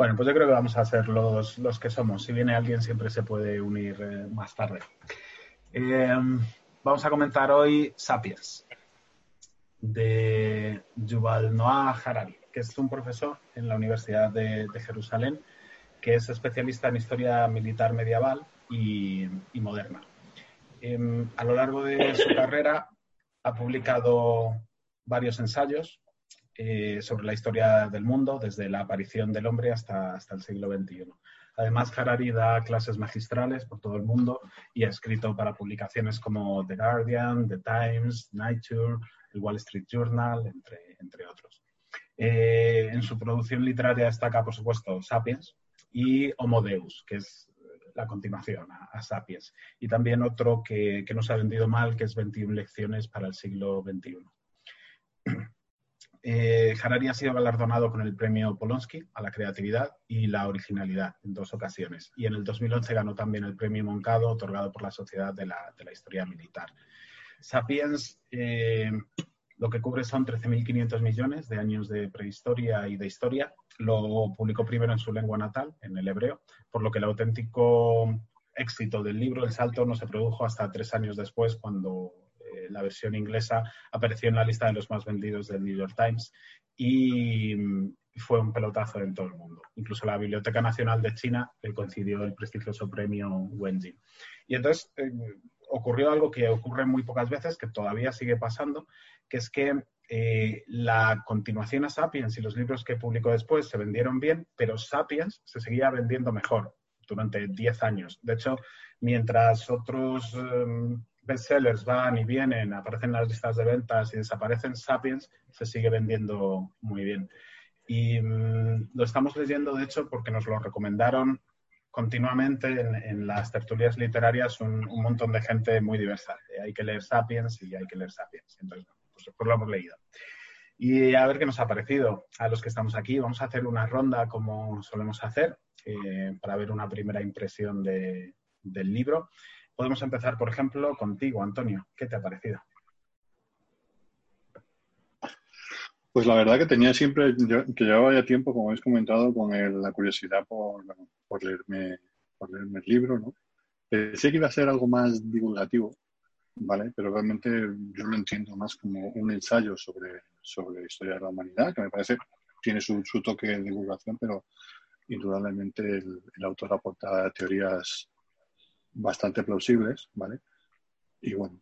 Bueno, pues yo creo que vamos a ser los, los que somos. Si viene alguien, siempre se puede unir eh, más tarde. Eh, vamos a comentar hoy Sapiens, de Yuval Noah Harari, que es un profesor en la Universidad de, Jerusalén, que es especialista en historia militar medieval y, moderna. Em, a lo largo de su carrera ha publicado varios ensayos eh, sobre la historia del mundo, desde la aparición del hombre hasta, hasta el siglo XXI. Además, Harari da clases magistrales por todo el mundo y ha escrito para publicaciones como The Guardian, The Times, Nature, el Wall Street Journal, entre, entre otros. Eh, en su producción literaria destaca, por supuesto, Sapiens y Homo Deus, que es la continuación a, Sapiens. Y también otro que, que nos ha vendido mal, que es 21 lecciones para el siglo XXI. Eh, Harari ha sido galardonado con el premio Polonsky a la creatividad y la originalidad en dos ocasiones. Y en el 2011 ganó también el premio Moncado, otorgado por la Sociedad de la, Historia Militar. Sapiens eh, lo que cubre son 13.500 millones de años de prehistoria y de historia. Lo publicó primero en su lengua natal, en el hebreo, por lo que el auténtico éxito del libro, El Salto, no se produjo hasta tres años después, cuando la versión inglesa apareció en la lista de los más vendidos del New York Times y mm, fue un pelotazo en todo el mundo. Incluso la Biblioteca Nacional de China le concedió el prestigioso premio Wenjin. Y entonces eh, ocurrió algo que ocurre muy pocas veces, que todavía sigue pasando, que es que eh, la continuación a Sapiens y los libros que publicó después se vendieron bien, pero Sapiens se seguía vendiendo mejor durante 10 años. De hecho, mientras otros em, bestsellers van y vienen, aparecen en las listas de ventas y desaparecen, Sapiens se sigue vendiendo muy bien. Y mm, lo estamos leyendo, de hecho, porque nos lo recomendaron continuamente en, las tertulias literarias un, montón de gente muy diversa. hay que leer Sapiens y hay que leer Sapiens. Entonces, pues, pues, lo hemos leído. Y a ver qué nos ha parecido a los que estamos aquí. Vamos a hacer una ronda como solemos hacer eh, para ver una primera impresión del libro. Podemos empezar, por ejemplo, contigo, Antonio. ¿Qué te ha parecido? Pues la verdad que tenía siempre, que llevaba ya tiempo, como habéis comentado, con la curiosidad por, leerme, por leerme el libro, ¿no? Pensé que iba a ser algo más divulgativo, ¿vale? Pero realmente yo lo entiendo más como un ensayo sobre, sobre la historia de la humanidad, que me parece tiene su, toque de divulgación, pero indudablemente el, el autor aporta teorías bastante plausibles, ¿vale? Y bueno,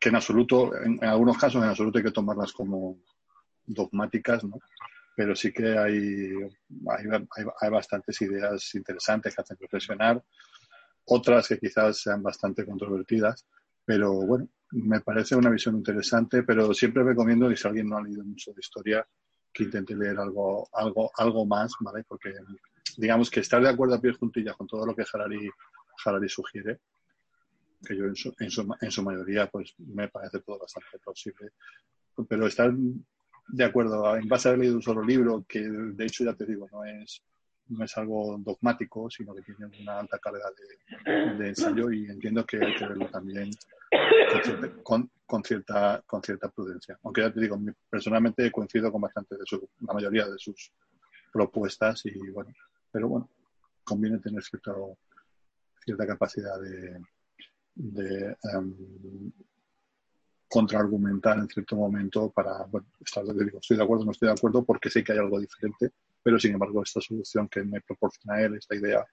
que en absoluto, en, algunos casos en absoluto hay que tomarlas como dogmáticas, ¿no? Pero sí que hay, hay, bastantes ideas interesantes que hacen reflexionar, otras que quizás sean bastante controvertidas, pero bueno, me parece una visión interesante, pero siempre recomiendo, y si alguien no ha leído mucho de historia, que intente leer algo, algo, algo más, ¿vale? Porque digamos que estar de acuerdo a pies juntillas con todo lo que Harari Harari sugiere, que yo en su, en su, mayoría pues me parece todo bastante plausible, pero estar de acuerdo en base a haber leído un solo libro, que de hecho ya te digo, no es, no es algo dogmático, sino que tiene una alta carga de, ensayo y entiendo que hay que verlo también con, con, cierta, con cierta prudencia. Aunque ya te digo, personalmente coincido con bastante de su, la mayoría de sus propuestas y bueno, pero bueno, conviene tener cierto, cierta capacidad de, de um, contraargumentar en cierto momento para, bueno, estar, digo, estoy de acuerdo, no estoy de acuerdo porque sé que hay algo diferente, pero sin embargo esta solución que me proporciona él, esta idea,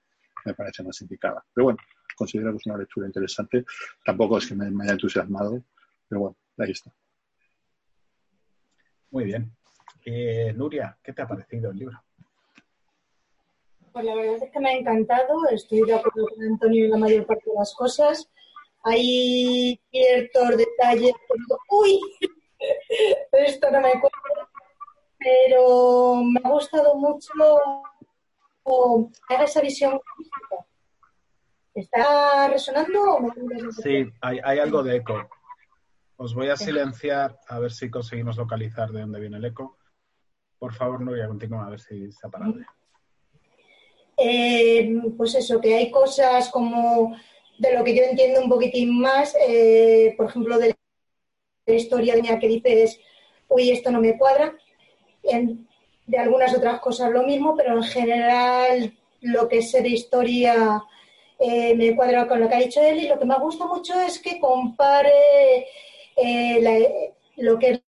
me parece más indicada. Pero bueno, considero que es una lectura interesante. Tampoco es que me, haya entusiasmado, pero bueno, ahí está. Muy bien. Eh, Nuria, ¿qué te ha parecido el libro? Pues la verdad es que me ha encantado, estoy de acuerdo con Antonio en la mayor parte de las cosas. Hay ciertos detalles uy, esto no me acuerdo, pero me ha gustado mucho esa visión ¿Está resonando o me Sí, hay, hay algo de eco. Os voy a silenciar a ver si conseguimos localizar de dónde viene el eco. Por favor, Nuria, continúa a ver si se ha parado. Eh, pues eso, que hay cosas como de lo que yo entiendo un poquitín más, eh, por ejemplo, de la historia que dices, uy, esto no me cuadra. de algunas otras cosas lo mismo, pero en general lo que sé de historia eh, me cuadra con lo que ha dicho él y lo que me gusta mucho es que compare lo que es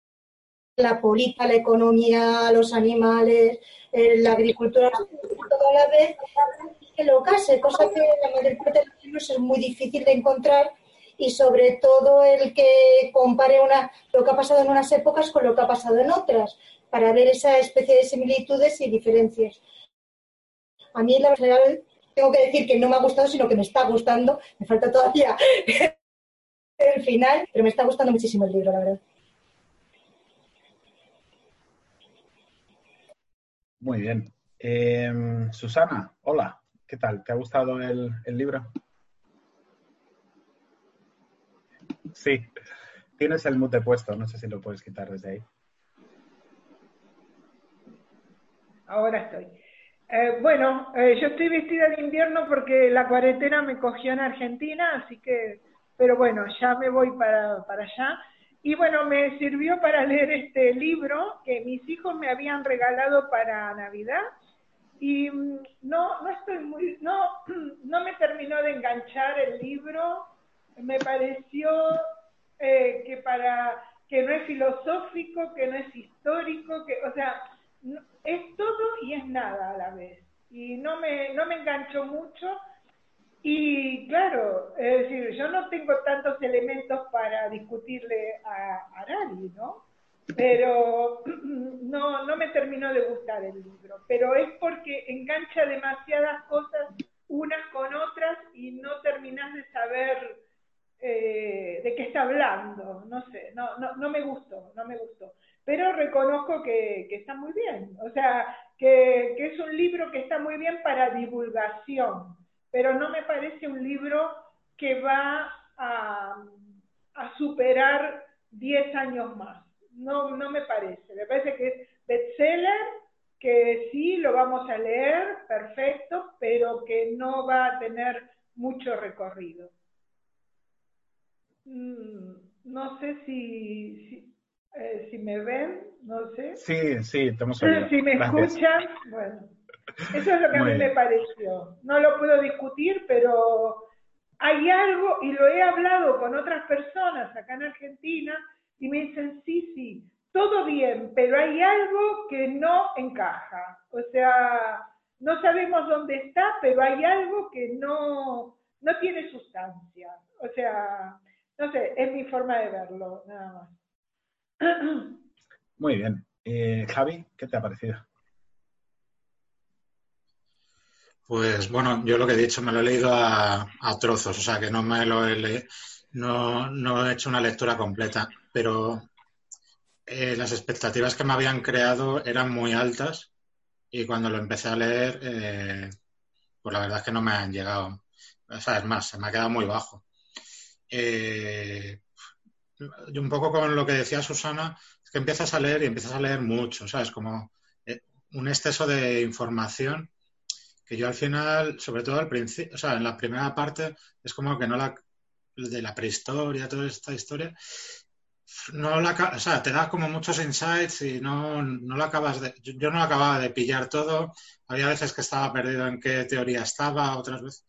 la política, la economía, los animales, eh, la agricultura, toda la vez, que lo case, cosa que la mayor parte de los libros es muy difícil de encontrar y sobre todo el que compare una, lo que ha pasado en unas épocas con lo que ha pasado en otras, para ver esa especie de similitudes y diferencias. A mí, la verdad, tengo que decir que no me ha gustado, sino que me está gustando. Me falta todavía el final, pero me está gustando muchísimo el libro, la verdad. Muy bien. Em, Susana, hola, ¿qué tal? ¿Te ha gustado el, libro? Sí, tienes el mute puesto, no sé si lo puedes quitar desde ahí. Ahora estoy. Eh, bueno, eh, yo estoy vestida de invierno porque la cuarentena me cogió en Argentina, así que, pero bueno, ya me voy para, para allá. Y bueno, me sirvió para leer este libro que mis hijos me habían regalado para Navidad y mm, no, no estoy muy, no, no me terminó de enganchar el libro. Me pareció eh, que para que no es filosófico, que no es histórico, que, o sea, es todo y es nada a la vez. Y no me, no me enganchó mucho y claro, es decir, yo no tengo tantos elementos para discutirle a, Arari, ¿no? Pero no, no me terminó de gustar el libro. Pero es porque engancha demasiadas cosas unas con otras y no terminas de saber eh, de qué está hablando. No sé, no, no, no me gustó, no me gustó. Pero reconozco que, que está muy bien. O sea, que, que es un libro que está muy bien para divulgación pero no me parece un libro que va a, superar 10 años más. No, no me parece. Me parece que es bestseller, que sí lo vamos a leer, perfecto, pero que no va a tener mucho recorrido. Mm, no sé si, si, eh, me ven, no sé. Sí, sí, estamos Si me escuchan, bueno. Eso es lo que a mí me pareció. No lo puedo discutir, pero hay algo, y lo he hablado con otras personas acá en Argentina, y me dicen, sí, sí, todo bien, pero hay algo que no encaja. O sea, no sabemos dónde está, pero hay algo que no, no tiene sustancia. O sea, no sé, es mi forma de verlo, nada más. Muy bien. Eh, Javi, ¿qué te ha parecido? Pues bueno, yo lo que he dicho me lo he leído a, trozos, o sea que no me lo he no, no he hecho una lectura completa, pero eh, las expectativas que me habían creado eran muy altas y cuando lo empecé a leer, eh, pues la verdad es que no me han llegado. O sea, es más, se me ha quedado muy bajo. Eh, un poco con lo que decía Susana, es que empiezas a leer y empiezas a leer mucho, ¿sabes? Como un exceso de información que yo al final, sobre todo al principio, o sea, en la primera parte, es como que no la, de la prehistoria, toda esta historia, no la, o sea, te da como muchos insights y no, no lo acabas de, yo, no acababa de pillar todo, había veces que estaba perdido en qué teoría estaba, otras veces,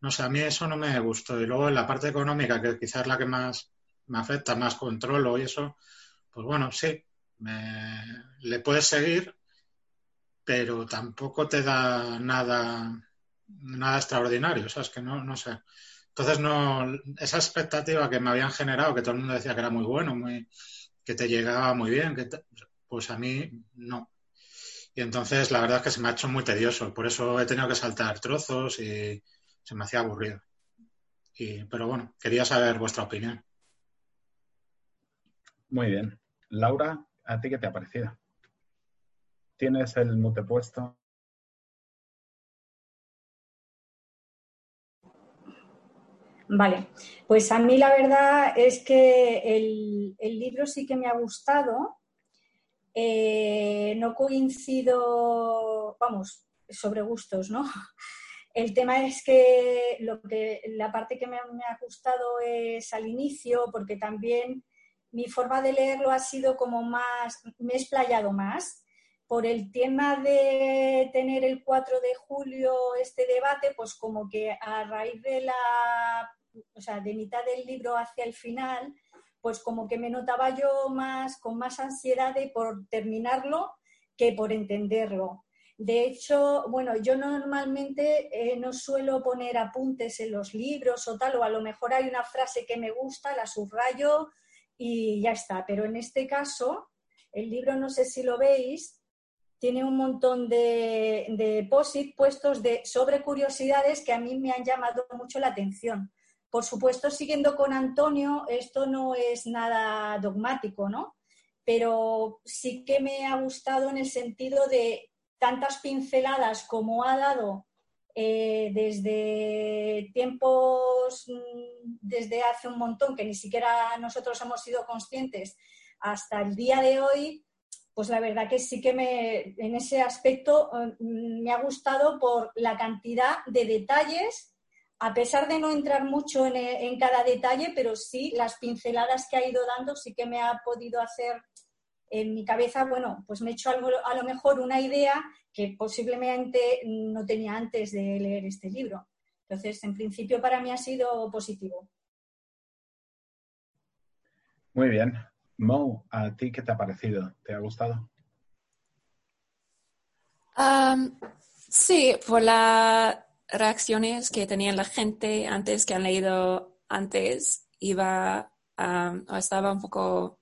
no sé, a mí eso no me gustó. Y luego en la parte económica, que quizás es la que más me afecta, más controlo y eso, pues bueno, sí, me, le puedes seguir, pero tampoco te da nada, nada extraordinario, ¿sabes? Que no, no sé. Entonces, no, esa expectativa que me habían generado, que todo el mundo decía que era muy bueno, muy, que te llegaba muy bien, que pues a mí no. Y entonces, la verdad es que se me ha hecho muy tedioso, por eso he tenido que saltar trozos y se me hacía aburrido. Y, pero bueno, quería saber vuestra opinión. Muy bien. Laura, ¿a ti qué te ha parecido? Tienes el mute puesto. Vale, pues a mí la verdad es que el, libro sí que me ha gustado. Eh, no coincido, vamos, sobre gustos, ¿no? El tema es que, lo que la parte que me, me, ha gustado es al inicio, porque también mi forma de leerlo ha sido como más, me he explayado más por el tema de tener el 4 de julio este debate, pues como que a raíz de la, o sea, de mitad del libro hacia el final, pues como que me notaba yo más, con más ansiedad por terminarlo que por entenderlo. De hecho, bueno, yo normalmente eh, no suelo poner apuntes en los libros o tal, o a lo mejor hay una frase que me gusta, la subrayo y ya está. Pero en este caso, el libro, no sé si lo veis, tiene un montón de, de post puestos de, sobre curiosidades que a mí me han llamado mucho la atención. Por supuesto, siguiendo con Antonio, esto no es nada dogmático, ¿no? Pero sí que me ha gustado en el sentido de tantas pinceladas como ha dado eh, desde tiempos, mm, desde hace un montón, que ni siquiera nosotros hemos sido conscientes, hasta el día de hoy, pues la verdad que sí que me, en ese aspecto eh, me ha gustado por la cantidad de detalles, a pesar de no entrar mucho en, cada detalle, pero sí las pinceladas que ha ido dando sí que me ha podido hacer en mi cabeza, bueno, pues me he hecho algo, a lo mejor una idea que posiblemente no tenía antes de leer este libro. Entonces, en principio para mí ha sido positivo. Muy bien. Mo, ¿a ti qué te ha parecido? ¿Te ha gustado? sí, por las reacciones que tenía la gente antes que han leído antes, iba estaba un poco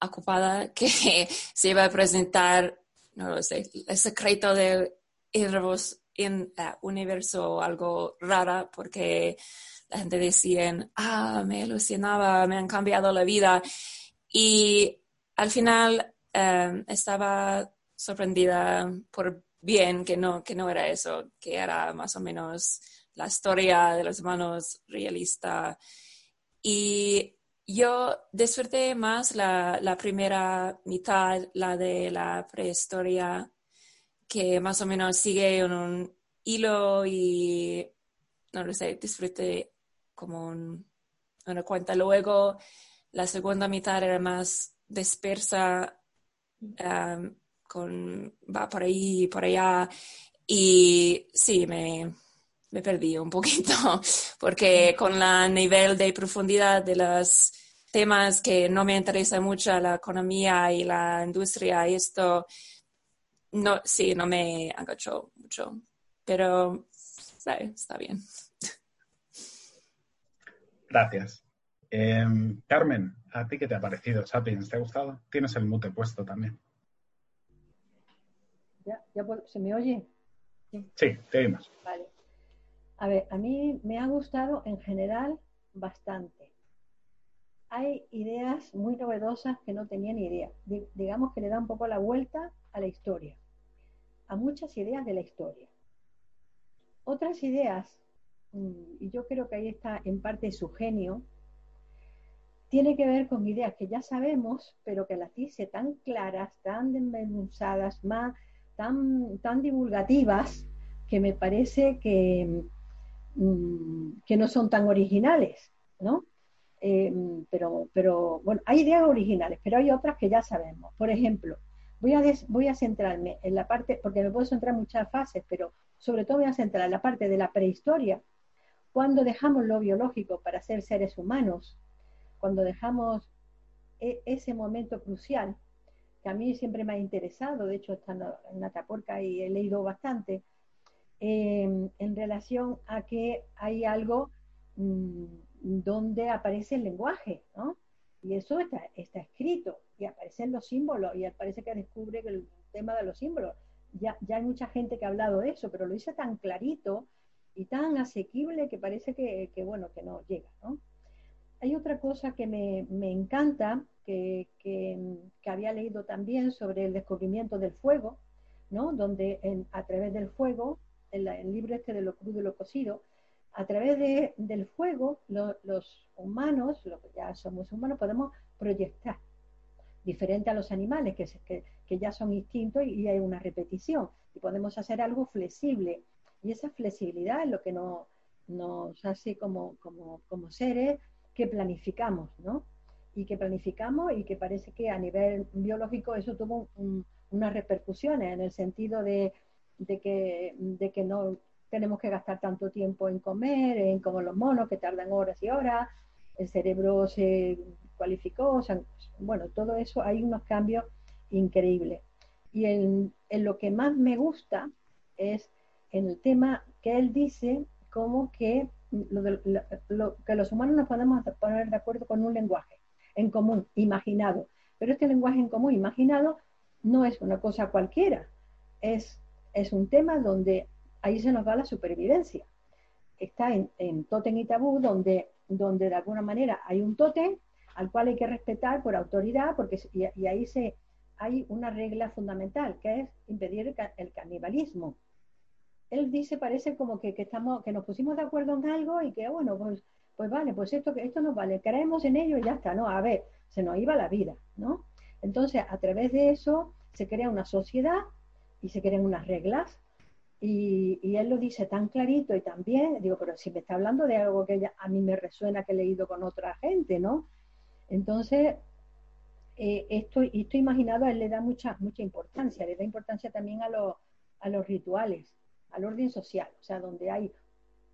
ocupada que se iba a presentar, no lo sé, el secreto del en el universo o algo rara porque la gente decía, ah, me alucinaba, me han cambiado la vida. Y al final em, estaba sorprendida por bien que no, que no era eso, que era más o menos la historia de los humanos realista. Y yo disfruté más la, la, primera mitad, la de la prehistoria, que más o menos sigue en un hilo y, no lo sé, disfruté como una cuenta. Luego la segunda mitad era más dispersa, va por ahí, por allá. Y sí, me, perdí un poquito, porque con el nivel de profundidad de los temas que no me interesa mucho, la economía y la industria, esto, no, sí, no me agachó mucho, pero está bien. Gracias. Em, Carmen, ¿a ti qué te ha parecido? Sapiens, ¿te ha gustado? Tienes el mute puesto también. ¿Ya, ¿Se me oye? Sí, te oímos. Vale. A ver, a mí me ha gustado en general bastante. Hay ideas muy novedosas que no tenía ni idea. digamos que le da un poco la vuelta a la historia, a muchas ideas de la historia. Otras ideas, mm, y yo creo que ahí está en parte su genio, tiene que ver con ideas que ya sabemos, pero que las dice tan claras, tan desmenuzadas, tan, tan divulgativas, que me parece que, mm, que no son tan originales, ¿no? Eh, pero, pero, bueno, hay ideas originales, pero hay otras que ya sabemos. Por ejemplo, voy a, voy a centrarme en la parte, porque me puedo centrar en muchas fases, pero sobre todo voy a centrar en la parte de la prehistoria, cuando dejamos lo biológico para ser seres humanos, cuando dejamos e, ese momento crucial, que a mí siempre me ha interesado, de hecho estando en Atapuerca y he leído bastante, em, en relación a que hay algo mm, donde aparece el lenguaje, ¿no? Y eso está, escrito, y aparecen los símbolos, y parece que descubre el tema de los símbolos. Ya, ya hay mucha gente que ha hablado de eso, pero lo dice tan clarito y tan asequible que parece que bueno, que no llega, ¿no? Hay otra cosa que me, encanta, que, había leído también sobre el descubrimiento del fuego, ¿no? donde a través del fuego, el, el, libro este de lo crudo y lo cocido, a través del fuego los humanos, los que ya somos humanos, podemos proyectar, diferente a los animales que, que, ya son instintos y, hay una repetición, y podemos hacer algo flexible. Y esa flexibilidad es lo que nos, nos hace como, como, como seres que planificamos, ¿no? Y que planificamos y que parece que a nivel biológico eso tuvo un, unas repercusiones en el sentido de, que, de que no tenemos que gastar tanto tiempo en comer, en como los monos que tardan horas y horas, el cerebro se cualificó, bueno, todo eso hay unos cambios increíbles. Y en, lo que más me gusta es en el tema que él dice como que, que los humanos nos podemos poner de acuerdo con un lenguaje en común, imaginado. Pero este lenguaje en común imaginado no es una cosa cualquiera, es, es un tema donde ahí se nos va la supervivencia. Está en, en Totem y Tabú, donde, donde de alguna manera hay un tótem al cual hay que respetar por autoridad, porque y, ahí se, hay una regla fundamental, que es impedir el, canibalismo. Él dice, parece como que, que, estamos, que nos pusimos de acuerdo en algo y que, bueno, pues, pues vale, pues esto, esto nos vale, creemos en ello y ya está, ¿no? A ver, se nos iba la vida, ¿no? Entonces, a través de eso se crea una sociedad y se crean unas reglas y, él lo dice tan clarito y tan bien, digo, pero si me está hablando de algo que a mí me resuena que he leído con otra gente, ¿no? Entonces, eh, esto, esto imaginado a él le da mucha, mucha importancia, le da importancia también a, a los rituales, al orden social, o sea, donde hay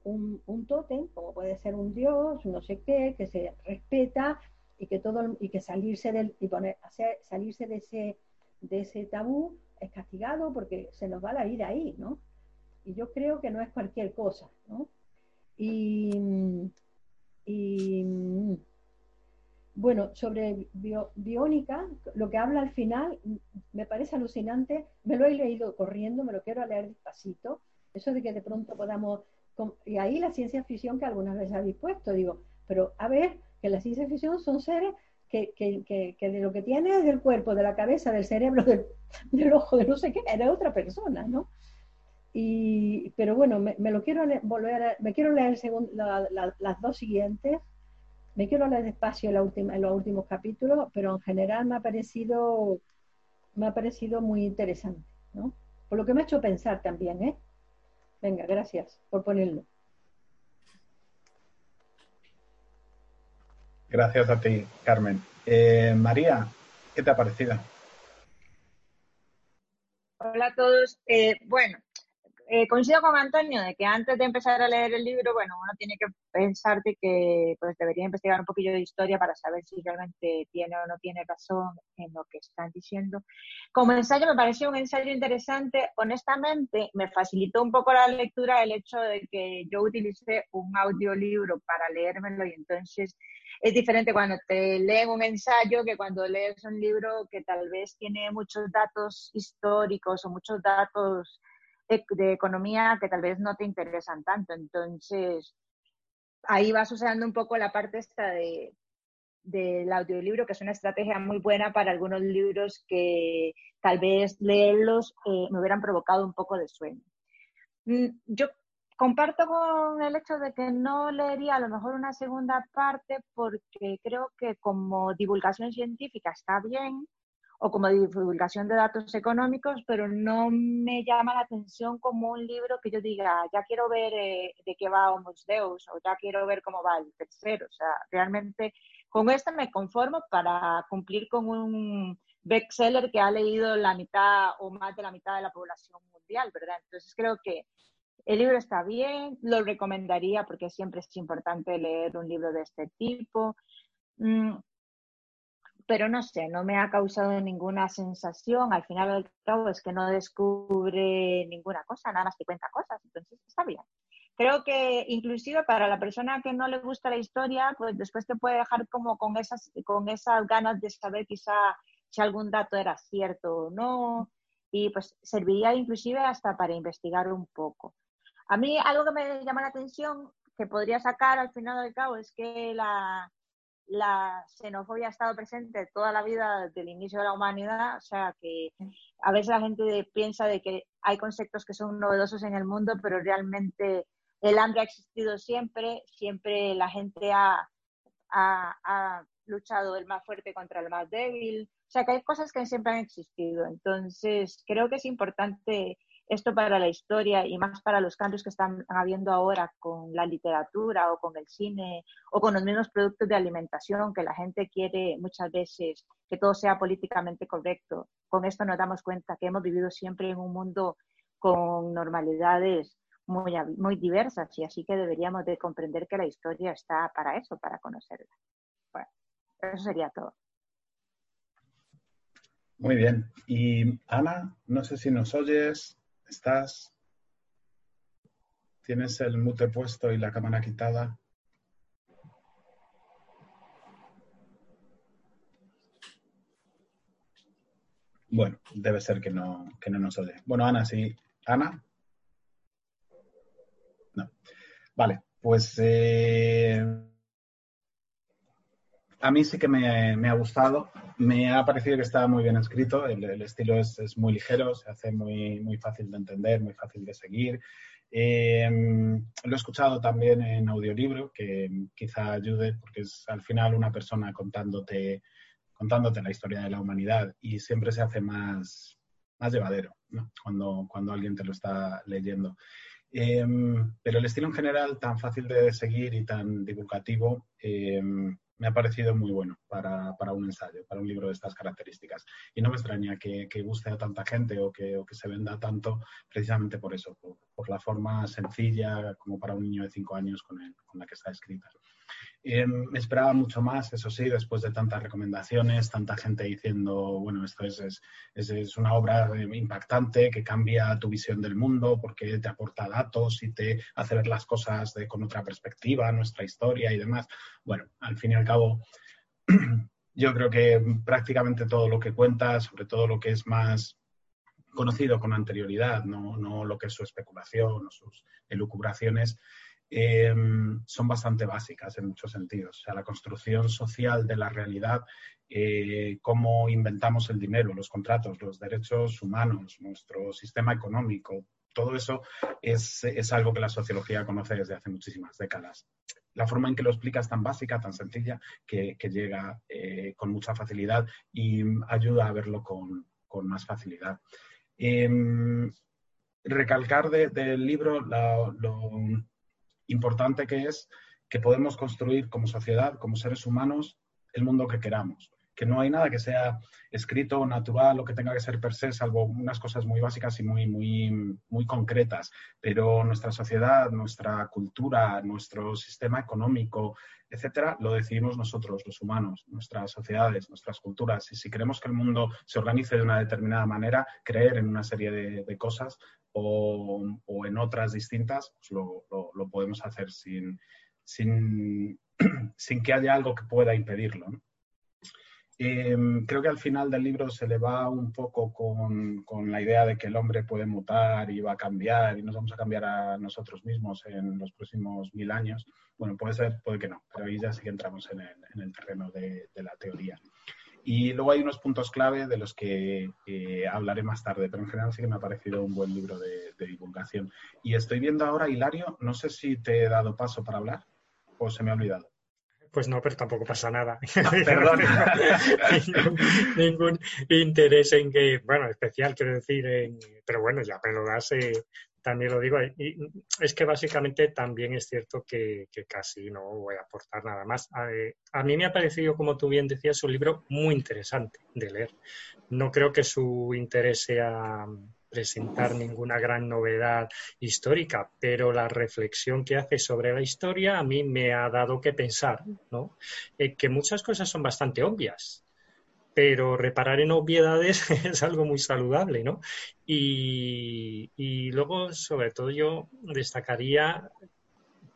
un, un tótem, como puede ser un dios, no sé qué, que se respeta y que todo y que salirse del y poner, salirse de ese de ese tabú es castigado porque se nos va la vida ahí, ¿no? Y yo creo que no es cualquier cosa, ¿no? Y, bueno, sobre biónica, lo que habla al final me parece alucinante, me lo he leído corriendo, me lo quiero leer despacito, eso de que de pronto podamos, y ahí la ciencia ficción que algunas veces habéis puesto, digo, pero a ver, que la ciencia ficción son seres que, de lo que tiene es del cuerpo, de la cabeza, del cerebro, del, ojo, de no sé qué, era otra persona, ¿no? Y, pero bueno, me, lo quiero volver a, me quiero leer las dos siguientes, me quiero leer despacio la última, en los últimos capítulos, pero en general me ha parecido, me ha parecido muy interesante, ¿no? Por lo que me ha hecho pensar también, ¿eh? Venga, gracias por ponerlo. Gracias a ti, Carmen. Eh, María, ¿qué te ha parecido? Hola a todos. Eh, bueno, eh, coincido con Antonio de que antes de empezar a leer el libro, bueno, uno tiene que pensar que pues debería investigar un poquillo de historia para saber si realmente tiene o no tiene razón en lo que están diciendo. Como ensayo me pareció un ensayo interesante. Honestamente, me facilitó un poco la lectura el hecho de que yo utilicé un audiolibro para leérmelo y entonces es diferente cuando te leen un ensayo que cuando lees un libro que tal vez tiene muchos datos históricos o muchos datos de, economía que tal vez no te interesan tanto. Entonces, ahí va sucediendo un poco la parte esta de, del audiolibro, que es una estrategia muy buena para algunos libros que tal vez leerlos eh, me hubieran provocado un poco de sueño. Mm, yo comparto con el hecho de que no leería a lo mejor una segunda parte porque creo que como divulgación científica está bien, o como divulgación de datos económicos, pero no me llama la atención como un libro que yo diga, ya quiero ver eh, de qué va Homos Deus o ya quiero ver cómo va el tercero. O sea, realmente con este me conformo para cumplir con un bestseller que ha leído la mitad o más de la mitad de la población mundial, ¿verdad? Entonces creo que el libro está bien, lo recomendaría porque siempre es importante leer un libro de este tipo. Pero no sé, no me ha causado ninguna sensación. Al final del cabo es que no descubre ninguna cosa, nada más que cuenta cosas, entonces está bien. Creo que inclusive para la persona que no le gusta la historia, pues después te puede dejar como con esas, con esas ganas de saber quizá si algún dato era cierto o no, y pues serviría inclusive hasta para investigar un poco. A mí algo que me llama la atención, que podría sacar al final del cabo, es que la, la xenofobia ha estado presente toda la vida desde el inicio de la humanidad, o sea que a veces la gente piensa de que hay conceptos que son novedosos en el mundo, pero realmente el hambre ha existido siempre, siempre la gente ha, ha, luchado el más fuerte contra el más débil, o sea que hay cosas que siempre han existido, entonces creo que es importante esto para la historia y más para los cambios que están habiendo ahora con la literatura o con el cine o con los mismos productos de alimentación que la gente quiere muchas veces que todo sea políticamente correcto. Con esto nos damos cuenta que hemos vivido siempre en un mundo con normalidades muy, muy diversas y así que deberíamos de comprender que la historia está para eso, para conocerla. Eso sería todo. Muy bien. Y Ana, no sé si nos oyes, estás, tienes el mute puesto y la cámara quitada. Bueno, debe ser que no, que no nos oye. Bueno, Ana, sí. Ana. No. Vale, pues eh, a mí sí que me, ha gustado. Me ha parecido que está muy bien escrito. El, estilo es, muy ligero, se hace muy, muy fácil de entender, muy fácil de seguir. Eh, lo he escuchado también en audiolibro, que quizá ayude, porque es al final una persona contándote, contándote la historia de la humanidad y siempre se hace más, más llevadero cuando, cuando alguien te lo está leyendo. Eh, pero el estilo en general, tan fácil de seguir y tan divulgativo, eh, me ha parecido muy bueno para, un ensayo, para un libro de estas características. Y no me extraña que, guste a tanta gente o que, que, se venda tanto precisamente por eso, por, la forma sencilla como para un niño de cinco años con, con la que está escrita. Em, me esperaba mucho más, eso sí, después de tantas recomendaciones, tanta gente diciendo, bueno, esto es, es, una obra impactante que cambia tu visión del mundo porque te aporta datos y te hace ver las cosas de, con otra perspectiva, nuestra historia y demás. Bueno, al fin y al cabo, yo creo que prácticamente todo lo que cuenta, sobre todo lo que es más conocido con anterioridad, no, no lo que es su especulación o sus elucubraciones, Em, son bastante básicas en muchos sentidos. O sea, la construcción social de la realidad, eh, cómo inventamos el dinero, los contratos, los derechos humanos, nuestro sistema económico, todo eso es, algo que la sociología conoce desde hace muchísimas décadas. La forma en que lo explica es tan básica, tan sencilla, que, llega eh, con mucha facilidad y ayuda a verlo con, más facilidad. Em, recalcar del libro lo, importante que es que podemos construir como sociedad, como seres humanos, el mundo que queramos. Que no hay nada que sea escrito, natural o que tenga que ser per se, salvo unas cosas muy básicas y muy, muy, muy concretas. Pero nuestra sociedad, nuestra cultura, nuestro sistema económico, etcétera, lo decidimos nosotros, los humanos, nuestras sociedades, nuestras culturas. Y si queremos que el mundo se organice de una determinada manera, creer en una serie de cosas, o, en otras distintas, pues lo, podemos hacer sin, sin, que haya algo que pueda impedirlo. Em, creo que al final del libro se le va un poco con, la idea de que el hombre puede mutar y va a cambiar y nos vamos a cambiar a nosotros mismos en los próximos mil años. Bueno, puede ser, puede que no, pero ahí ya sí que entramos en el, en el terreno de la teoría. Y luego hay unos puntos clave de los que hablaré más tarde, pero en general sí que me ha parecido un buen libro de, divulgación. Y estoy viendo ahora, Hilario, no sé si te he dado paso para hablar o se me ha olvidado. Pues no, pero tampoco pasa nada. Ah, perdón. ningún, interés en que, bueno, especial quiero decir, en, pero bueno, ya me lo das, eh, también lo digo. Y es que básicamente también es cierto que, casi no voy a aportar nada más. A, mí me ha parecido, como tú bien decías, un libro muy interesante de leer. No creo que su interés sea presentar ninguna gran novedad histórica, pero la reflexión que hace sobre la historia a mí me ha dado que pensar, ¿no? Eh, que muchas cosas son bastante obvias, pero reparar en obviedades es algo muy saludable, ¿no? Y, luego, sobre todo, yo destacaría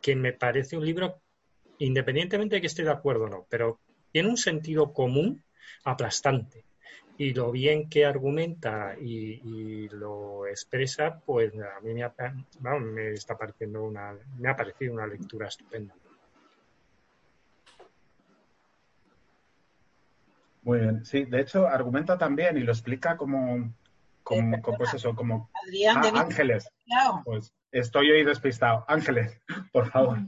que me parece un libro, independientemente de que esté de acuerdo o no, pero tiene un sentido común aplastante. Y lo bien que argumenta y, lo expresa, pues a mí me, me está pareciendo una, me ha parecido una lectura estupenda. Muy bien, sí, de hecho argumenta también y lo explica como, como, pues eso, como ah, Ángeles. Pues estoy hoy despistado. Ángeles, por favor.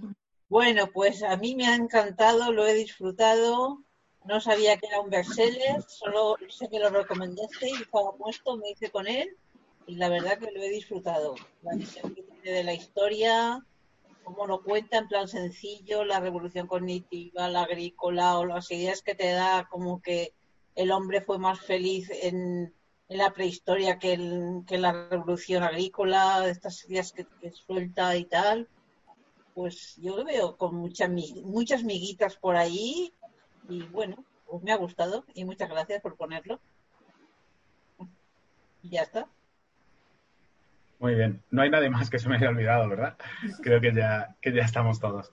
Bueno, pues a mí me ha encantado, lo he disfrutado. No sabía que era un bestseller, solo sé que lo recomendaste y estaba puesto, me hice con él. y la verdad que lo he disfrutado. La visión que tiene de la historia, cómo lo cuenta en plan sencillo, la revolución cognitiva, la agrícola o las ideas que te da como que el hombre fue más feliz en, la prehistoria que, que la revolución agrícola, estas ideas que, que, suelta y tal. Pues yo lo veo con muchas muchas miguitas por ahí y bueno, pues me ha gustado y muchas gracias por ponerlo. Y ya está. Muy bien. No hay nadie más que se me haya olvidado, ¿verdad? Creo que ya, que ya estamos todos.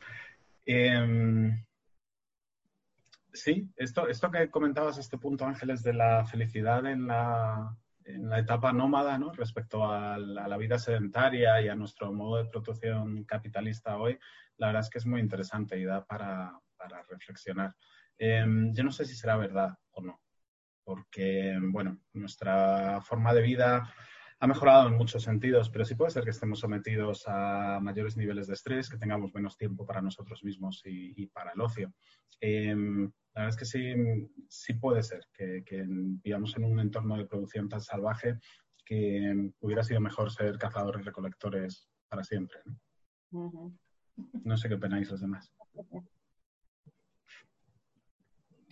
Eh, sí, esto, esto que comentabas, este punto, Ángeles, de la felicidad en la, en la etapa nómada, ¿no? Respecto a la, a la, vida sedentaria y a nuestro modo de producción capitalista hoy, la verdad es que es muy interesante y da para, para reflexionar. Eh, yo no sé si será verdad o no, porque, bueno, nuestra forma de vida ha mejorado en muchos sentidos, pero sí puede ser que estemos sometidos a mayores niveles de estrés, que tengamos menos tiempo para nosotros mismos y, y para el ocio. Eh, la verdad es que sí, sí puede ser que, que, vivamos en un entorno de producción tan salvaje que hubiera sido mejor ser cazadores recolectores para siempre. ¿no? Uh -huh. no sé qué opináis los demás.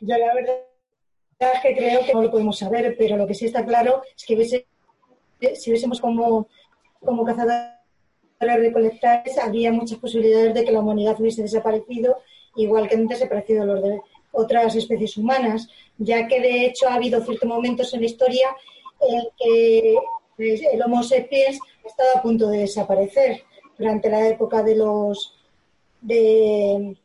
Yo la verdad es que creo que no lo podemos saber, pero lo que sí está claro es que hubiese si viésemos como, como cazadores recolectores, habría muchas posibilidades de que la humanidad hubiese desaparecido, igual que han desaparecido los de otras especies humanas, ya que de hecho ha habido ciertos momentos en la historia en que el Homo sapiens ha estado a punto de desaparecer durante la época de los de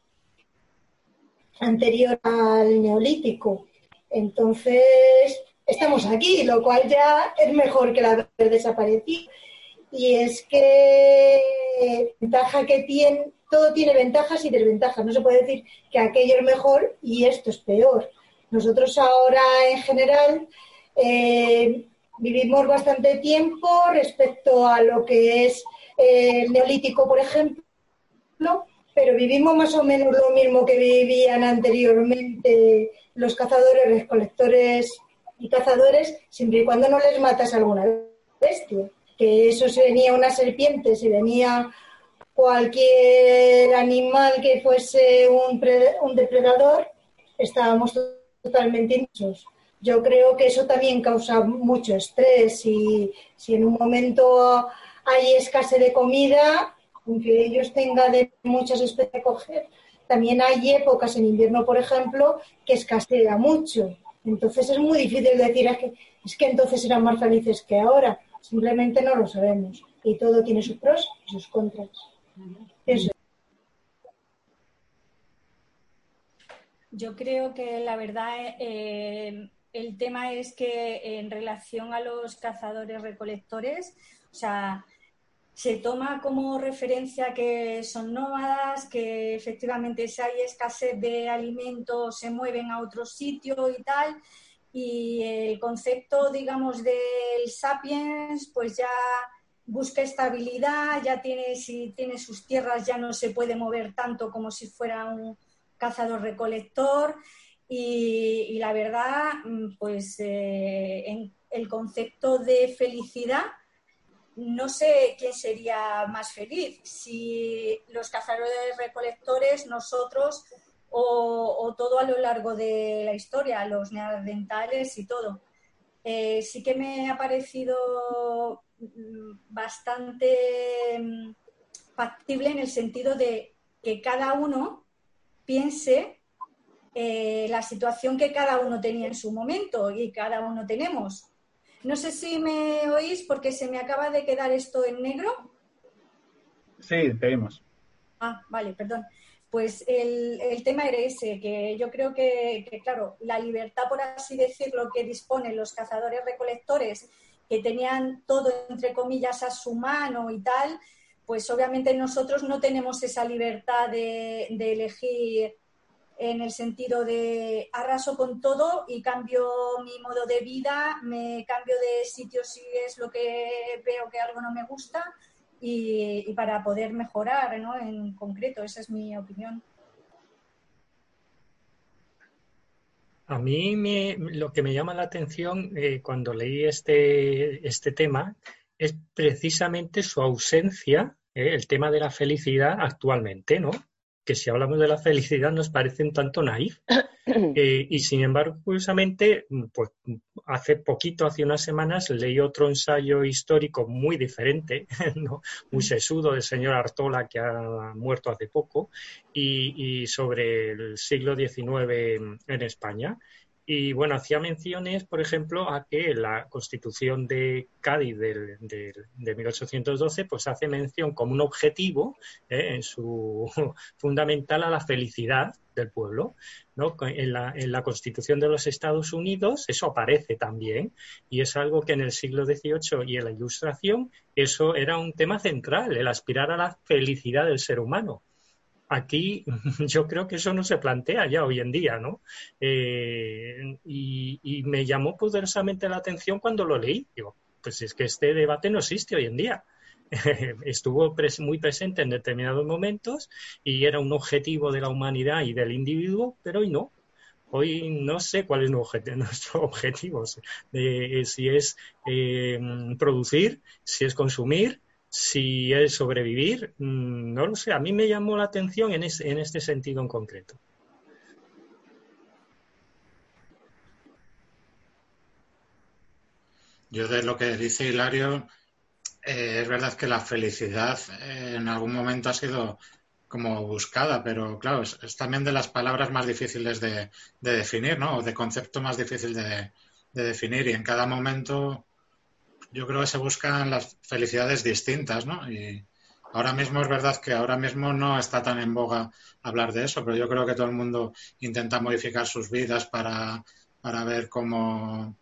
anterior al neolítico. Entonces, estamos aquí, lo cual ya es mejor que la haber desaparecido. Y es que ventaja que tiene, todo tiene ventajas y desventajas. No se puede decir que aquello es mejor y esto es peor. Nosotros ahora en general eh, vivimos bastante tiempo respecto a lo que es eh, el neolítico, por ejemplo, pero vivimos más o menos lo mismo que vivían anteriormente los cazadores, recolectores y cazadores, siempre y cuando no les matas alguna bestia. Que eso si venía una serpiente, si venía cualquier animal que fuese un, un depredador, estábamos totalmente inmensos. Yo creo que eso también causa mucho estrés y si en un momento hay escasez de comida, aunque ellos tengan de muchas especies de coger, también hay épocas en invierno, por ejemplo, que escasea mucho. Entonces es muy difícil decir es que, es que entonces eran más felices que ahora. Simplemente no lo sabemos. Y todo tiene sus pros y sus contras. Yo creo que la verdad eh, el tema es que en relación a los cazadores recolectores, o sea, se toma como referencia que son nómadas, que efectivamente si hay escasez de alimentos se mueven a otro sitio y tal. Y el concepto, digamos, del sapiens, pues ya busca estabilidad, ya tiene, si tiene sus tierras ya no se puede mover tanto como si fuera un cazador-recolector. Y, y, la verdad, pues eh, en el concepto de felicidad, no sé quién sería más feliz, si los cazadores recolectores, nosotros o, todo a lo largo de la historia, los neandertales y todo. Eh, sí que me ha parecido bastante factible en el sentido de que cada uno piense eh, la situación que cada uno tenía en su momento y cada uno tenemos. No sé si me oís porque se me acaba de quedar esto en negro. Sí, te oímos. Ah, vale, perdón. Pues el, el tema era ese, que yo creo que, que, claro, la libertad, por así decirlo, que disponen los cazadores recolectores, que tenían todo, entre comillas, a su mano y tal, pues obviamente nosotros no tenemos esa libertad de, de elegir en el sentido de arraso con todo y cambio mi modo de vida, me cambio de sitio si es lo que veo que algo no me gusta y, para poder mejorar ¿no? en concreto. Esa es mi opinión. A mí me, lo que me llama la atención eh, cuando leí este, este tema es precisamente su ausencia, ¿eh? el tema de la felicidad actualmente, ¿no? Que si hablamos de la felicidad nos parece un tanto naif. Eh, y sin embargo, curiosamente, pues hace poquito, hace unas semanas, leí otro ensayo histórico muy diferente, ¿no? muy sesudo del señor Artola, que ha muerto hace poco, y, y sobre el siglo XIX en España. Y bueno, hacía menciones, por ejemplo, a que la Constitución de Cádiz de 1812 pues hace mención como un objetivo eh, en su fundamental a la felicidad del pueblo. ¿no? En, la, en la Constitución de los Estados Unidos eso aparece también y es algo que en el siglo XVIII y en la Ilustración eso era un tema central, el aspirar a la felicidad del ser humano aquí yo creo que eso no se plantea ya hoy en día, ¿no? Eh, y, me llamó poderosamente la atención cuando lo leí. Digo, pues es que este debate no existe hoy en día. Estuvo muy presente en determinados momentos y era un objetivo de la humanidad y del individuo, pero hoy no. Hoy no sé cuál es nuestro objetivo, si es eh, producir, si es consumir, si es sobrevivir, mm, no lo sé. A mí me llamó la atención en, en este sentido en concreto. Yo de lo que dice Hilario, eh, es verdad que la felicidad eh, en algún momento ha sido como buscada, pero claro, es, también de las palabras más difíciles de, definir, ¿no? O de concepto más difícil de, de definir y en cada momento yo creo que se buscan las felicidades distintas, ¿no? Y ahora mismo es verdad que ahora mismo no está tan en boga hablar de eso, pero yo creo que todo el mundo intenta modificar sus vidas para, para ver cómo,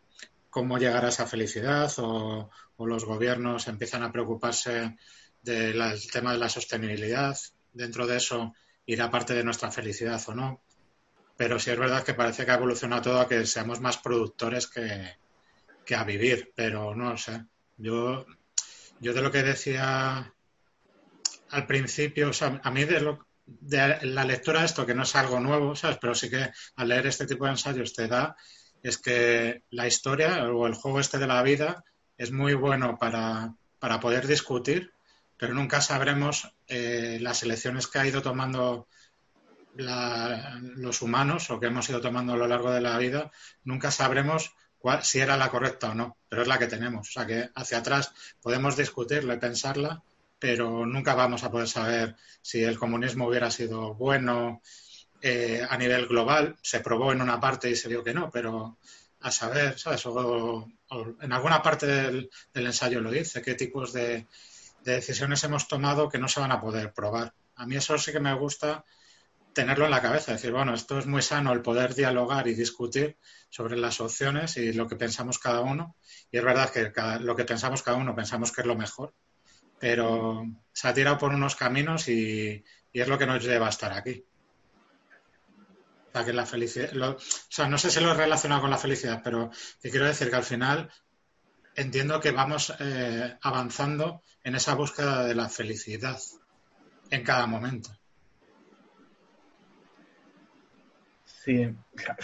cómo llegar a esa felicidad o, los gobiernos empiezan a preocuparse del tema de la sostenibilidad. Dentro de eso irá parte de nuestra felicidad o no. Pero sí es verdad que parece que ha evolucionado todo a que seamos más productores que, que a vivir, pero no lo sé. Yo, yo de lo que decía al principio, o sea, a mí de, lo, de la lectura de esto, que no es algo nuevo, ¿sabes? Pero sí que al leer este tipo de ensayos te da, es que la historia o el juego este de la vida es muy bueno para, para poder discutir, pero nunca sabremos eh, las elecciones que ha ido tomando los humanos o que hemos ido tomando a lo largo de la vida, nunca sabremos si era la correcta o no, pero es la que tenemos. O sea que hacia atrás podemos discutirla y pensarla, pero nunca vamos a poder saber si el comunismo hubiera sido bueno eh, a nivel global. Se probó en una parte y se vio que no, pero a saber, ¿sabes? O, en alguna parte del, ensayo lo dice, qué tipos de, de decisiones hemos tomado que no se van a poder probar. A mí eso sí que me gusta tenerlo en la cabeza, decir, bueno, esto es muy sano el poder dialogar y discutir sobre las opciones y lo que pensamos cada uno. Y es verdad que lo que pensamos cada uno pensamos que es lo mejor, pero se ha tirado por unos caminos y, es lo que nos lleva a estar aquí. O sea, que la felicidad, o sea, no sé si lo he relacionado con la felicidad, pero quiero decir que al final entiendo que vamos eh, avanzando en esa búsqueda de la felicidad en cada momento. Sí,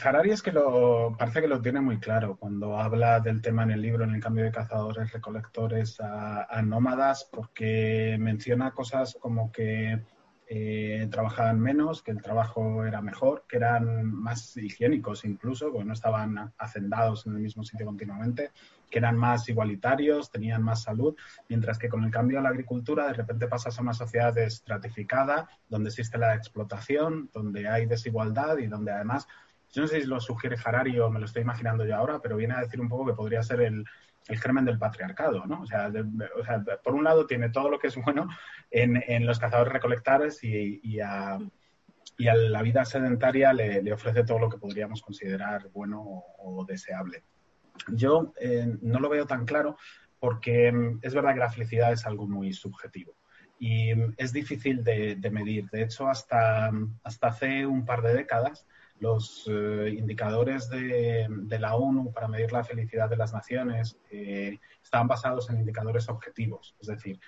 Harari es que lo, parece que lo tiene muy claro. Cuando habla del tema en el libro, en el cambio de cazadores, recolectores a nómadas, porque menciona cosas como que eh, trabajaban menos, que el trabajo era mejor, que eran más higiénicos incluso, porque no estaban hacendados en el mismo sitio continuamente, que eran más igualitarios, tenían más salud, mientras que con el cambio a la agricultura de repente pasas a una sociedad estratificada, donde existe la explotación, donde hay desigualdad y donde además, yo no sé si lo sugiere Harari o me lo estoy imaginando yo ahora, pero viene a decir un poco que podría ser el, germen del patriarcado, ¿no? O sea, por un lado tiene todo lo que es bueno en, los cazadores recolectores y, a, la vida sedentaria le, ofrece todo lo que podríamos considerar bueno o, deseable. Yo eh, no lo veo tan claro porque mm, es verdad que la felicidad es algo muy subjetivo y mm, es difícil de, medir. De hecho, hasta, hasta hace un par de décadas los eh, indicadores de, la ONU para medir la felicidad de las naciones eh, estaban basados en indicadores objetivos, es decir,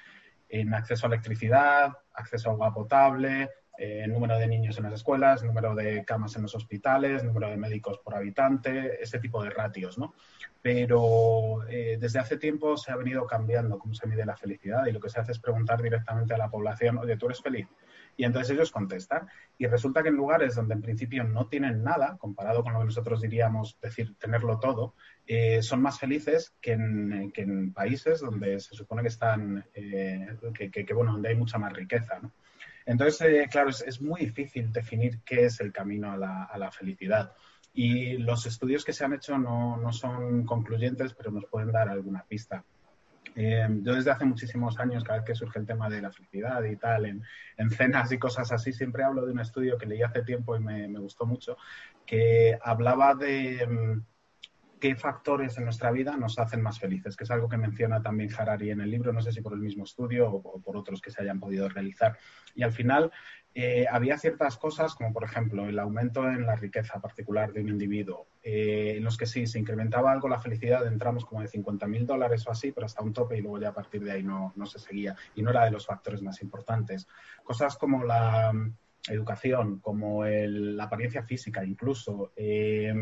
en acceso a electricidad, acceso a agua potable, eh, número de niños en las escuelas, número de camas en los hospitales, número de médicos por habitante, ese tipo de ratios, ¿no? Pero eh, desde hace tiempo se ha venido cambiando cómo se mide la felicidad y lo que se hace es preguntar directamente a la población, oye, ¿tú eres feliz? Y entonces ellos contestan. Y resulta que en lugares donde en principio no tienen nada, comparado con lo que nosotros diríamos decir tenerlo todo, eh, son más felices que en, países donde se supone que están, eh, que, bueno, donde hay mucha más riqueza. ¿no? Entonces, eh, claro, es, muy difícil definir qué es el camino a la, felicidad. Y los estudios que se han hecho no, son concluyentes, pero nos pueden dar alguna pista. Eh, yo desde hace muchísimos años, cada vez que surge el tema de la felicidad y tal, en, en, cenas y cosas así, siempre hablo de un estudio que leí hace tiempo y me, gustó mucho, que hablaba de um, qué factores en nuestra vida nos hacen más felices, que es algo que menciona también Harari en el libro, no sé si por el mismo estudio o, por otros que se hayan podido realizar. Y al final eh, había ciertas cosas, como por ejemplo el aumento en la riqueza particular de un individuo, eh, en los que sí se incrementaba algo la felicidad, entramos como de 50.000 dólares o así, pero hasta un tope y luego ya a partir de ahí no, no se seguía y no era de los factores más importantes. Cosas como la educación, como el, la apariencia física incluso, eh,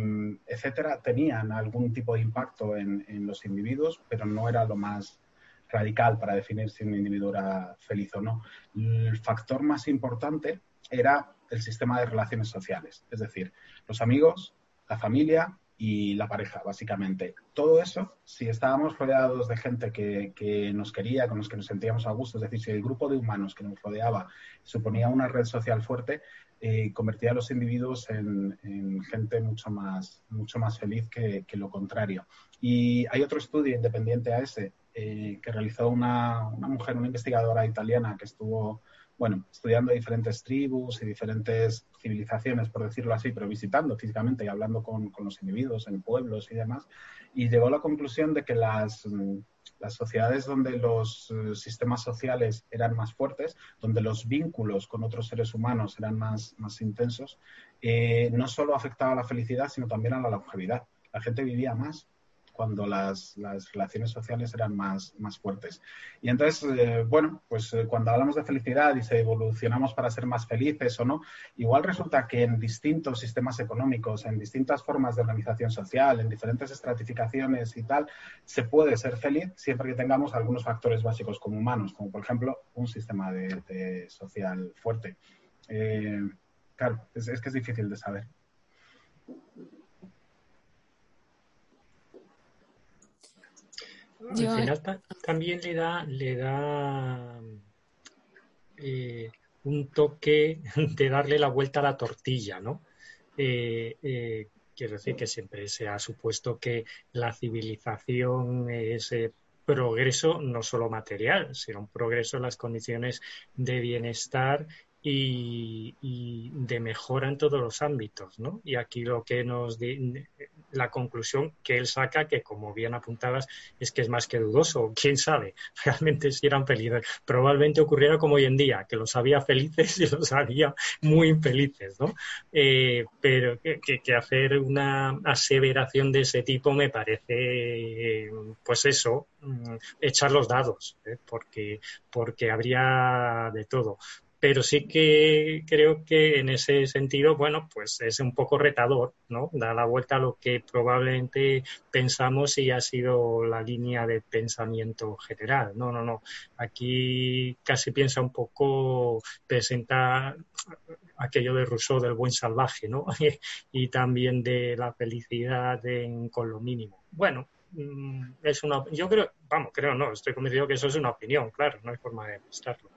etcétera, tenían algún tipo de impacto en, en los individuos, pero no era lo más radical para definir si un individuo era feliz o no. El factor más importante era el sistema de relaciones sociales, es decir, los amigos, la familia y la pareja, básicamente. Todo eso, si estábamos rodeados de gente que, que, nos quería, con los que nos sentíamos a gusto, es decir, si el grupo de humanos que nos rodeaba suponía una red social fuerte, eh, convertía a los individuos en, en, gente mucho más, mucho más feliz que, que, lo contrario. Y hay otro estudio independiente a ese eh, que realizó una, una, mujer, una investigadora italiana que estuvo, bueno, estudiando diferentes tribus y diferentes civilizaciones, por decirlo así, pero visitando físicamente y hablando con, con los individuos en pueblos y demás, y llegó a la conclusión de que las, las sociedades donde los uh, sistemas sociales eran más fuertes, donde los vínculos con otros seres humanos eran más, más intensos, eh, no solo afectaba a la felicidad, sino también a la longevidad. La gente vivía más cuando las, las relaciones sociales eran más, más fuertes. Y entonces, eh, bueno, pues eh, cuando hablamos de felicidad y se evolucionamos para ser más felices o no, igual resulta que en distintos sistemas económicos, en distintas formas de organización social, en diferentes estratificaciones y tal, se puede ser feliz siempre que tengamos algunos factores básicos como humanos, como por ejemplo un sistema de, social fuerte. Eh, claro, es que es difícil de saber. Yo... Al final ta también le da, le da eh, un toque de darle la vuelta a la tortilla, ¿no? Eh, eh, quiero decir que siempre se ha supuesto que la civilización es progreso no solo material, sino un progreso en las condiciones de bienestar y, de mejora en todos los ámbitos, ¿no? Y aquí lo que nos di, la conclusión que él saca, que como bien apuntabas, es que es más que dudoso. ¿Quién sabe realmente si eran felices? Probablemente ocurriera como hoy en día, que los había felices y los había muy infelices, ¿no? Eh, pero que, que, hacer una aseveración de ese tipo me parece, pues eso, mm, echar los dados, ¿eh? porque, porque habría de todo pero sí que creo que en ese sentido, bueno, pues es un poco retador, ¿no? Da la vuelta a lo que probablemente pensamos y ha sido la línea de pensamiento general. No, no, no. Aquí casi piensa un poco, presenta aquello de Rousseau del buen salvaje, ¿no? y también de la felicidad en, con lo mínimo. Bueno, mm, es una, yo creo, vamos, creo no, estoy convencido que eso es una opinión, claro, no hay forma de estarlo.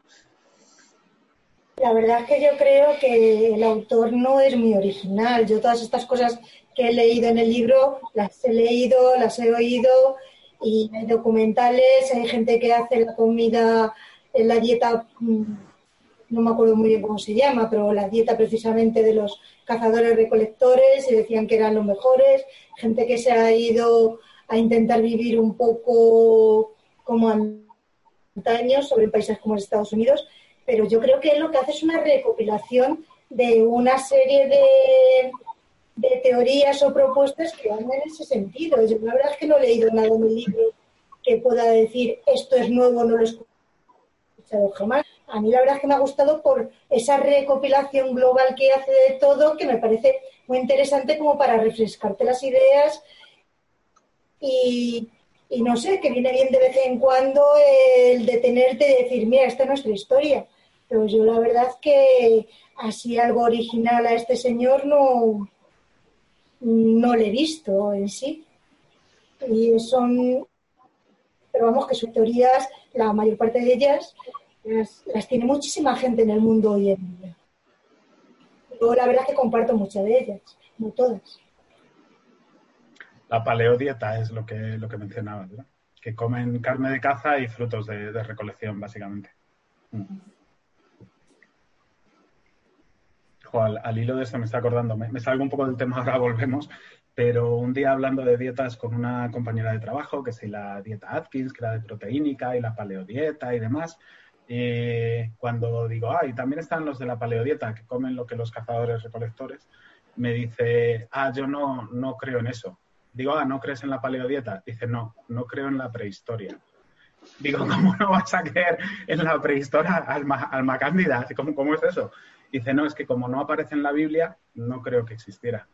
La verdad es que yo creo que el autor no es muy original. Yo todas estas cosas que he leído en el libro las he leído, las he oído y hay documentales, hay gente que hace la comida en la dieta, no me acuerdo muy bien cómo se llama, pero la dieta precisamente de los cazadores recolectores y decían que eran los mejores, gente que se ha ido a intentar vivir un poco como antaño sobre países como Estados Unidos pero yo creo que lo que hace es una recopilación de una serie de, teorías o propuestas que van en ese sentido. La verdad es que no he leído nada en el libro que pueda decir esto es nuevo, no lo he escuchado jamás. a mí la verdad es que me ha gustado por esa recopilación global que hace de todo, que me parece muy interesante como para refrescarte las ideas y, y no sé, que viene bien de vez en cuando el detenerte y decir, mira, esta es nuestra historia. Pero yo la verdad que así algo original a este señor no, no le he visto en sí. Y son, pero vamos, que sus teorías, la mayor parte de ellas, las, tiene muchísima gente en el mundo hoy en día. Yo la verdad que comparto muchas de ellas, no todas. La paleodieta es lo que, lo que mencionabas, ¿verdad? Que comen carne de caza y frutos de, recolección, básicamente. Al, hilo de esto me está acordando, me, salgo un poco del tema, ahora volvemos, pero un día hablando de dietas con una compañera de trabajo, que es la dieta Atkins, que era de proteínica y la paleodieta y demás, cuando digo, ah, también están los de la paleodieta, que comen lo que los cazadores recolectores, me dice, ah, yo no, no creo en eso. Digo, ah, ¿no crees en la paleodieta? Dice, no, no creo en la prehistoria. Digo, ¿cómo no vas a creer en la prehistoria alma, alma cándida? ¿Cómo, ¿Cómo es eso? Dice, no, es que como no aparece en la Biblia, no creo que existiera.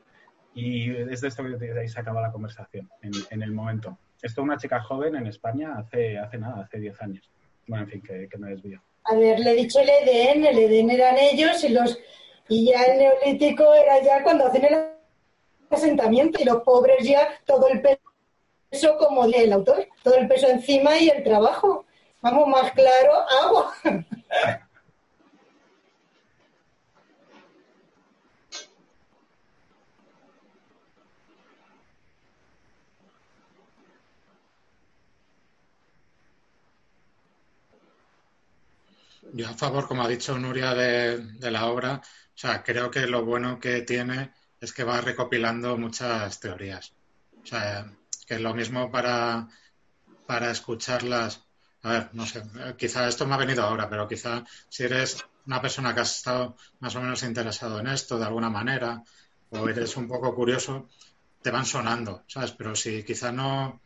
Y desde esto de ahí se acaba la conversación, en, el momento. Esto una chica joven en España hace, hace nada, hace 10 años. Bueno, en fin, que, me desvío. A ver, le he dicho el Edén, el Edén eran ellos y los y ya el neolítico era ya cuando hacen el asentamiento y los pobres ya todo el peso como el autor, todo el peso encima y el trabajo. Vamos, más claro, agua. Yo a favor, como ha dicho Nuria, de, la obra, o sea, creo que lo bueno que tiene es que va recopilando muchas teorías. O sea, que es lo mismo para, para escucharlas. A ver, no sé, quizá esto me ha venido ahora, pero quizá si eres una persona que has estado más o menos interesado en esto de alguna manera, o eres un poco curioso, te van sonando, ¿sabes? Pero si quizá no,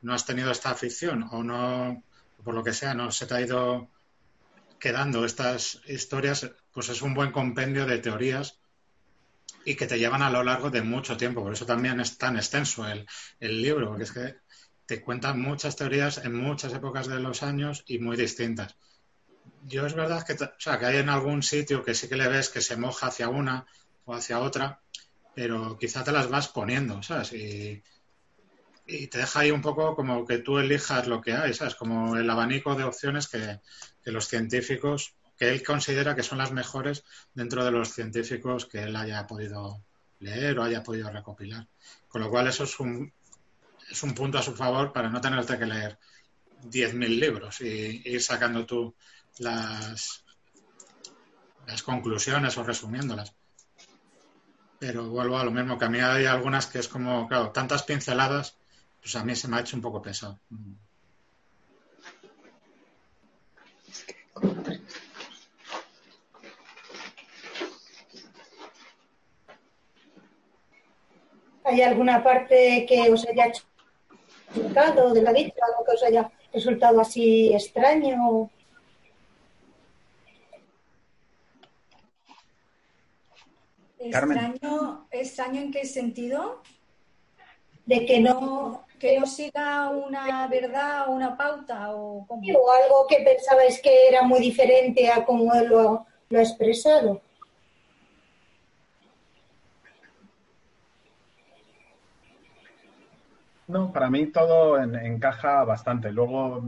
no has tenido esta afición o no, por lo que sea, no se te ha ido quedando estas historias, pues es un buen compendio de teorías y que te llevan a lo largo de mucho tiempo. Por eso también es tan extenso el, libro, porque es que te cuentan muchas teorías en muchas épocas de los años y muy distintas. Yo es verdad que, o sea, que hay en algún sitio que sí que le ves que se moja hacia una o hacia otra, pero quizá te las vas poniendo, ¿sabes? Y, y te deja ahí un poco como que tú elijas lo que hay, ¿sabes? Como el abanico de opciones que, los científicos, que él considera que son las mejores dentro de los científicos que él haya podido leer o haya podido recopilar. Con lo cual eso es un, es un punto a su favor para no tenerte que leer 10.000 libros y, ir sacando tú las, las conclusiones o resumiéndolas. Pero vuelvo a lo mismo, que a mí hay algunas que es como, claro, tantas pinceladas pues a mí se me ha hecho un poco pesado. ¿Hay alguna parte que os haya resultado de la dicha, algo que os haya resultado así extraño? ¿Extraño, ¿Extraño en qué sentido? De que no que no siga una verdad o una pauta o, como... o algo que pensabais que era muy diferente a como lo, lo ha expresado. No, para mí todo encaja bastante. Luego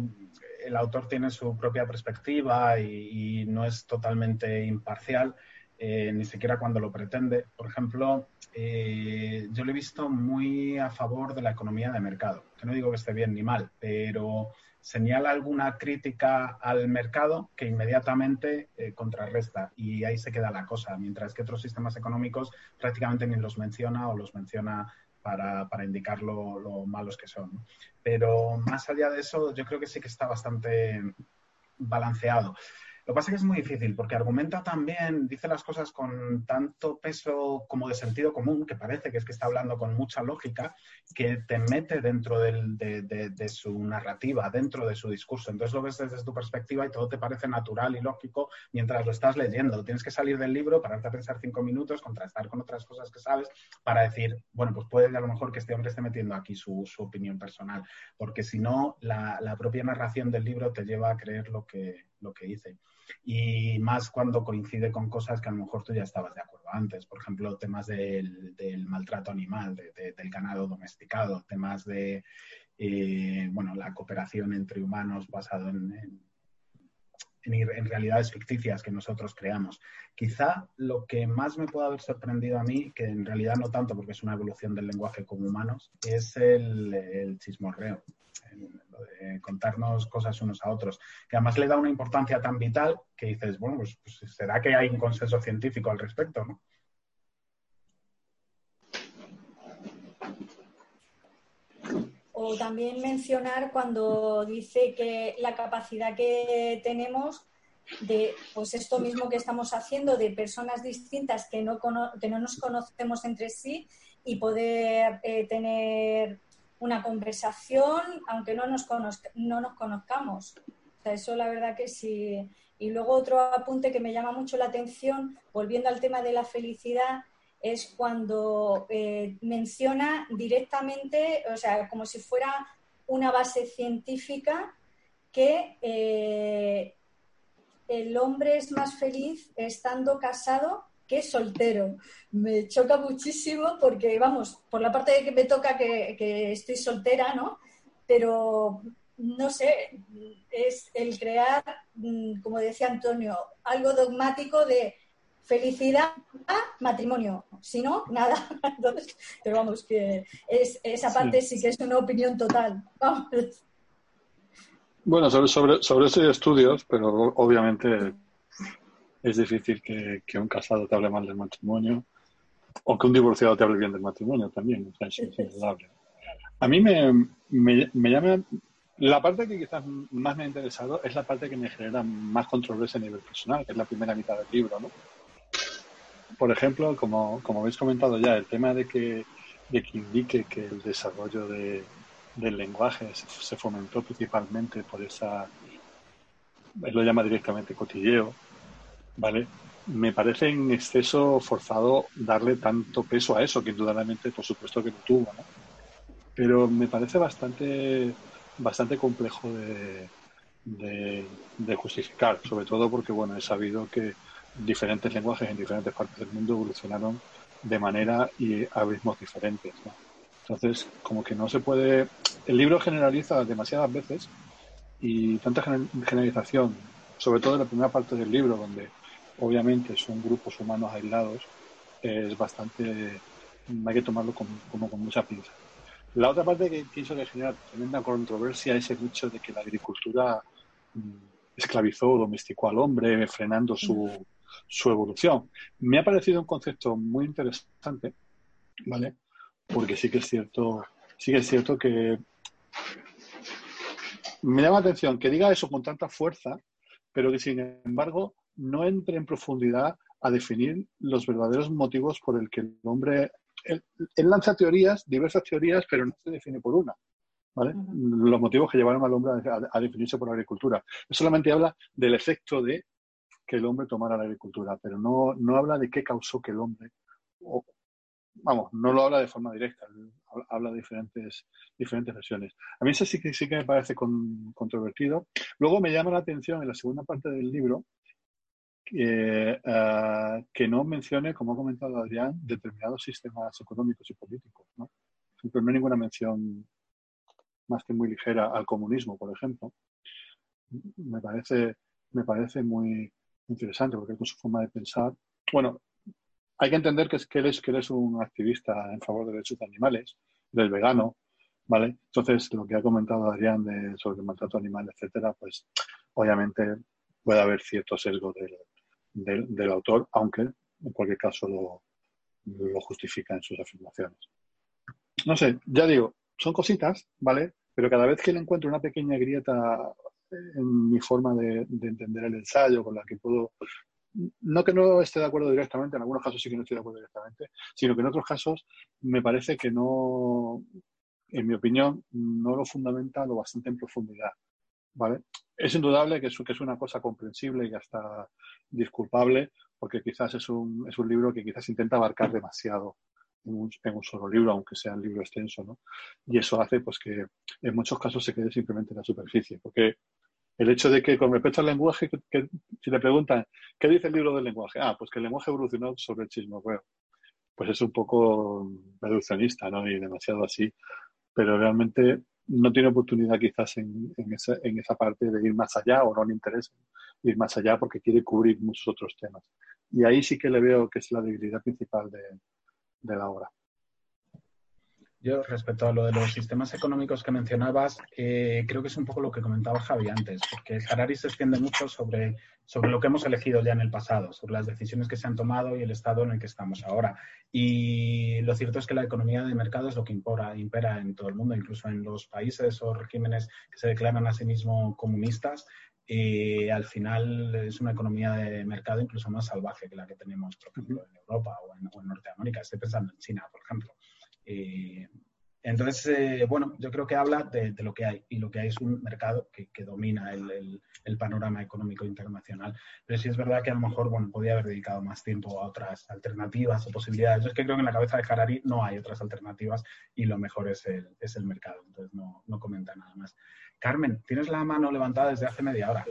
el autor tiene su propia perspectiva y, no es totalmente imparcial, eh, ni siquiera cuando lo pretende. Por ejemplo, eh, yo lo he visto muy a favor de la economía de mercado, que no digo que esté bien ni mal, pero señala alguna crítica al mercado que inmediatamente eh, contrarresta y ahí se queda la cosa, mientras que otros sistemas económicos prácticamente ni los menciona o los menciona para, indicar lo, malos que son. Pero más allá de eso, yo creo que sí que está bastante balanceado. Lo que pasa es que es muy difícil porque argumenta también, dice las cosas con tanto peso como de sentido común, que parece que es que está hablando con mucha lógica, que te mete dentro de, su narrativa, dentro de su discurso. Entonces lo ves desde tu perspectiva y todo te parece natural y lógico mientras lo estás leyendo. Tienes que salir del libro, pararte a pensar cinco minutos, contrastar con otras cosas que sabes para decir, bueno, pues puede a lo mejor que este hombre esté metiendo aquí su, opinión personal, porque si no, la, la propia narración del libro te lleva a creer lo que, lo que dice y más cuando coincide con cosas que a lo mejor tú ya estabas de acuerdo antes. Por ejemplo, temas del, maltrato animal, del ganado domesticado, temas de eh, bueno, la cooperación entre humanos basado en, en, en, realidades ficticias que nosotros creamos. Quizá lo que más me puede haber sorprendido a mí, que en realidad no tanto porque es una evolución del lenguaje como humanos, es el, el chismorreo de contarnos cosas unos a otros, que además le da una importancia tan vital que dices, bueno, pues, pues, será que hay un consenso científico al respecto, ¿no? O también mencionar cuando dice que la capacidad que tenemos de pues esto mismo que estamos haciendo de personas distintas que no, que no nos conocemos entre sí y poder eh, tener una conversación, aunque no nos, no nos conozcamos. eso la verdad que sí. Y luego otro apunte que me llama mucho la atención, volviendo al tema de la felicidad, es cuando eh, menciona directamente, o sea, como si fuera una base científica, que eh, el hombre es más feliz estando casado que soltero. Me choca muchísimo porque, vamos, por la parte de que me toca que, estoy soltera, ¿no? Pero, no sé, es el crear, mm, como decía Antonio, algo dogmático de felicidad a matrimonio. Si no, nada. pero vamos, que es, esa parte sí. que es una opinión total. Bueno, sobre, sobre, sobre eso hay estudios, pero obviamente es difícil que, un casado te hable mal del matrimonio o que un divorciado te hable bien del matrimonio también. O sea, es indudable. A mí me, me, llama. La parte que quizás más me ha interesado es la parte que me genera más controversia a nivel personal, que es la primera mitad del libro, ¿no? Por ejemplo, como, como habéis comentado ya, el tema de que, de que indique que el desarrollo de, del lenguaje se, fomentó principalmente por esa, él lo llama directamente cotilleo, ¿vale? Me parece en exceso forzado darle tanto peso a eso, que indudablemente, por supuesto que lo tuvo, ¿no? Pero me parece bastante, bastante complejo de, de, justificar, sobre todo porque, bueno, he sabido que diferentes lenguajes en diferentes partes del mundo evolucionaron de manera y a ritmos diferentes, ¿no? Entonces, como que no se puede... El libro generaliza demasiadas veces y tanta generalización, sobre todo en la primera parte del libro, donde obviamente son grupos humanos aislados, es bastante, hay que tomarlo como con mucha pinza. La otra parte que pienso que genera tremenda controversia es el hecho de que la agricultura mm, esclavizó o domesticó al hombre, frenando su, su evolución. Me ha parecido un concepto muy interesante, ¿vale? Porque sí que es cierto, sí que es cierto que me llama la atención que diga eso con tanta fuerza, pero que sin embargo no entre en profundidad a definir los verdaderos motivos por el que el hombre... Él, lanza teorías, diversas teorías, pero no se define por una. ¿vale? Los motivos que llevaron al hombre a, definirse por la agricultura. solamente habla del efecto de que el hombre tomara la agricultura, pero no, no habla de qué causó que el hombre, vamos, no lo habla de forma directa, habla de diferentes, diferentes versiones. A mí eso sí que, sí que me parece controvertido. Luego me llama la atención en la segunda parte del libro que, eh, que no mencione, como ha comentado Adrián, determinados sistemas económicos y políticos. ¿no? no hay ninguna mención más que muy ligera al comunismo, por ejemplo. Me parece, me parece muy interesante porque con su forma de pensar. Bueno, hay que entender que, es, que, él es, que él es un activista en favor de derechos de animales, del vegano, ¿vale? Entonces, lo que ha comentado Adrián sobre el maltrato animal, etcétera, pues obviamente puede haber cierto sesgo del, del, autor, aunque en cualquier caso lo, justifica en sus afirmaciones. No sé, ya digo, son cositas, ¿vale? Pero cada vez que le encuentro una pequeña grieta en mi forma de, de entender el ensayo, con la que puedo no que no esté de acuerdo directamente, en algunos casos sí que no estoy de acuerdo directamente, sino que en otros casos me parece que no, en mi opinión, no lo fundamenta lo bastante en profundidad. ¿Vale? Es indudable que es, que es una cosa comprensible y hasta disculpable, porque quizás es un, es un libro que quizás intenta abarcar demasiado en un, en un, solo libro, aunque sea un libro extenso, ¿no? Y eso hace pues que en muchos casos se quede simplemente en la superficie, porque el hecho de que con respecto al lenguaje, que, si le preguntan, ¿qué dice el libro del lenguaje? Ah, pues que el lenguaje evolucionó sobre el chismorreo. Pues es un poco reduccionista, ¿no? Y demasiado así. Pero realmente no tiene oportunidad quizás en, en, esa, en esa parte de ir más allá o no le interesa ir más allá porque quiere cubrir muchos otros temas. Y ahí sí que le veo que es la debilidad principal de, de la obra. Yo, respecto a lo de los sistemas económicos que mencionabas, eh, creo que es un poco lo que comentaba Javi antes, porque Harari se extiende mucho sobre, sobre lo que hemos elegido ya en el pasado, sobre las decisiones que se han tomado y el estado en el que estamos ahora. Y lo cierto es que la economía de mercado es lo que impora, impera en todo el mundo, incluso en los países o regímenes que se declaran a sí mismos comunistas. Y al final es una economía de mercado incluso más salvaje que la que tenemos, por ejemplo, en Europa o en, o en Norteamérica. Estoy pensando en China, por ejemplo. Eh, entonces, eh, bueno, yo creo que habla de, de, lo que hay y lo que hay es un mercado que, que domina el, el, el, panorama económico internacional. Pero sí es verdad que a lo mejor, bueno, podía haber dedicado más tiempo a otras alternativas o posibilidades. Yo es que creo que en la cabeza de Harari no hay otras alternativas y lo mejor es el, es el mercado. Entonces, no, no comenta nada más. Carmen, tienes la mano levantada desde hace media hora.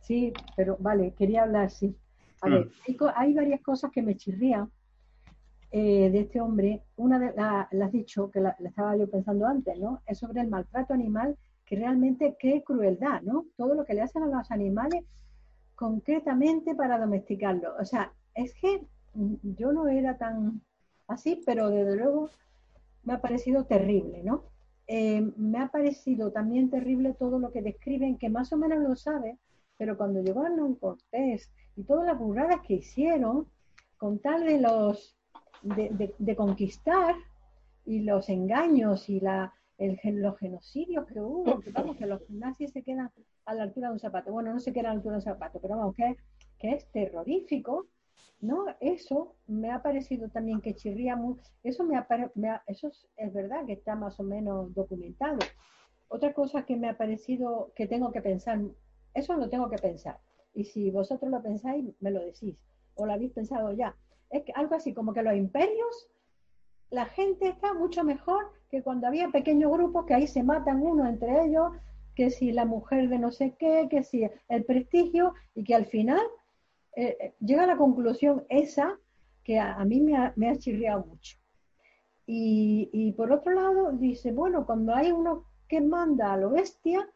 Sí, pero vale, quería hablar, sí. A mm. ver, hay, hay varias cosas que me chirrían eh, de este hombre, una de las la has dicho, que la, la, estaba yo pensando antes, ¿no? Es sobre el maltrato animal, que realmente qué crueldad, ¿no? Todo lo que le hacen a los animales concretamente para domesticarlos. O sea, es que yo no era tan así, pero desde luego me ha parecido terrible, ¿no? Eh, me ha parecido también terrible todo lo que describen, que más o menos lo sabe, pero cuando llegó a Hernán Cortés y todas las burradas que hicieron, con tal de los de, de, de, conquistar y los engaños y la, el, los genocidios que hubo, que, vamos, que los nazis se quedan a la altura de un zapato. Bueno, no se quedan a la altura de un zapato, pero vamos, que, que es terrorífico, ¿no? Eso me ha parecido también que chirría mucho. Eso, me, me ha, eso es, es, verdad que está más o menos documentado. Otra cosa que me ha parecido que tengo que pensar, eso lo tengo que pensar. Y si vosotros lo pensáis, me lo decís. O lo habéis pensado ya es que algo así como que los imperios, la gente está mucho mejor que cuando había pequeños grupos que ahí se matan uno entre ellos, que si la mujer de no sé qué, que si el prestigio, y que al final eh, eh llega a la conclusión esa que a, mí me ha, me chirriado mucho. Y, y por otro lado, dice, bueno, cuando hay uno que manda a lo bestia,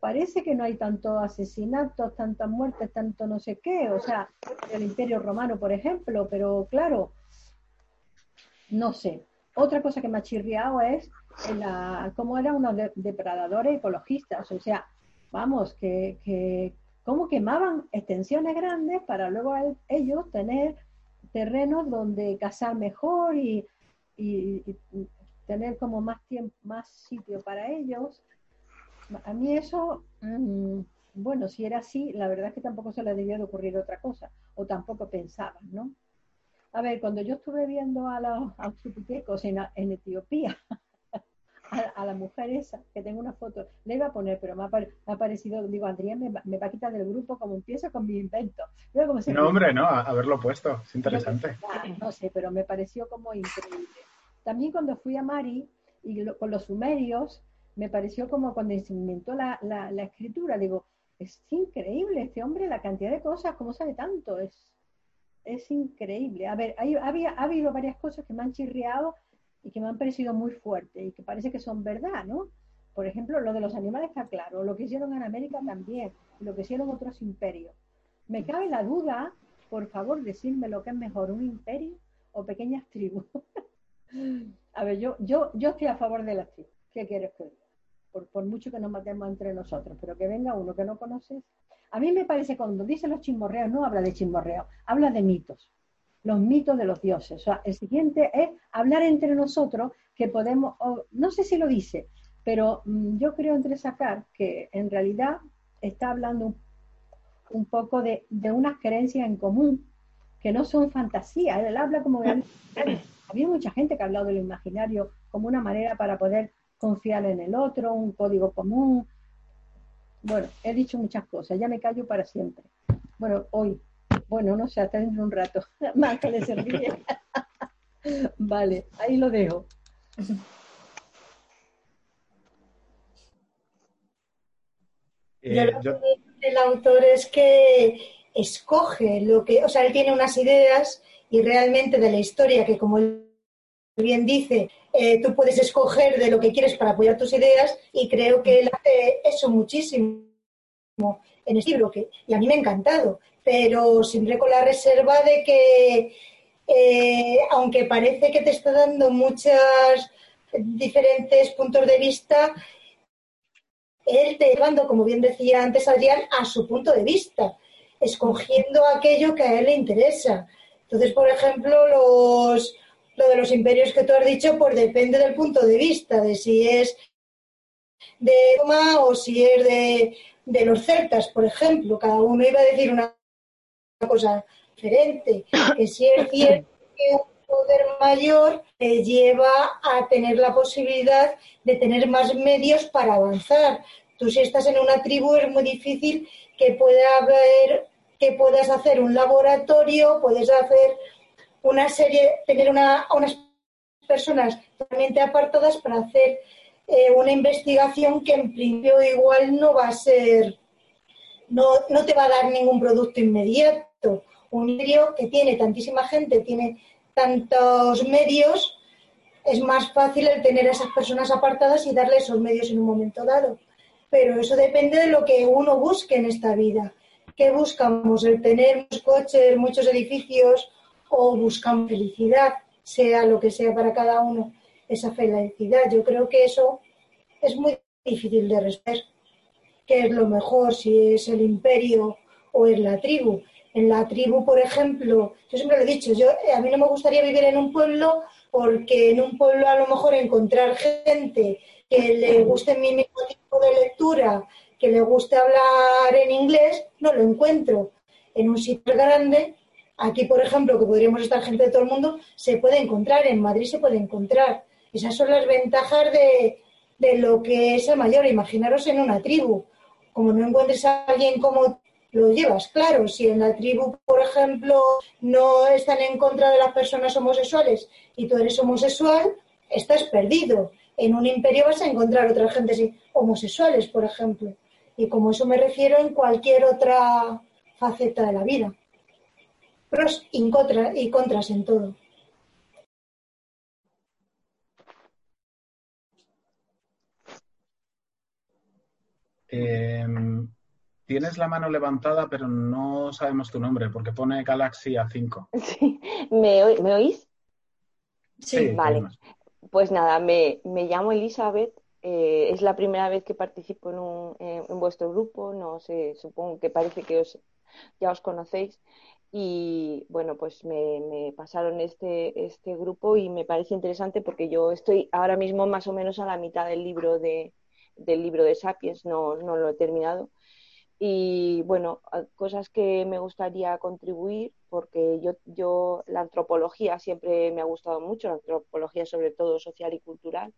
parece que no hay tantos asesinatos, tantas muertes, tanto no sé qué, o sea, el Imperio Romano, por ejemplo, pero claro, no sé. Otra cosa que me ha chirriado es la, cómo eran unos de, depredadores ecologistas, o sea, vamos, que, que cómo quemaban extensiones grandes para luego ellos tener terrenos donde cazar mejor y, y, y tener como más tiempo, más sitio para ellos a mí eso, mmm, bueno, si era así, la verdad es que tampoco se le debía de ocurrir otra cosa, o tampoco pensaban, ¿no? A ver, cuando yo estuve viendo a los australopitecos en, en Etiopía, a, a, la mujer esa, que tengo una foto, le iba a poner, pero me ha, me ha parecido, digo, Andrea me, me, va a quitar del grupo como empiezo con mi invento. Como no, hombre, no, haberlo puesto, es interesante. No, no, sé, pero me pareció como increíble. También cuando fui a Mari, y lo, con los sumerios, me pareció como cuando se inventó la, la, escritura, digo, es increíble este hombre, la cantidad de cosas, cómo sabe tanto, es, es increíble. A ver, hay, había, ha habido varias cosas que me han chirriado y que me han parecido muy fuertes y que parece que son verdad, ¿no? Por ejemplo, lo de los animales está claro, lo que hicieron en América también, lo que hicieron otros imperios. Me cabe la duda, por favor, decirme lo que es mejor, un imperio o pequeñas tribus. a ver, yo, yo, yo estoy a favor de las tribus. ¿Qué quieres que? Por, mucho que nos matemos entre nosotros, pero que venga uno que no conoces. A mí me parece cuando dice los chismorreos, no habla de chismorreo, habla de mitos, los mitos de los dioses. O sea, el siguiente es hablar entre nosotros que podemos, no sé si lo dice, pero mmm, yo creo entre sacar que en realidad está hablando un, poco de, de, unas creencias en común que no son fantasía. Él habla como de... Había mucha gente que ha hablado del imaginario como una manera para poder confiar en el otro, un código común. Bueno, he dicho muchas cosas, ya me callo para siempre. Bueno, hoy, bueno, no sé, hasta dentro un rato, más que le serviría. vale, ahí lo dejo. Eh, yo el autor es que escoge lo que, o sea, él tiene unas ideas y realmente de la historia que como él bien dice, eh, tú puedes escoger de lo que quieres para apoyar tus ideas y creo que él hace eso muchísimo en este libro que, y a mí me ha encantado, pero siempre con la reserva de que eh, aunque parece que te está dando muchos diferentes puntos de vista, él te llevando, como bien decía antes Adrián, a su punto de vista, escogiendo aquello que a él le interesa. Entonces, por ejemplo, los, lo de los imperios que tú has dicho, pues depende del punto de vista, de si es de Roma o si es de, de los celtas, por ejemplo. Cada uno iba a decir una cosa diferente. Que si es cierto que un poder mayor te lleva a tener la posibilidad de tener más medios para avanzar. Tú si estás en una tribu es muy difícil que pueda haber que puedas hacer un laboratorio, puedes hacer una serie, tener una, unas personas totalmente apartadas para hacer eh, una investigación que en principio igual no va a ser, no, no te va a dar ningún producto inmediato. Un medio que tiene tantísima gente, tiene tantos medios, es más fácil el tener a esas personas apartadas y darle esos medios en un momento dado. Pero eso depende de lo que uno busque en esta vida. ¿Qué buscamos? ¿El tener muchos coches, muchos edificios o buscamos felicidad? Sea lo que sea para cada uno esa felicidad. Yo creo que eso es muy difícil de responder. ¿Qué es lo mejor? Si es el imperio o es la tribu. En la tribu, por ejemplo, yo siempre lo he dicho, yo, a mí no me gustaría vivir en un pueblo porque en un pueblo a lo mejor encontrar gente que le guste mi mismo tipo de lectura, que le guste hablar en inglés, no lo encuentro. En un sitio grande, aquí por ejemplo, que podríamos estar gente de todo el mundo, se puede encontrar, en Madrid se puede encontrar. Esas son las ventajas de, lo que es el mayor. Imaginaros en una tribu, como no encuentres a alguien como lo llevas, claro, si en la tribu, por ejemplo, no están en contra de las personas homosexuales y tú eres homosexual, estás perdido. En un imperio vas a encontrar otra gente homosexuales, por ejemplo. Y como eso me refiero en cualquier otra faceta de la vida. Pros y, contras en todo. Em, tienes la mano levantada, pero no sabemos tu nombre, porque pone Galaxy A5. Sí, ¿me, oís? Sí, vale. Pues nada, me, me llamo Elizabeth eh, es la primera vez que participo en, un, eh, en vuestro grupo, no sé, supongo que parece que os, ya os conocéis. Y bueno, pues me, pasaron este, este grupo y me parece interesante porque yo estoy ahora mismo más o menos a la mitad del libro de, del libro de Sapiens, no, no lo he terminado. Y bueno, cosas que me gustaría contribuir, porque yo, yo la antropología siempre me ha gustado mucho, la antropología sobre todo social y cultural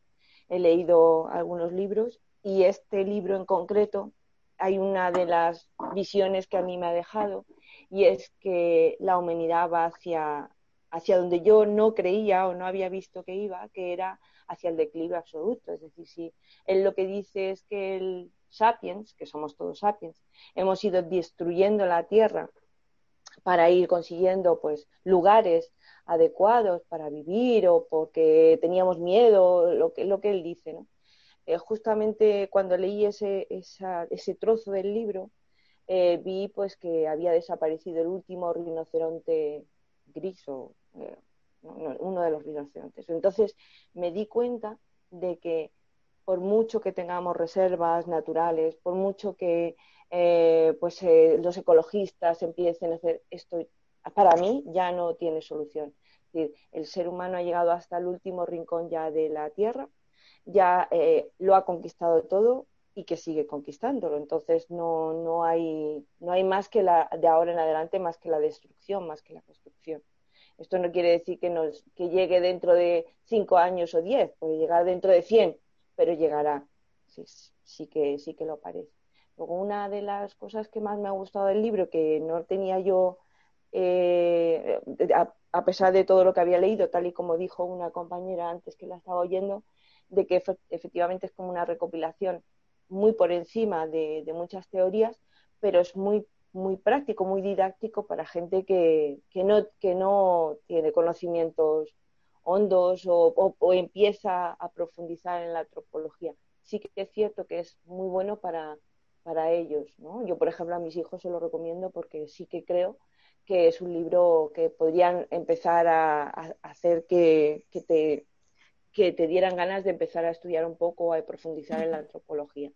he leído algunos libros y este libro en concreto hay una de las visiones que a mí me ha dejado y es que la humanidad va hacia, hacia donde yo no creía o no había visto que iba, que era hacia el declive absoluto. Es decir, si él lo que dice es que el sapiens, que somos todos sapiens, hemos ido destruyendo la Tierra para ir consiguiendo pues lugares adecuados para vivir o porque teníamos miedo, lo que, lo que él dice. ¿no? Eh, justamente cuando leí ese, ese trozo del libro, eh, vi pues que había desaparecido el último rinoceronte gris o eh, uno de los rinocerontes. Entonces me di cuenta de que por mucho que tengamos reservas naturales, por mucho que pues los ecologistas empiecen a hacer esto para mí ya no tiene solución. el ser humano ha llegado hasta el último rincón ya de la Tierra, ya eh, lo ha conquistado todo y que sigue conquistándolo. Entonces no, no, hay, no hay más que la, de ahora en adelante, más que la destrucción, más que la construcción. Esto no quiere decir que, nos, que llegue dentro de cinco años o diez, puede llegar dentro de cien, pero llegará. Sí, sí, que, sí que lo parece. Luego, una de las cosas que más me ha gustado del libro, que no tenía yo, eh, a, pesar de todo lo que había leído, tal y como dijo una compañera antes que la estaba oyendo, de que efectivamente es como una recopilación muy por encima de, muchas teorías, pero es muy, muy práctico, muy didáctico para gente que, no, que no tiene conocimientos hondos o, empieza a profundizar en la antropología. Sí que es cierto que es muy bueno para, para ellos. ¿no? Yo, por ejemplo, a mis hijos se lo recomiendo porque sí que creo que es un libro que podrían empezar a, hacer que, te, que te dieran ganas de empezar a estudiar un poco, a profundizar en la antropología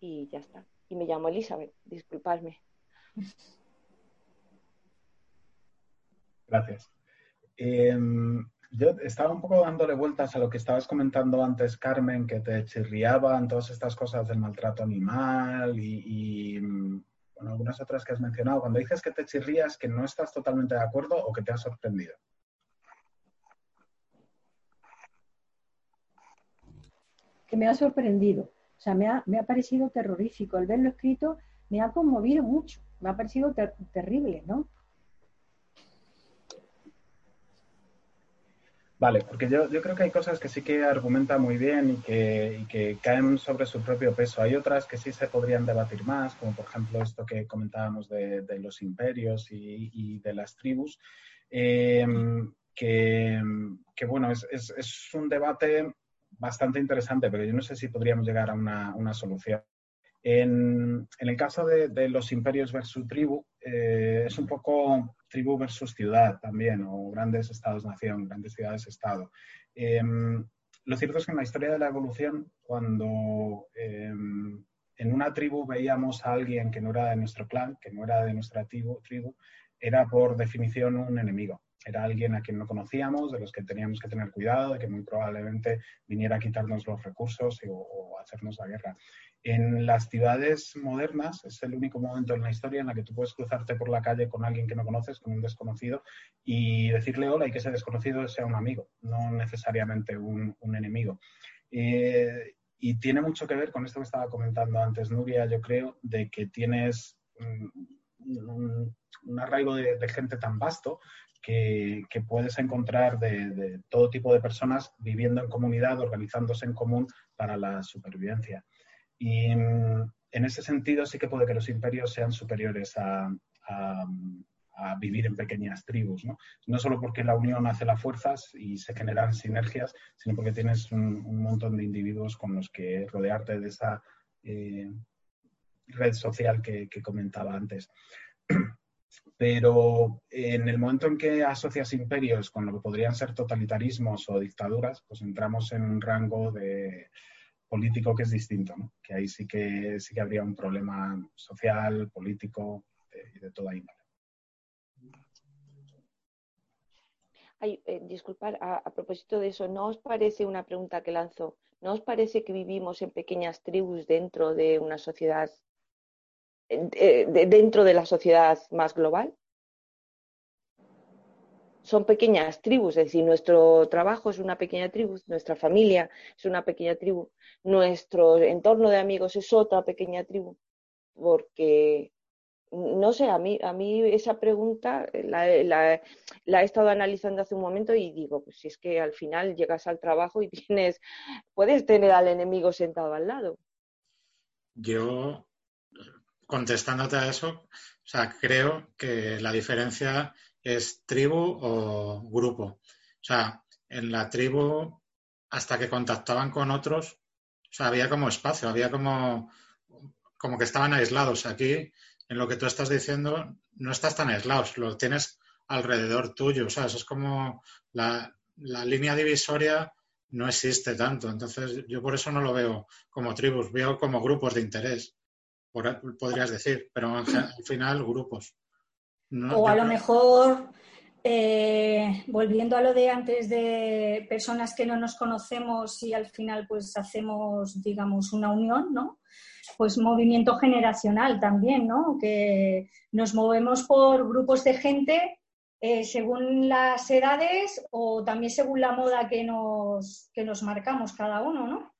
y ya está. Y me llamo Elizabeth, disculpadme. Gracias. Em, yo estaba un poco dándole vueltas a lo que estabas comentando antes, Carmen, que te chirriaban todas estas cosas del maltrato animal y, bueno, algunas otras que has mencionado. Cuando dices que te chirrías, que no estás totalmente de acuerdo o que te ha sorprendido. Que me ha sorprendido. O sea, me ha, me ha parecido terrorífico. El verlo escrito me ha conmovido mucho. Me ha parecido terrible, ¿no? Vale, porque yo, yo, creo que hay cosas que sí que argumenta muy bien y que, que, caen sobre su propio peso. Hay otras que sí se podrían debatir más, como por ejemplo esto que comentábamos de, de los imperios y, y, de las tribus, eh, que, que, bueno, es, es, un debate bastante interesante, pero yo no sé si podríamos llegar a una, solución. En, el caso de, los imperios versus tribu, eh, es un poco tribu versus ciudad también, o grandes estados-nación, grandes ciudades-estado. Em, lo cierto es que en la historia de la evolución, cuando em, en una tribu veíamos a alguien que no era de nuestro clan, que no era de nuestra tribu, tribu era por definición un enemigo era alguien a quien no conocíamos, de los que teníamos que tener cuidado, de que muy probablemente viniera a quitarnos los recursos o, hacernos la guerra. En las ciudades modernas es el único momento en la historia en la que tú puedes cruzarte por la calle con alguien que no conoces, con un desconocido, y decirle hola y que ese desconocido sea un amigo, no necesariamente un, enemigo. Eh, y tiene mucho que ver con esto que estaba comentando antes Nuria, yo creo, de que tienes un, arraigo de, gente tan vasto que, puedes encontrar de, todo tipo de personas viviendo en comunidad, organizándose en común para la supervivencia. Y mm, en ese sentido sí que puede que los imperios sean superiores a, vivir en pequeñas tribus, ¿no? ¿no? solo porque la unión hace las fuerzas y se generan sinergias, sino porque tienes un, montón de individuos con los que rodearte de esa eh, red social que comentaba antes. Pero en el momento en que asocias imperios con lo que podrían ser totalitarismos o dictaduras, pues entramos en un rango de político que es distinto, ¿no? Que ahí sí que sí que habría un problema social, político y de, toda índole. Ay, eh, disculpar, a, propósito de eso, ¿no os parece una pregunta que lanzo? ¿No os parece que vivimos en pequeñas tribus dentro de una sociedad eh, dentro de la sociedad más global. Son pequeñas tribus, es decir, nuestro trabajo es una pequeña tribu, nuestra familia es una pequeña tribu, nuestro entorno de amigos es otra pequeña tribu, porque no sé, a mí, a mí esa pregunta la, la, he estado analizando hace un momento y digo, pues si es que al final llegas al trabajo y tienes, puedes tener al enemigo sentado al lado. Yo contestándote a eso, o sea, creo que la diferencia es tribu o grupo. O sea, en la tribu, hasta que contactaban con otros, o sea, había como espacio, había como, como que estaban aislados. Aquí, en lo que tú estás diciendo, no estás tan aislados, lo tienes alrededor tuyo, sea, es como la, la línea divisoria no existe tanto. Entonces, yo por eso no lo veo como tribus, veo como grupos de interés podrías decir, pero al final grupos. o a lo mejor eh, volviendo a lo de antes de personas que no nos conocemos y al final pues hacemos, digamos, una unión, ¿no? Pues movimiento generacional también, ¿no? Que nos movemos por grupos de gente eh, según las edades o también según la moda que nos, que nos marcamos cada uno, ¿no?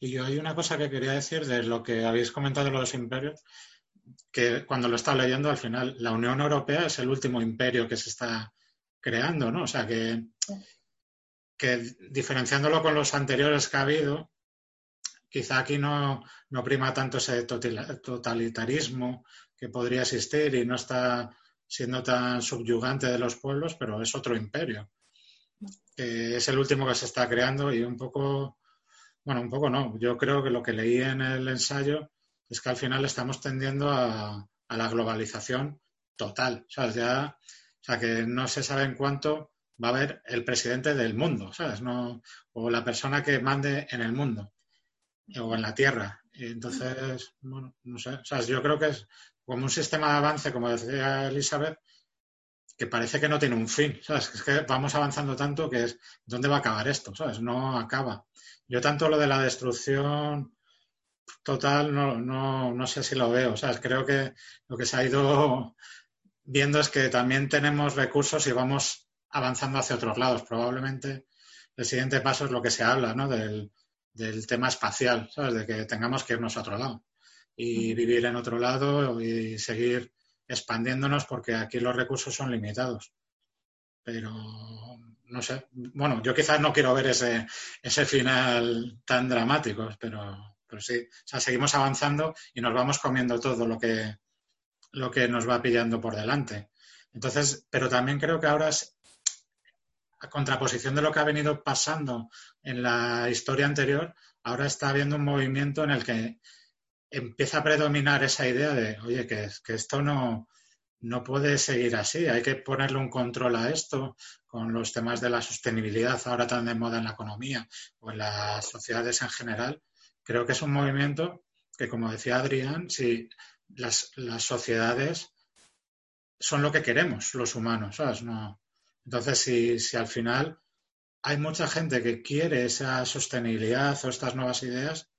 Y hay una cosa que quería decir de lo que habéis comentado de los imperios, que cuando lo estaba leyendo, al final, la Unión Europea es el último imperio que se está creando, ¿no? O sea, que, que diferenciándolo con los anteriores que ha habido, quizá aquí no, no prima tanto ese totalitarismo que podría existir y no está siendo tan subyugante de los pueblos, pero es otro imperio, que es el último que se está creando y un poco, bueno, un poco no, yo creo que lo que leí en el ensayo es que al final estamos tendiendo a, la globalización total. O sea, que no se sabe en cuánto va a haber el presidente del mundo, ¿sabes? No, o la persona que mande en el mundo o en la Tierra. Entonces, bueno, no sé. O sea, yo creo que es como un sistema de avance, como decía Elizabeth, que parece que no tiene un fin. ¿sabes? Es que vamos avanzando tanto que es, ¿dónde va a acabar esto? ¿Sabes? No acaba. Yo tanto lo de la destrucción total no, no, no sé si lo veo. Sea, creo que lo que se ha ido viendo es que también tenemos recursos y vamos avanzando hacia otros lados. Probablemente el siguiente paso es lo que se habla, ¿no? Del, del tema espacial, ¿sabes? De que tengamos que irnos a otro lado y vivir en otro lado y seguir expandiéndonos porque aquí los recursos son limitados. Pero no sé, bueno, yo quizás no quiero ver ese, ese final tan dramático, pero, pero sí, o sea, seguimos avanzando y nos vamos comiendo todo lo que, lo que nos va pillando por delante. Entonces, pero también creo que ahora es a contraposición de lo que ha venido pasando en la historia anterior, ahora está habiendo un movimiento en el que empieza a predominar esa idea de, oye, que, que esto no, no puede seguir así, hay que ponerle un control a esto con los temas de la sostenibilidad ahora tan de moda en la economía o en las sociedades en general creo que es un movimiento que, como decía Adrián, si las, sociedades son lo que queremos, los humanos. No. Entonces, si, si al final hay mucha gente que quiere esa sostenibilidad o estas nuevas ideas,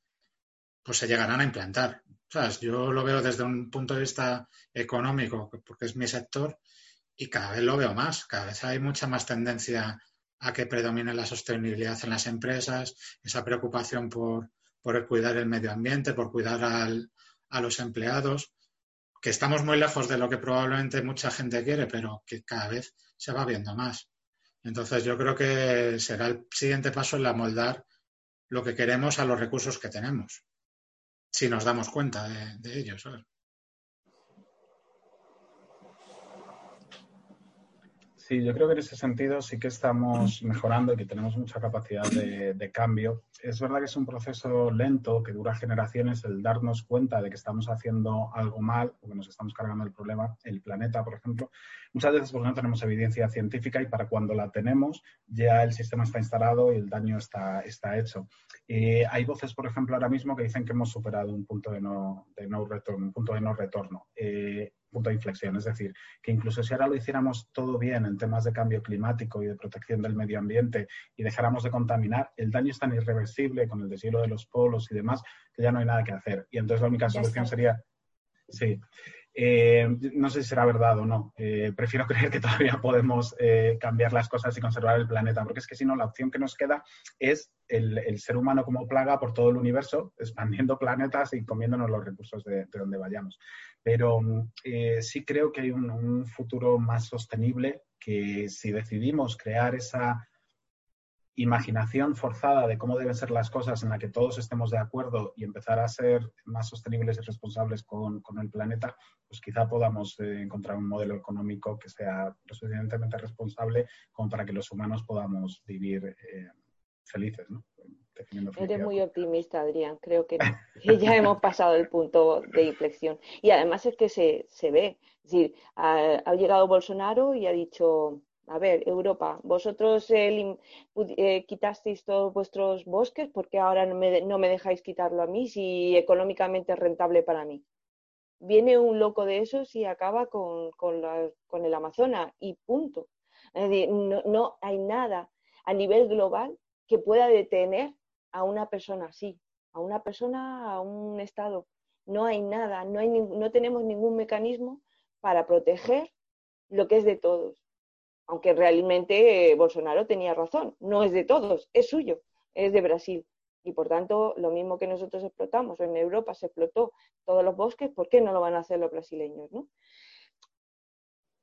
pues se llegarán a implantar. ¿Sabes? Yo lo veo desde un punto de vista económico, porque es mi sector, y cada vez lo veo más. Cada vez hay mucha más tendencia a que predomine la sostenibilidad en las empresas, esa preocupación por, por cuidar el medio ambiente, por cuidar a los empleados, que estamos muy lejos de lo que probablemente mucha gente quiere, pero que cada vez se va viendo más. Entonces yo creo que será el siguiente paso en amoldar lo que queremos a los recursos que tenemos, si nos damos cuenta de, de ellos. Sí, yo creo que en ese sentido sí que estamos mejorando y que tenemos mucha capacidad de, cambio. Es verdad que es un proceso lento que dura generaciones el darnos cuenta de que estamos haciendo algo mal o que nos estamos cargando el problema, el planeta, por ejemplo. Muchas veces porque no tenemos evidencia científica y para cuando la tenemos ya el sistema está instalado y el daño está, está hecho. Hay voces, por ejemplo, ahora mismo que dicen que hemos superado un punto de no, de no retorno, un punto de no retorno. Eh, punto de inflexión. Es decir, que incluso si ahora lo hiciéramos todo bien en temas de cambio climático y de protección del medio ambiente y dejáramos de contaminar, el daño es tan irreversible con el deshielo de los polos y demás que ya no hay nada que hacer. Y entonces la única solución sería, sí, eh, no sé si será verdad o no. Eh, prefiero creer que todavía podemos eh, cambiar las cosas y conservar el planeta, porque es que si no, la opción que nos queda es el, ser humano como plaga por todo el universo, expandiendo planetas y comiéndonos los recursos de, donde vayamos. Pero sí creo que hay un futuro más sostenible que si decidimos crear esa imaginación forzada de cómo deben ser las cosas en la que todos estemos de acuerdo y empezar a ser más sostenibles y responsables con, el planeta, pues quizá podamos eh, encontrar un modelo económico que sea lo suficientemente responsable como para que los humanos podamos vivir eh, felices. ¿no? Eres muy optimista, Adrián. Creo que, ya hemos pasado el punto de inflexión. Y además es que se, se ve. Es decir, ha llegado Bolsonaro y ha dicho a ver, Europa, vosotros eh, eh, quitasteis todos vuestros bosques, porque ahora no me, no me, dejáis quitarlo a mí si económicamente es rentable para mí? viene un loco de esos y acaba con, el Amazonas y punto. No, hay nada a nivel global que pueda detener a una persona así, a una persona, a un Estado. No hay nada, no tenemos ningún mecanismo para proteger lo que es de todos. Aunque realmente eh, Bolsonaro tenía razón, no es de todos, es suyo, es de Brasil. Y por tanto, lo mismo que nosotros explotamos, en Europa se explotó todos los bosques, ¿por qué no lo van a hacer los brasileños? ¿no?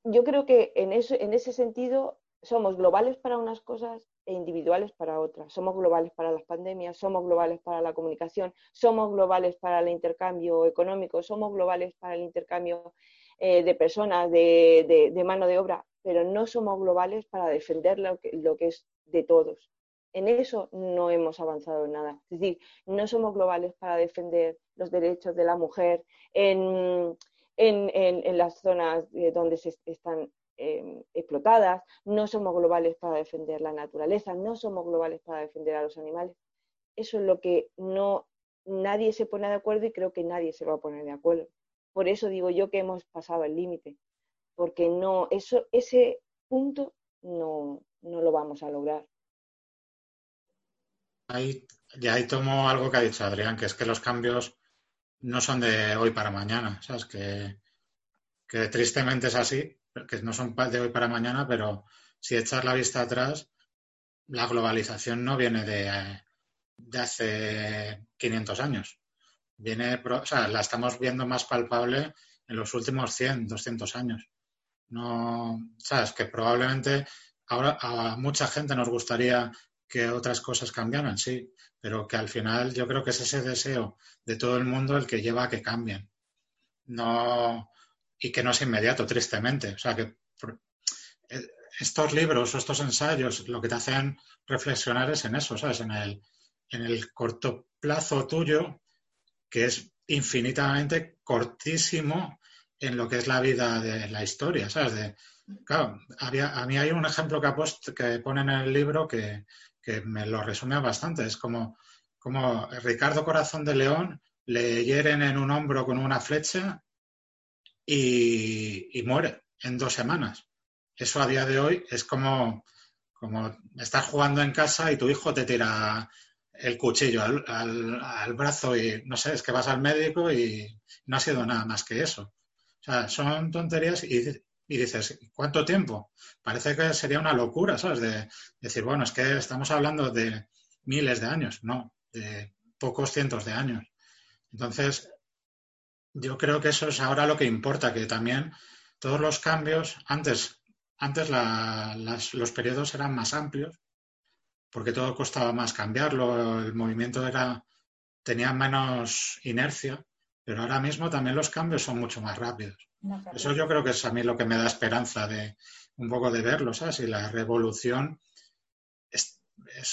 Yo creo que en, ese sentido somos globales para unas cosas e individuales para otras. Somos globales para las pandemias, somos globales para la comunicación, somos globales para el intercambio económico, somos globales para el intercambio eh, de personas, de, mano de obra, pero no somos globales para defender lo que, lo que es de todos. En eso no hemos avanzado nada. Es decir, no somos globales para defender los derechos de la mujer en, las zonas donde se están em, explotadas, no somos globales para defender la naturaleza, no somos globales para defender a los animales. Eso es lo que no nadie se pone de acuerdo y creo que nadie se va a poner de acuerdo. Por eso digo yo que hemos pasado el límite, porque no, eso, ese punto no, no lo vamos a lograr. Ahí, ya ahí tomo algo que ha dicho Adrián, que es que los cambios no son de hoy para mañana, ¿sabes? Que, que tristemente es así, que no son de hoy para mañana, pero si echas la vista atrás, la globalización no viene de, de hace 500 años viene, o sea, la estamos viendo más palpable en los últimos 100, 200 años. No, sabes que probablemente ahora a mucha gente nos gustaría que otras cosas cambiaran, sí, pero que al final yo creo que es ese deseo de todo el mundo el que lleva a que cambien. No, y que no es inmediato, tristemente. O sea, que eh, estos libros o estos ensayos lo que te hacen reflexionar es en eso, ¿sabes? En el, en el corto plazo tuyo, que es infinitamente cortísimo en lo que es la vida de la historia, ¿sabes? Claro, a mí hay un ejemplo que, post, que pone en el libro que, me lo resume bastante. Es como, como Ricardo Corazón de León le hieren en un hombro con una flecha y, y, muere en dos semanas. Eso a día de hoy es como, como estás jugando en casa y tu hijo te tira el cuchillo al, brazo y no sé, es que vas al médico y no ha sido nada más que eso. O sea, son tonterías y, dices, ¿cuánto tiempo? Parece que sería una locura, ¿sabes? De decir, bueno, es que estamos hablando de miles de años, no, de pocos cientos de años. Entonces, yo creo que eso es ahora lo que importa, que también todos los cambios, antes, antes los periodos eran más amplios porque todo costaba más cambiarlo, el movimiento era, tenía menos inercia, pero ahora mismo también los cambios son mucho más rápidos. Eso yo creo que es a mí lo que me da esperanza de un poco de verlo, ¿sabes? Y la revolución es,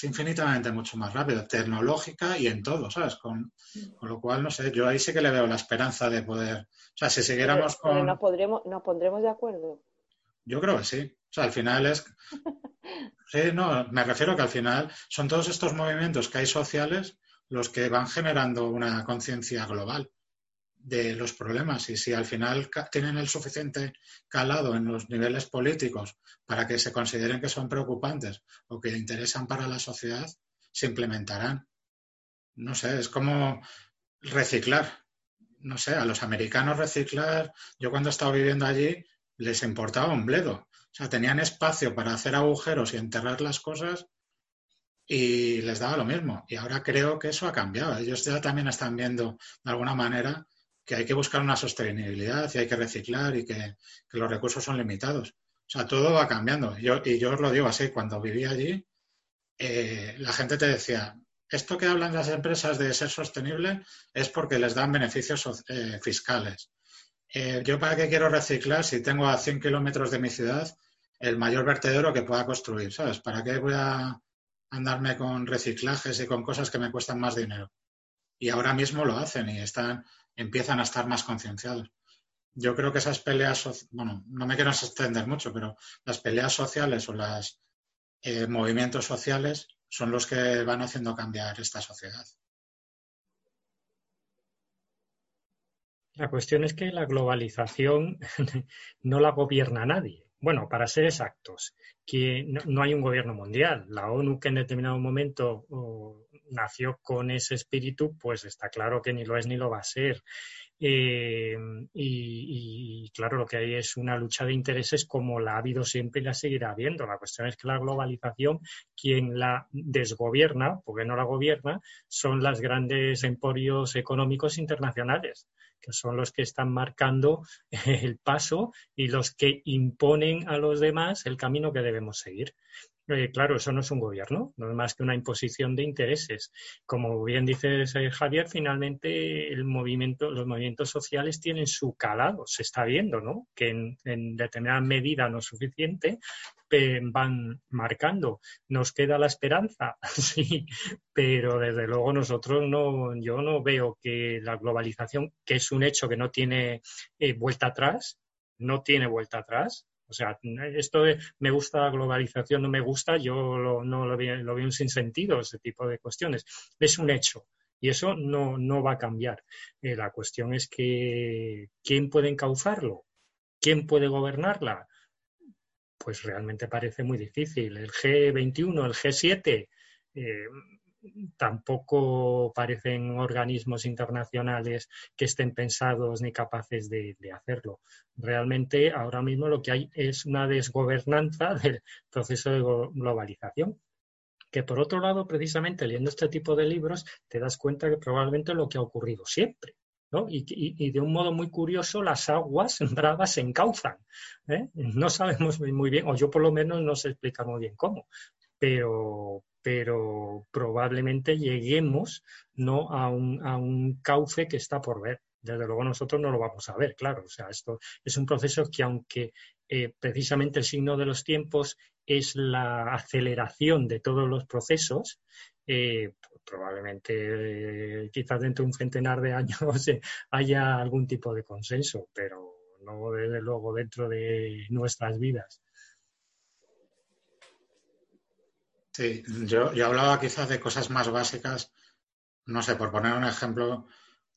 infinitamente mucho más rápida, tecnológica y en todo, ¿sabes? Con, lo cual, no sé, yo ahí sí que le veo la esperanza de poder, o sea, si siguiéramos con... ¿Nos, podremos, ¿Nos pondremos de acuerdo? Yo creo que sí. O sea, al final es Sí, no, me refiero que al final son todos estos movimientos que hay sociales los que van generando una conciencia global de los problemas y si al final tienen el suficiente calado en los niveles políticos para que se consideren que son preocupantes o que interesan para la sociedad, se implementarán. No sé, es como reciclar. No sé, a los americanos reciclar, yo cuando he estado viviendo allí les importaba un bledo. O sea, tenían espacio para hacer agujeros y enterrar las cosas y les daba lo mismo. Y ahora creo que eso ha cambiado. Ellos ya también están viendo de alguna manera que hay que buscar una sostenibilidad y hay que reciclar y que, los recursos son limitados. O sea, todo va cambiando. Yo, y yo os lo digo así, cuando viví allí, eh, la gente te decía, esto que hablan las empresas de ser sostenible es porque les dan beneficios eh, fiscales. Eh, ¿Yo para qué quiero reciclar si tengo a 100 kilómetros de mi ciudad el mayor vertedero que pueda construir? ¿Sabes? ¿Para qué voy a andarme con reciclajes y con cosas que me cuestan más dinero? Y ahora mismo lo hacen y están, empiezan a estar más concienciados. Yo creo que esas peleas, bueno, no me quiero extender mucho, pero las peleas sociales o los eh, movimientos sociales son los que van haciendo cambiar esta sociedad. La cuestión es que la globalización no la gobierna nadie. Bueno, para ser exactos, que no, hay un gobierno mundial. La ONU que en determinado momento nació con ese espíritu, pues está claro que ni lo es ni lo va a ser. Eh, y, claro, lo que hay es una lucha de intereses como la ha habido siempre y la seguirá habiendo. La cuestión es que la globalización, quien la desgobierna, porque no la gobierna, son los grandes emporios económicos internacionales que son los que están marcando el paso y los que imponen a los demás el camino que debemos seguir. Eh, claro, eso no es un gobierno, no es más que una imposición de intereses. Como bien dice Javier, finalmente el movimiento, los movimientos sociales tienen su calado, se está viendo, ¿no? Que en, determinada medida no es suficiente, van marcando. Nos queda la esperanza, sí, pero desde luego nosotros no, yo no veo que la globalización, que es un hecho que no tiene eh, vuelta atrás, no tiene vuelta atrás, o sea, esto de me gusta la globalización, no me gusta, yo no lo veo, lo veo sin sentido, ese tipo de cuestiones. Es un hecho y eso no, va a cambiar. Eh, la cuestión es que ¿quién puede encauzarlo? ¿Quién puede gobernarla? Pues realmente parece muy difícil. El G21, el G7, tampoco parecen organismos internacionales que estén pensados ni capaces de, hacerlo. Realmente ahora mismo lo que hay es una desgobernanza del proceso de globalización que por otro lado, precisamente leyendo este tipo de libros, te das cuenta que probablemente lo que ha ocurrido siempre. Y, de un modo muy curioso, las aguas bravas se encauzan. ¿eh? No sabemos muy bien, o yo por lo menos no sé explicar muy bien cómo, pero, pero probablemente lleguemos ¿no? a, un, cauce que está por ver. Desde luego nosotros no lo vamos a ver, claro. O sea, esto es un proceso que aunque eh, precisamente el signo de los tiempos es la aceleración de todos los procesos, eh, probablemente eh, quizás dentro de un centenar de años haya algún tipo de consenso, pero no desde luego dentro de nuestras vidas. Sí, yo, yo hablaba quizás de cosas más básicas, no sé, por poner un ejemplo,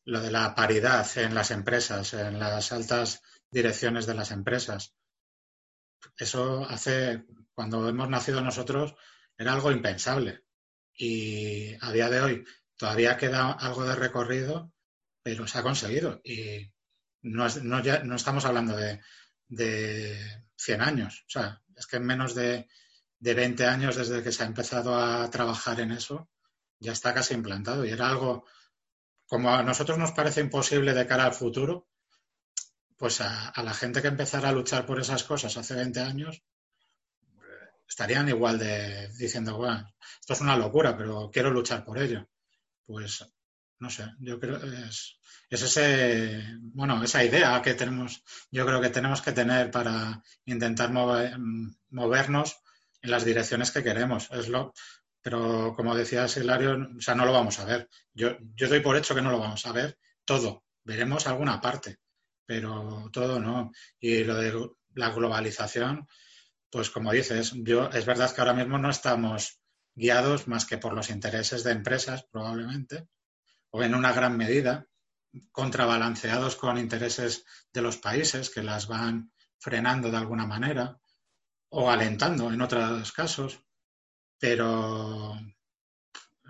lo de la paridad en las empresas, en las altas direcciones de las empresas. Eso hace, cuando hemos nacido nosotros, era algo impensable. Y a día de hoy todavía queda algo de recorrido, pero se ha conseguido. Y no, no, ya, no estamos hablando de, de 100 años. O sea, es que en menos de de 20 años desde que se ha empezado a trabajar en eso, ya está casi implantado. Y era algo, como a nosotros nos parece imposible de cara al futuro, pues a, la gente que empezara a luchar por esas cosas hace 20 años, estarían igual de diciendo, bueno, esto es una locura, pero quiero luchar por ello. Pues no sé, yo creo es, es ese, bueno, esa idea que tenemos, yo creo que tenemos que tener para intentar movernos en las direcciones que queremos. Es lo, pero como decía Hilario, o sea, no lo vamos a ver. Yo, yo doy por hecho que no lo vamos a ver todo. Veremos alguna parte, pero todo no. Y lo de la globalización, pues como dices, yo, es verdad que ahora mismo no estamos guiados más que por los intereses de empresas, probablemente, o en una gran medida, contrabalanceados con intereses de los países que las van frenando de alguna manera o alentando en otros casos, pero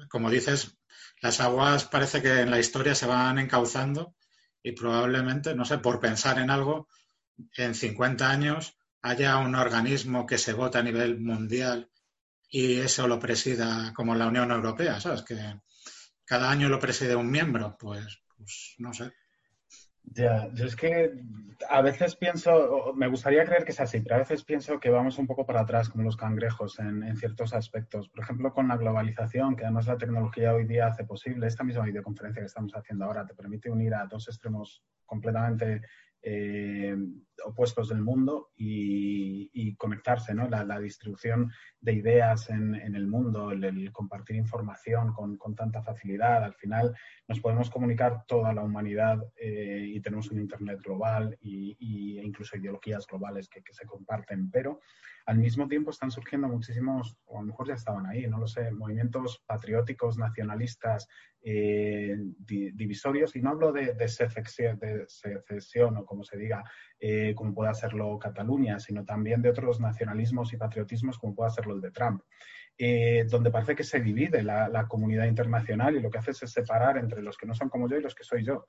como dices, las aguas parece que en la historia se van encauzando y probablemente, no sé, por pensar en algo, en 50 años haya un organismo que se vote a nivel mundial y eso lo presida como la Unión Europea, ¿sabes? Que cada año lo preside un miembro, pues, pues no sé. Ya, yo es que a veces pienso, me gustaría creer que es así, pero a veces pienso que vamos un poco para atrás como los cangrejos en, ciertos aspectos. Por ejemplo, con la globalización, que además la tecnología hoy día hace posible, esta misma videoconferencia que estamos haciendo ahora te permite unir a dos extremos completamente eh, opuestos del mundo y, conectarse, ¿no? La, distribución de ideas en, el mundo, el, compartir información con, tanta facilidad. Al final nos podemos comunicar toda la humanidad eh, y tenemos un Internet global y, e incluso ideologías globales que, se comparten, pero al mismo tiempo están surgiendo muchísimos, o a lo mejor ya estaban ahí, no lo sé, movimientos patrióticos, nacionalistas, eh, divisorios, y no hablo de, de, secesión, o como se diga, eh, como pueda serlo Cataluña, sino también de otros nacionalismos y patriotismos como pueda serlo el de Trump. Eh, donde parece que se divide la, comunidad internacional y lo que hace es separar entre los que no son como yo y los que soy yo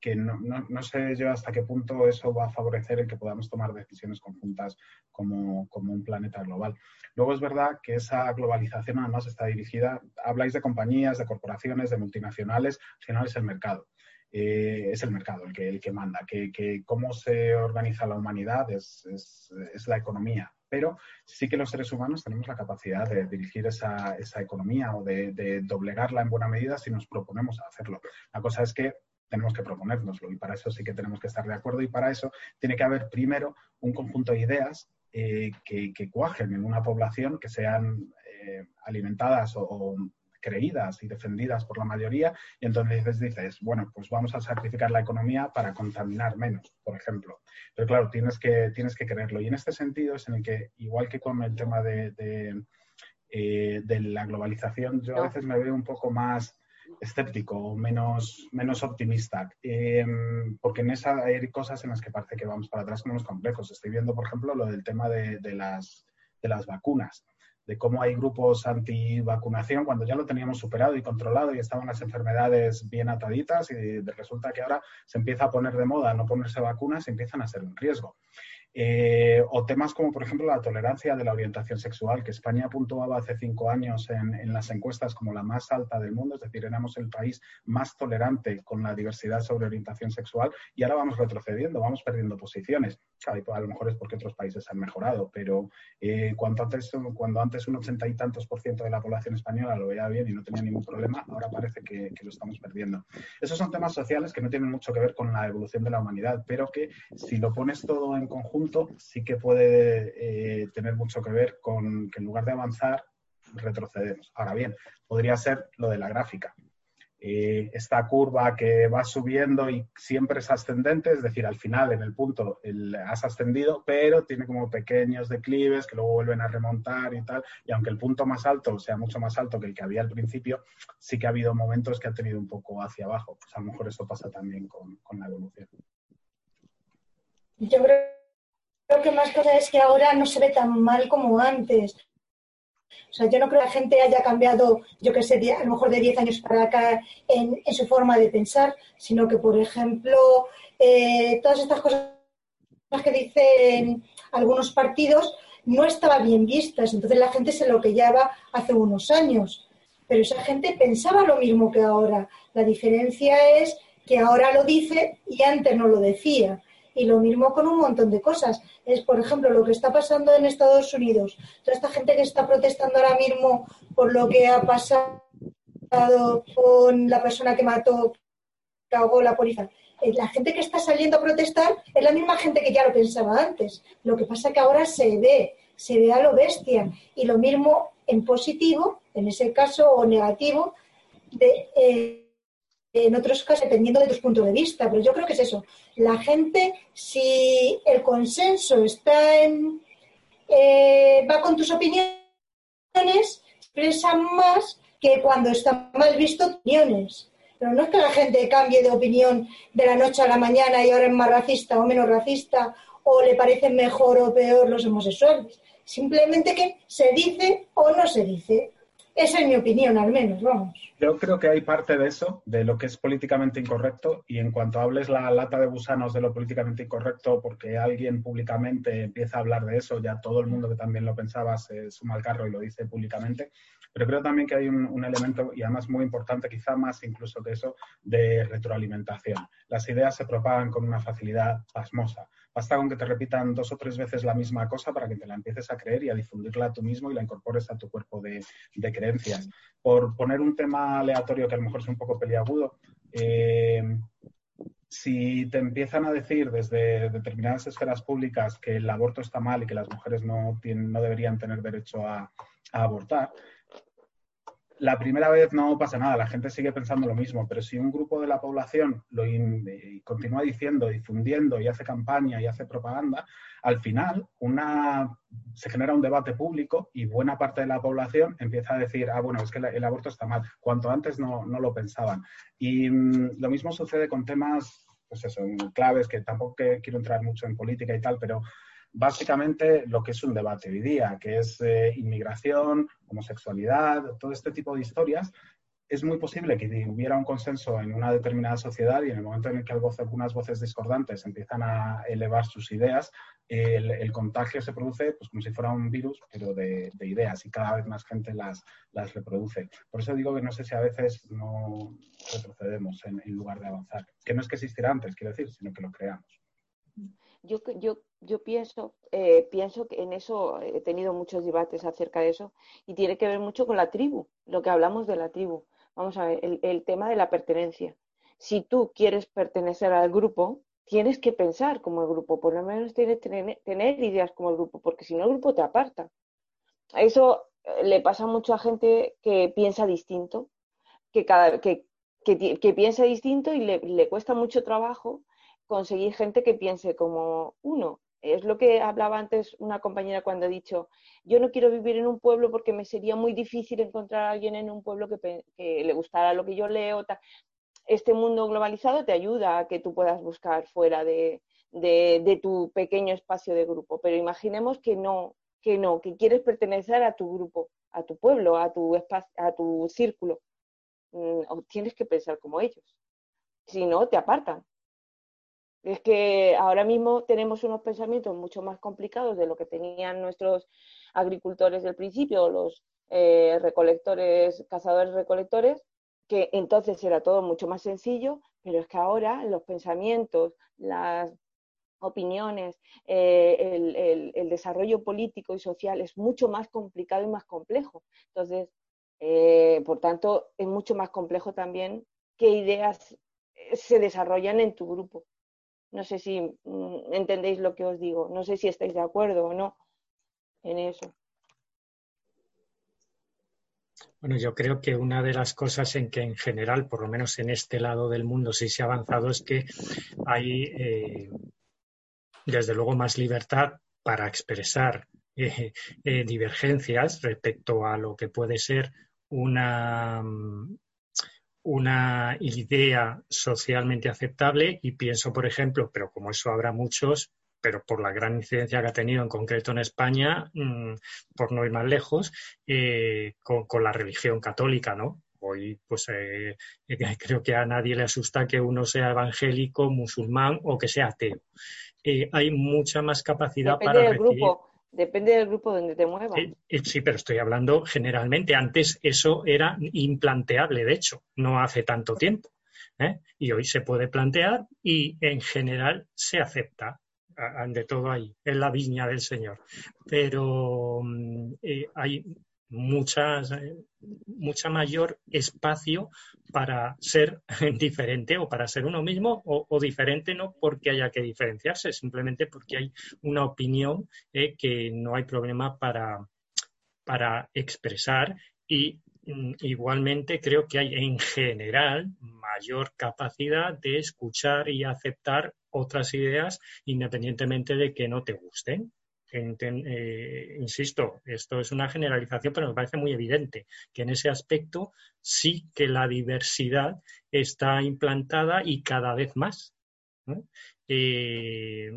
que no, sé yo hasta qué punto eso va a favorecer el que podamos tomar decisiones conjuntas como, como, un planeta global. Luego es verdad que esa globalización además está dirigida, habláis de compañías, de corporaciones, de multinacionales, al final es el mercado. Eh, es el mercado el que, el que manda, que, que cómo se organiza la humanidad es, es, la economía. Pero sí que los seres humanos tenemos la capacidad de dirigir esa, esa economía o de, doblegarla en buena medida si nos proponemos hacerlo. La cosa es que tenemos que proponérnoslo y para eso sí que tenemos que estar de acuerdo y para eso tiene que haber primero un conjunto de ideas eh, que, cuajen en una población, que sean eh, alimentadas o, creídas y defendidas por la mayoría, y entonces dices, bueno, pues vamos a sacrificar la economía para contaminar menos, por ejemplo. Pero claro, tienes que, tienes que creerlo. Y en este sentido es en el que, igual que con el tema de, de, eh, de la globalización, yo a veces me veo un poco más escéptico, menos, menos optimista, em, porque en esa hay cosas en las que parece que vamos para atrás como los complejos. Estoy viendo, por ejemplo, lo del tema de, de las, de las vacunas, de cómo hay grupos anti-vacunación cuando ya lo teníamos superado y controlado y estaban las enfermedades bien ataditas y resulta que ahora se empieza a poner de moda no ponerse vacunas y empiezan a ser un riesgo. Eh, o temas como, por ejemplo, la tolerancia de la orientación sexual, que España puntuaba hace cinco años en, las encuestas como la más alta del mundo, es decir, éramos el país más tolerante con la diversidad sobre orientación sexual y ahora vamos retrocediendo, vamos perdiendo posiciones. a lo mejor es porque otros países han mejorado, pero eh, cuando, antes, cuando antes un ochenta y tantos por ciento de la población española lo veía bien y no tenía ningún problema, ahora parece que lo estamos perdiendo. Esos son temas sociales que no tienen mucho que ver con la evolución de la humanidad, pero que si lo pones todo en conjunto, sí que puede eh, tener mucho que ver con que en lugar de avanzar, retrocedemos. Ahora bien, podría ser lo de la gráfica. Eh, esta curva que va subiendo y siempre es ascendente, es decir, al final en el punto has ascendido, pero tiene como pequeños declives que luego vuelven a remontar y tal, y aunque el punto más alto sea mucho más alto que el que había al principio, sí que ha habido momentos que ha tenido un poco hacia abajo. Pues a lo mejor eso pasa también con, la evolución. Yo creo creo que más cosa es que ahora no se ve tan mal como antes. O sea, yo no creo que la gente haya cambiado, yo que sé, a lo mejor de 10 años para acá en, su forma de pensar, sino que, por ejemplo, eh, todas estas cosas que dicen algunos partidos no estaban bien vistas. Entonces la gente se lo que hace unos años. Pero esa gente pensaba lo mismo que ahora. La diferencia es que ahora lo dice y antes no lo decía. Y lo mismo con un montón de cosas. Es, por ejemplo, lo que está pasando en Estados Unidos. Toda esta gente que está protestando ahora mismo por lo que ha pasado con la persona que mató, que ahogó la policía. Eh, la gente que está saliendo a protestar es la misma gente que ya lo pensaba antes. Lo que pasa es que ahora se ve, se ve a lo bestia. Y lo mismo en positivo, en ese caso, o negativo, de, eh, en otros casos dependiendo de tus puntos de vista, pero yo creo que es eso. La gente, si el consenso está en, eh, va con tus opiniones, expresa más que cuando está mal visto opiniones. Pero no es que la gente cambie de opinión de la noche a la mañana y ahora es más racista o menos racista o le parecen mejor o peor los homosexuales. Simplemente que se dice o no se dice. Esa es mi opinión, al menos, vamos. Yo creo que hay parte de eso, de lo que es políticamente incorrecto, y en cuanto hables la lata de gusanos de lo políticamente incorrecto, porque alguien públicamente empieza a hablar de eso, ya todo el mundo que también lo pensaba se suma al carro y lo dice públicamente. Pero creo también que hay un, elemento, y además muy importante, quizá más incluso que eso, de retroalimentación. Las ideas se propagan con una facilidad pasmosa. Basta con que te repitan dos o tres veces la misma cosa para que te la empieces a creer y a difundirla tú mismo y la incorpores a tu cuerpo de, creencias. Por poner un tema aleatorio que a lo mejor es un poco peliagudo, eh, si te empiezan a decir desde determinadas esferas públicas que el aborto está mal y que las mujeres no, tienen, no deberían tener derecho a, abortar, la primera vez no pasa nada, la gente sigue pensando lo mismo, pero si un grupo de la población lo continúa diciendo, difundiendo y hace campaña y hace propaganda, al final una, se genera un debate público y buena parte de la población empieza a decir, ah, bueno, es que el, aborto está mal, cuanto antes no, no lo pensaban. Y mm, lo mismo sucede con temas, pues eso, claves, que tampoco quiero entrar mucho en política y tal, pero básicamente lo que es un debate hoy día, que es eh, inmigración, homosexualidad, todo este tipo de historias. Es muy posible que hubiera un consenso en una determinada sociedad y en el momento en el que algunas voces discordantes empiezan a elevar sus ideas, el, contagio se produce pues, como si fuera un virus, pero de, ideas y cada vez más gente las, reproduce. Por eso digo que no sé si a veces no retrocedemos en, en lugar de avanzar. Que no es que existiera antes, quiero decir, sino que lo creamos. Yo, yo, yo pienso, eh, pienso que en eso he tenido muchos debates acerca de eso y tiene que ver mucho con la tribu, lo que hablamos de la tribu. Vamos a ver, el, tema de la pertenencia. Si tú quieres pertenecer al grupo, tienes que pensar como el grupo, por lo menos tienes que tener, ideas como el grupo, porque si no el grupo te aparta. Eso eh, le pasa mucho a gente que piensa distinto, que, cada, que, que, piensa distinto y le, le cuesta mucho trabajo conseguir gente que piense como uno. Es lo que hablaba antes una compañera cuando ha dicho, yo no quiero vivir en un pueblo porque me sería muy difícil encontrar a alguien en un pueblo que, le gustara lo que yo leo. Este mundo globalizado te ayuda a que tú puedas buscar fuera de, tu pequeño espacio de grupo, pero imaginemos que no, que no, que quieres pertenecer a tu grupo, a tu pueblo, a tu, a tu círculo. Mm, tienes que pensar como ellos. Si no, te apartan. Es que ahora mismo tenemos unos pensamientos mucho más complicados de lo que tenían nuestros agricultores del principio, los eh, recolectores, cazadores recolectores, que entonces era todo mucho más sencillo, pero es que ahora los pensamientos, las opiniones, eh, el, desarrollo político y social es mucho más complicado y más complejo. Entonces, eh, por tanto, es mucho más complejo también qué ideas se desarrollan en tu grupo. No sé si mm, entendéis lo que os digo. No sé si estáis de acuerdo o no en eso. Bueno, yo creo que una de las cosas en que en general, por lo menos en este lado del mundo, sí se ha avanzado es que hay, eh, desde luego, más libertad para expresar eh, eh, divergencias respecto a lo que puede ser una, mm, una idea socialmente aceptable y pienso, por ejemplo, pero como eso habrá muchos, pero por la gran incidencia que ha tenido en concreto en España, mm, por no ir más lejos, eh, con, la religión católica, ¿no? Hoy, pues eh, creo que a nadie le asusta que uno sea evangélico, musulmán o que sea ateo. Eh, hay mucha más capacidad para recibir. Depende del grupo donde te muevas. Eh, eh, sí, pero estoy hablando generalmente. Antes eso era implanteable, de hecho, no hace tanto tiempo. ¿eh? Y hoy se puede plantear y en general se acepta. De todo ahí, es la viña del Señor. Pero mm, hay muchas, mucha mayor espacio para ser diferente o para ser uno mismo o, diferente no porque haya que diferenciarse, simplemente porque hay una opinión eh, que no hay problema para, para expresar y mm, igualmente creo que hay en general mayor capacidad de escuchar y aceptar otras ideas independientemente de que no te gusten. Eh, insisto, esto es una generalización, pero me parece muy evidente que en ese aspecto sí que la diversidad está implantada y cada vez más. Eh,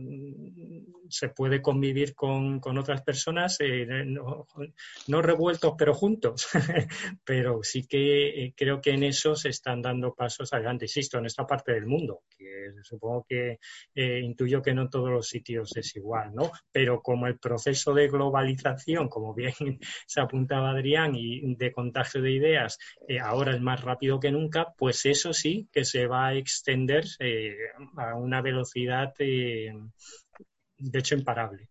se puede convivir con, otras personas, eh, no, revueltos pero juntos, pero sí que eh, creo que en eso se están dando pasos adelante, insisto, en esta parte del mundo, que supongo que intuyo que no en todos los sitios es igual, ¿no? Pero como el proceso de globalización, como bien se apuntaba Adrián, y de contagio de ideas ahora es más rápido que nunca, pues eso sí que se va a extender a una velocidad eh, de hecho, imparable.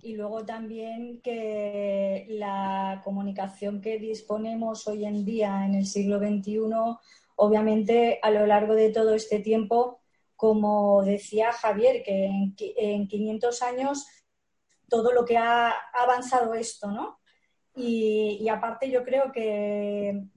Y luego también que la comunicación que disponemos hoy en día en el siglo XXI obviamente a lo largo de todo este tiempo, como decía Javier, que en, 500 años todo lo que ha avanzado esto, ¿no? y aparte yo creo que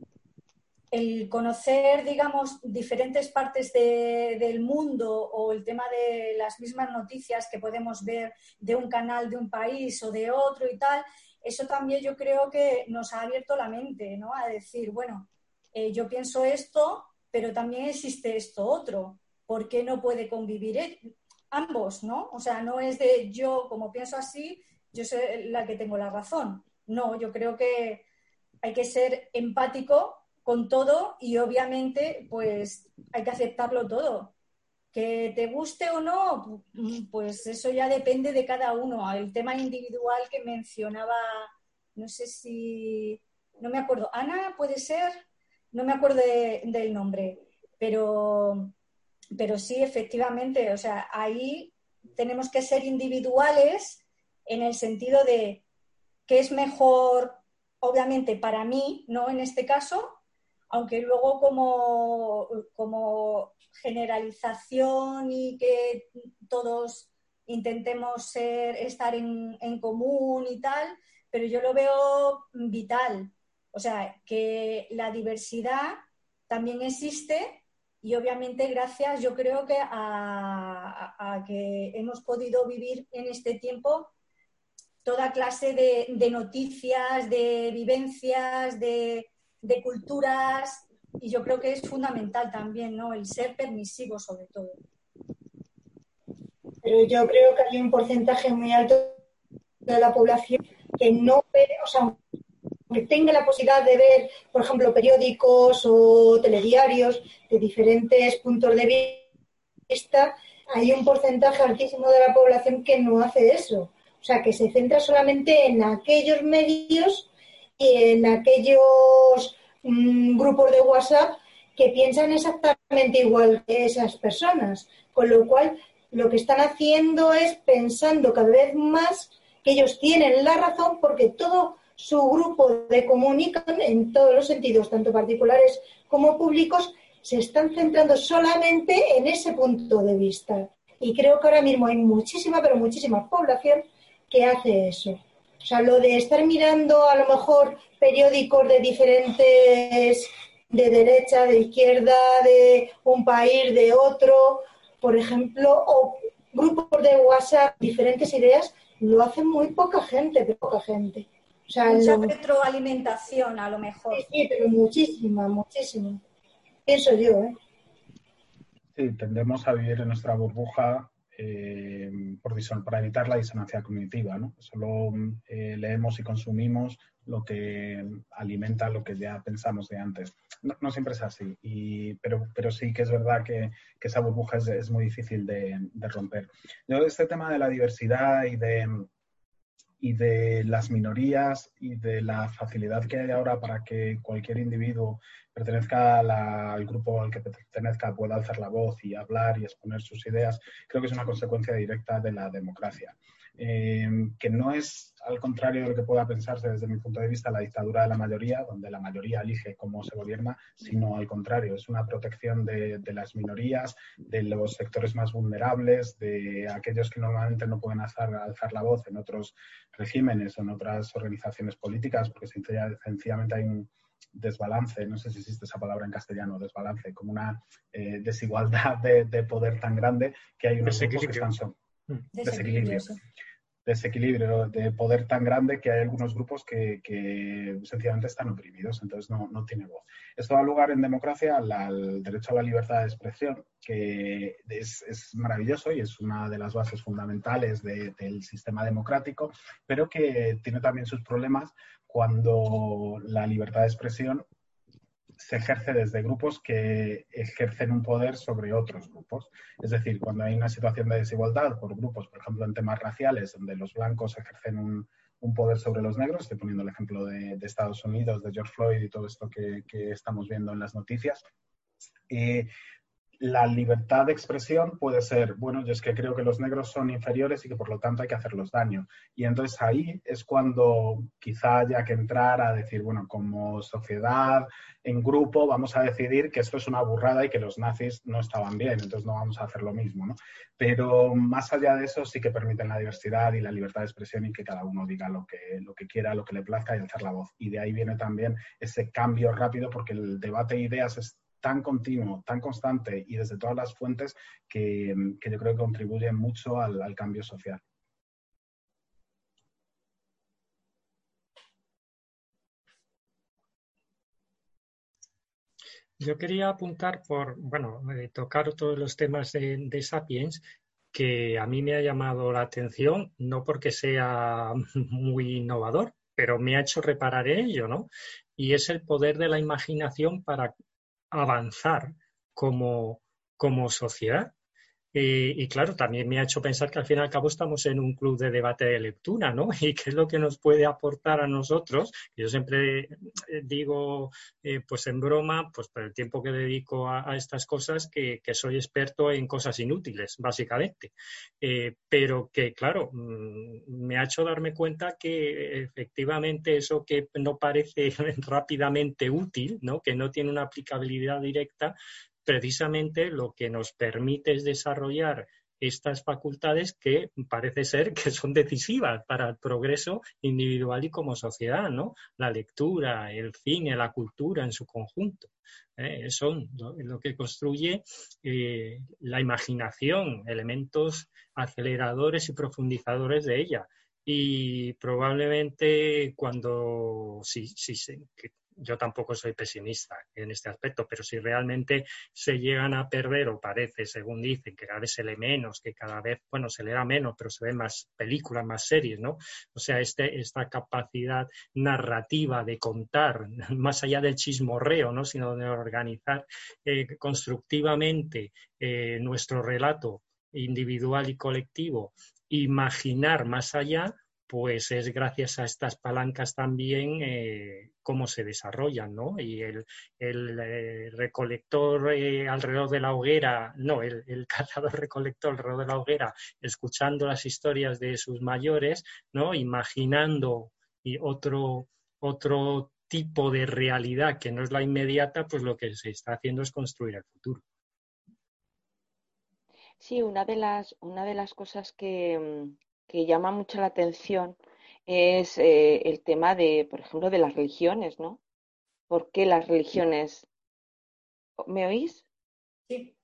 el conocer, digamos, diferentes partes del mundo o el tema de las mismas noticias que podemos ver de un canal de un país o de otro y tal, eso también yo creo que nos ha abierto la mente, ¿no? A decir, bueno, eh, yo pienso esto, pero también existe esto otro. ¿Por qué no puede convivir e-, ambos, no? O sea, no es de yo, como pienso así, yo soy la que tengo la razón. No, yo creo que hay que ser empático con todo y obviamente pues hay que aceptarlo todo. Que te guste o no, pues eso ya depende de cada uno. El tema individual que mencionaba, no sé si, no me acuerdo, Ana puede ser, no me acuerdo del nombre, pero, pero sí, efectivamente, o sea, ahí tenemos que ser individuales en el sentido de qué es mejor, obviamente, para mí, ¿no? En este caso, aunque luego como, generalización y que todos intentemos estar en, común y tal, pero yo lo veo vital. O sea, que la diversidad también existe y obviamente gracias yo creo que a, que hemos podido vivir en este tiempo toda clase de noticias, de vivencias, de, de culturas y yo creo que es fundamental también, ¿no? El ser permisivo sobre todo. Pero yo creo que hay un porcentaje muy alto de la población que no ve, o sea, que tenga la posibilidad de ver, por ejemplo, periódicos o telediarios de diferentes puntos de vista, hay un porcentaje altísimo de la población que no hace eso. O sea, que se centra solamente en aquellos medios en aquellos mm, grupos de WhatsApp que piensan exactamente igual que esas personas. Con lo cual, lo que están haciendo es pensando cada vez más que ellos tienen la razón porque todo su grupo de comunicación en todos los sentidos, tanto particulares como públicos, se están centrando solamente en ese punto de vista. Y creo que ahora mismo hay muchísima, pero muchísima población que hace eso. O sea, lo de estar mirando a lo mejor periódicos de diferentes, de derecha, de izquierda, de un país, de otro, por ejemplo, o grupos de WhatsApp, diferentes ideas, lo hace muy poca gente, poca gente. O sea, Mucha retroalimentación, a lo mejor. Sí, sí, pero muchísima, muchísima. Pienso yo, ¿eh? Sí, tendemos a vivir en nuestra burbuja eh, por para evitar la disonancia cognitiva. ¿no? Solo eh, leemos y consumimos lo que alimenta lo que ya pensamos de antes. No, siempre es así, y, pero, pero sí que es verdad que, que esa burbuja es, es muy difícil de, de, romper. Yo este tema de la diversidad y de, y de las minorías y de la facilidad que hay ahora para que cualquier individuo pertenezca al grupo al que pertenezca pueda alzar la voz y hablar y exponer sus ideas, creo que es una consecuencia directa de la democracia. Eh, que no es, al contrario de lo que pueda pensarse desde mi punto de vista, la dictadura de la mayoría, donde la mayoría elige cómo se gobierna, sino al contrario, es una protección de, las minorías, de los sectores más vulnerables, de aquellos que normalmente no pueden alzar, alzar la voz en otros regímenes o en otras organizaciones políticas, porque sencillamente hay un desbalance, no sé si existe esa palabra en castellano, desbalance, como una eh, desigualdad de, poder tan grande que hay unos grupos que están son, mm. Desequilibrio. De poder tan grande que hay algunos grupos que, sencillamente están oprimidos, entonces no, no tiene voz. Esto da lugar en democracia al, derecho a la libertad de expresión, que es, maravilloso y es una de las bases fundamentales del sistema democrático, pero que tiene también sus problemas cuando la libertad de expresión se ejerce desde grupos que ejercen un poder sobre otros grupos. Es decir, cuando hay una situación de desigualdad por grupos, por ejemplo, en temas raciales, donde los blancos ejercen un, poder sobre los negros, estoy poniendo el ejemplo de, Estados Unidos, de George Floyd y todo esto que, estamos viendo en las noticias, eh, la libertad de expresión puede ser, bueno, yo es que creo que los negros son inferiores y que por lo tanto hay que hacerlos daño. Y entonces ahí es cuando quizá haya que entrar a decir, bueno, como sociedad, en grupo, vamos a decidir que esto es una burrada y que los nazis no estaban bien, entonces no vamos a hacer lo mismo, ¿no? Pero más allá de eso sí que permiten la diversidad y la libertad de expresión y que cada uno diga lo que, lo que quiera, lo que le plazca y alzar la voz. Y de ahí viene también ese cambio rápido porque el debate de ideas es tan continuo, tan constante y desde todas las fuentes que, yo creo que contribuye mucho al, cambio social. Yo quería apuntar por, bueno, tocar todos los temas de, Sapiens que a mí me ha llamado la atención, no porque sea muy innovador, pero me ha hecho reparar en ello, ¿no? Y es el poder de la imaginación para avanzar como, como sociedad. Y, claro, también me ha hecho pensar que al fin y al cabo estamos en un club de debate de lectura, ¿no? Y qué es lo que nos puede aportar a nosotros. Yo siempre eh, digo, eh, pues en broma, pues por el tiempo que dedico a, estas cosas, que, soy experto en cosas inútiles, básicamente. Eh, pero que, claro, mm, me ha hecho darme cuenta que efectivamente eso que no parece rápidamente útil, ¿no? Que no tiene una aplicabilidad directa, precisamente lo que nos permite es desarrollar estas facultades que parece ser que son decisivas para el progreso individual y como sociedad, ¿no? La lectura, el cine, la cultura en su conjunto. ¿eh? son lo, que construye eh, la imaginación, elementos aceleradores y profundizadores de ella. Y probablemente cuando, yo tampoco soy pesimista en este aspecto, pero si realmente se llegan a perder, o parece, según dicen, que cada vez se lee menos, que cada vez, bueno, se leerá menos, pero se ven más películas, más series, ¿no? O sea, este, esta capacidad narrativa de contar, más allá del chismorreo, ¿no? Sino de organizar eh, constructivamente eh, nuestro relato individual y colectivo, imaginar más allá, pues es gracias a estas palancas también eh, cómo se desarrollan, ¿no? Y el, eh, recolector eh, alrededor de la hoguera, no, el, cazador recolector alrededor de la hoguera, escuchando las historias de sus mayores, ¿no? Imaginando y otro, otro tipo de realidad que no es la inmediata, pues lo que se está haciendo es construir el futuro. Sí, una de las, una de las cosas que, mm, que llama mucho la atención es eh, el tema de, por ejemplo, de las religiones, ¿no? ¿Por qué las religiones? ¿Me oís? Sí.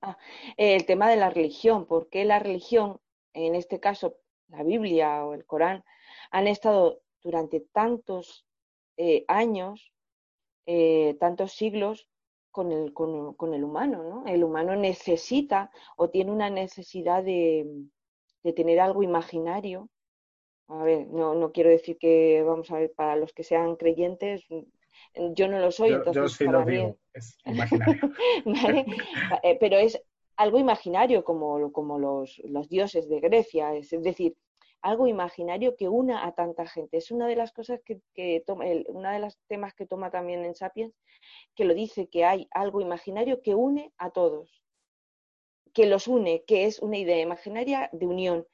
Ah, el tema de la religión, ¿por qué la religión, en este caso la Biblia o el Corán, han estado durante tantos eh, años, eh, tantos siglos con el, con, con el humano, ¿no? El humano necesita o tiene una necesidad de, de tener algo imaginario. A ver, no, no quiero decir que, vamos a ver, para los que sean creyentes, mm, yo no lo soy, entonces yo lo digo, es imaginario. Eh, pero es algo imaginario como, como los, los, dioses de Grecia, es, decir, algo imaginario que una a tanta gente. Es una de las cosas que, que toma, una de los temas que toma también en Sapiens, que lo dice, que hay algo imaginario que une a todos que los une, que es una idea imaginaria de unión.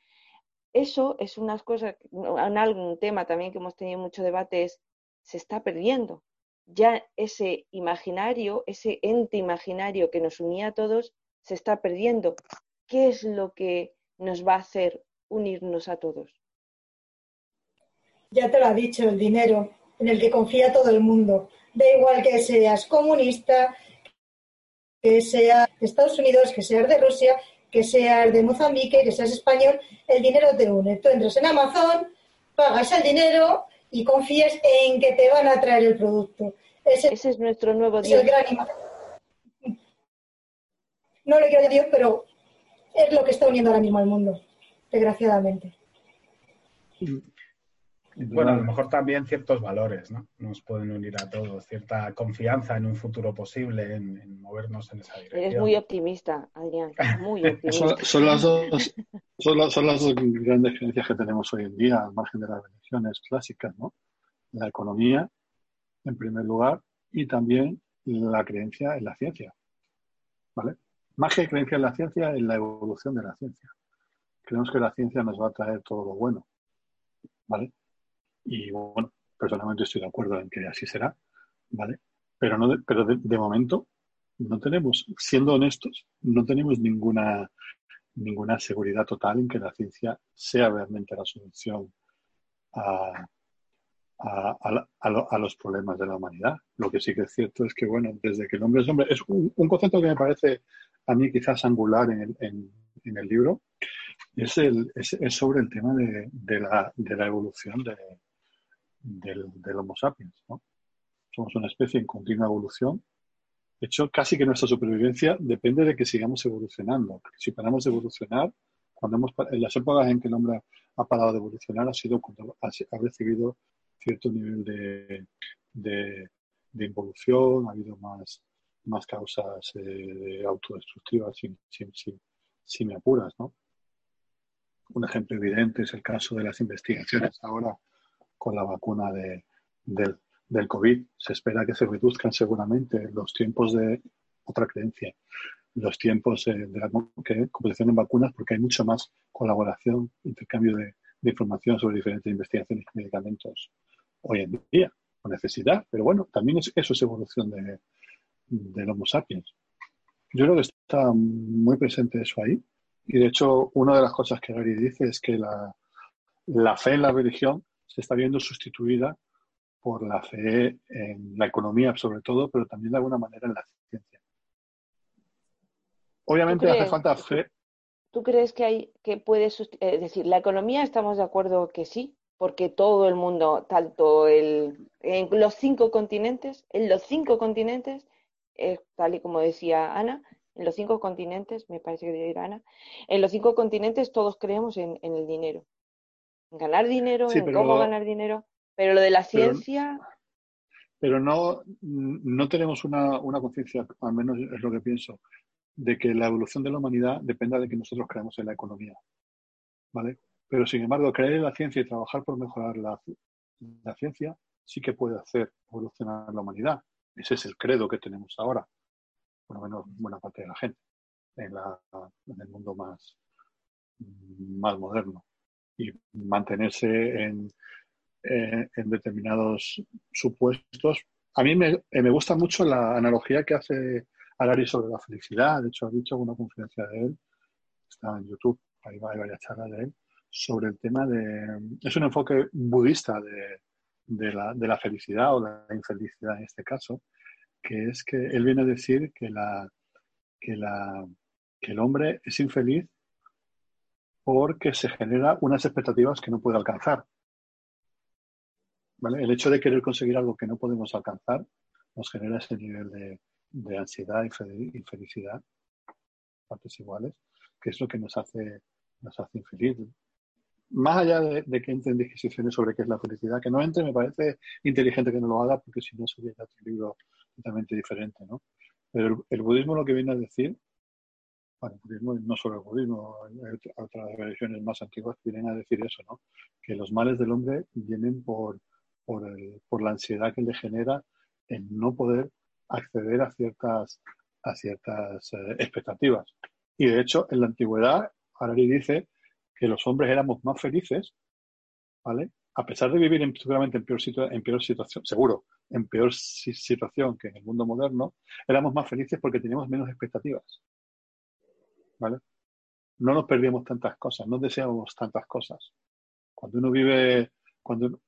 Eso es unas cosas, en algún tema también que hemos tenido mucho debate es, se está perdiendo. Ya ese imaginario, ese ente imaginario que nos unía a todos, se está perdiendo. ¿Qué es lo que nos va a hacer unirnos a todos? Ya te lo ha dicho, el dinero en el que confía todo el mundo. Da igual que seas comunista, que sea de Estados Unidos, que seas de Rusia, que seas de Mozambique, que seas español, el dinero te une. Tú entras en Amazon, pagas el dinero y confías en que te van a traer el producto. Ese, es nuestro nuevo Dios. No le quiero a Dios, pero es lo que está uniendo ahora mismo al mundo, desgraciadamente. Bueno, a lo mejor también ciertos valores, ¿no? Nos pueden unir a todos, cierta confianza en un futuro posible, en, movernos en esa dirección. Eres muy optimista, Adrián, muy optimista. son, las dos, son, las dos grandes creencias que tenemos hoy en día, al margen de las religiones clásicas, ¿no? La economía, en primer lugar, y también la creencia en la ciencia, ¿vale? más que creencia en la ciencia, en la evolución de la ciencia. Creemos que la ciencia nos va a traer todo lo bueno, ¿vale? Y bueno, personalmente estoy de acuerdo en que así será, ¿vale? Pero, no pero de, momento no tenemos, siendo honestos, no tenemos ninguna, ninguna seguridad total en que la ciencia sea realmente la solución a, a, los problemas de la humanidad. Lo que sí que es cierto es que, bueno, desde que el hombre es hombre, es un, concepto que me parece a mí quizás angular en el, en, el libro, es, el, es, sobre el tema de, de, la, de la, evolución de, del, Homo sapiens. ¿no? Somos una especie en continua evolución. De hecho, casi que nuestra supervivencia depende de que sigamos evolucionando. Si paramos de evolucionar, cuando hemos, en las épocas en que el hombre ha parado de evolucionar, ha sido cuando ha, recibido cierto nivel de, de, involución, ha habido más, más causas eh, autodestructivas me apuras, ¿no? Un ejemplo evidente es el caso de las investigaciones ahora con la vacuna de, del, COVID. Se espera que se reduzcan seguramente los tiempos de otra creencia, los tiempos de la composición en vacunas, porque hay mucho más colaboración, intercambio de, de información sobre diferentes investigaciones y medicamentos hoy en día, con necesidad, pero bueno, también es, eso es evolución de, del Homo sapiens. Yo creo que está muy presente eso ahí. Y de hecho, una de las cosas que Gary dice es que la, la fe en la religión se está viendo sustituida por la fe en la economía, sobre todo, pero también de alguna manera en la ciencia. Obviamente hace falta fe. ¿Tú crees que hay que puede, es decir, la economía estamos de acuerdo que sí, porque todo el mundo, tanto el, en los cinco continentes, en los cinco continentes, tal y como decía Ana, en los cinco continentes, me parece que decir Ana, en los cinco continentes todos creemos en, el dinero, ganar dinero, en cómo ganar dinero, pero lo de la ciencia... Pero, no, no tenemos una, una conciencia, al menos es lo que pienso, de que la evolución de la humanidad dependa de que nosotros creamos en la economía. ¿Vale? Pero, sin embargo, creer en la ciencia y trabajar por mejorar la, ciencia sí que puede hacer evolucionar la humanidad. Ese es el credo que tenemos ahora, por lo menos buena parte de la gente, en, el mundo más, más moderno. Y mantenerse en, en determinados supuestos. A mí me, me, gusta mucho la analogía que hace Alari sobre la felicidad. De hecho, ha dicho una conferencia de él, está en YouTube, ahí va, hay varias charlas de él, sobre el tema de... Es un enfoque budista de, de, la, de la felicidad o la infelicidad en este caso, que es que él viene a decir que, la, que, la, que el hombre es infeliz porque se genera unas expectativas que no puede alcanzar. ¿Vale? El hecho de querer conseguir algo que no podemos alcanzar nos genera ese nivel de, de ansiedad y infelicidad, partes iguales, que es lo que nos hace, nos hace más allá de, que entren disquisiciones sobre qué es la felicidad, que no entre, me parece inteligente que no lo haga, porque si no sería otro libro totalmente diferente, ¿no? Pero el, budismo lo que viene a decir, bueno, el budismo no solo el budismo, hay otras religiones más antiguas vienen a decir eso, ¿no? Que los males del hombre vienen por, por, el, por la ansiedad que le genera el no poder acceder a ciertas, a ciertas eh, expectativas. Y de hecho, en la antigüedad, Harari dice que los hombres éramos más felices, ¿vale? A pesar de vivir en, seguramente en peor, en peor situación, seguro, en peor situación que en el mundo moderno, éramos más felices porque teníamos menos expectativas, ¿vale? No nos perdíamos tantas cosas, no deseábamos tantas cosas. Cuando uno vive, cuando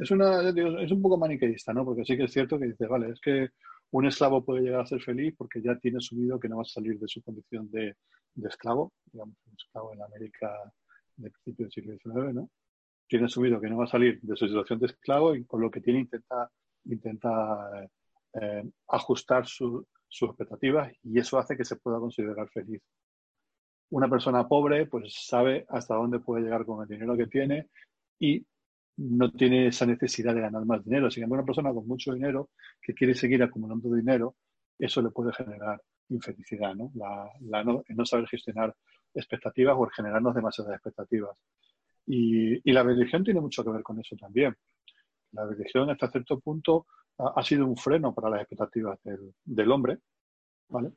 es una, es un poco maniqueísta, ¿no? Porque sí que es cierto que dice, vale, es que un esclavo puede llegar a ser feliz porque ya tiene asumido que no va a salir de su condición de, esclavo, digamos, un esclavo en América de principio del siglo XIX, ¿no? Tiene asumido que no va a salir de su situación de esclavo y con lo que tiene intenta, intenta eh, ajustar sus expectativas y eso hace que se pueda considerar feliz. Una persona pobre pues sabe hasta dónde puede llegar con el dinero que tiene y no tiene esa necesidad de ganar más dinero. Sin embargo, una persona con mucho dinero que quiere seguir acumulando dinero, eso le puede generar infelicidad, ¿no? La, no, saber gestionar expectativas o el generarnos demasiadas expectativas. Y, la religión tiene mucho que ver con eso también. La religión, hasta cierto punto, ha, sido un freno para las expectativas del, hombre, ¿vale?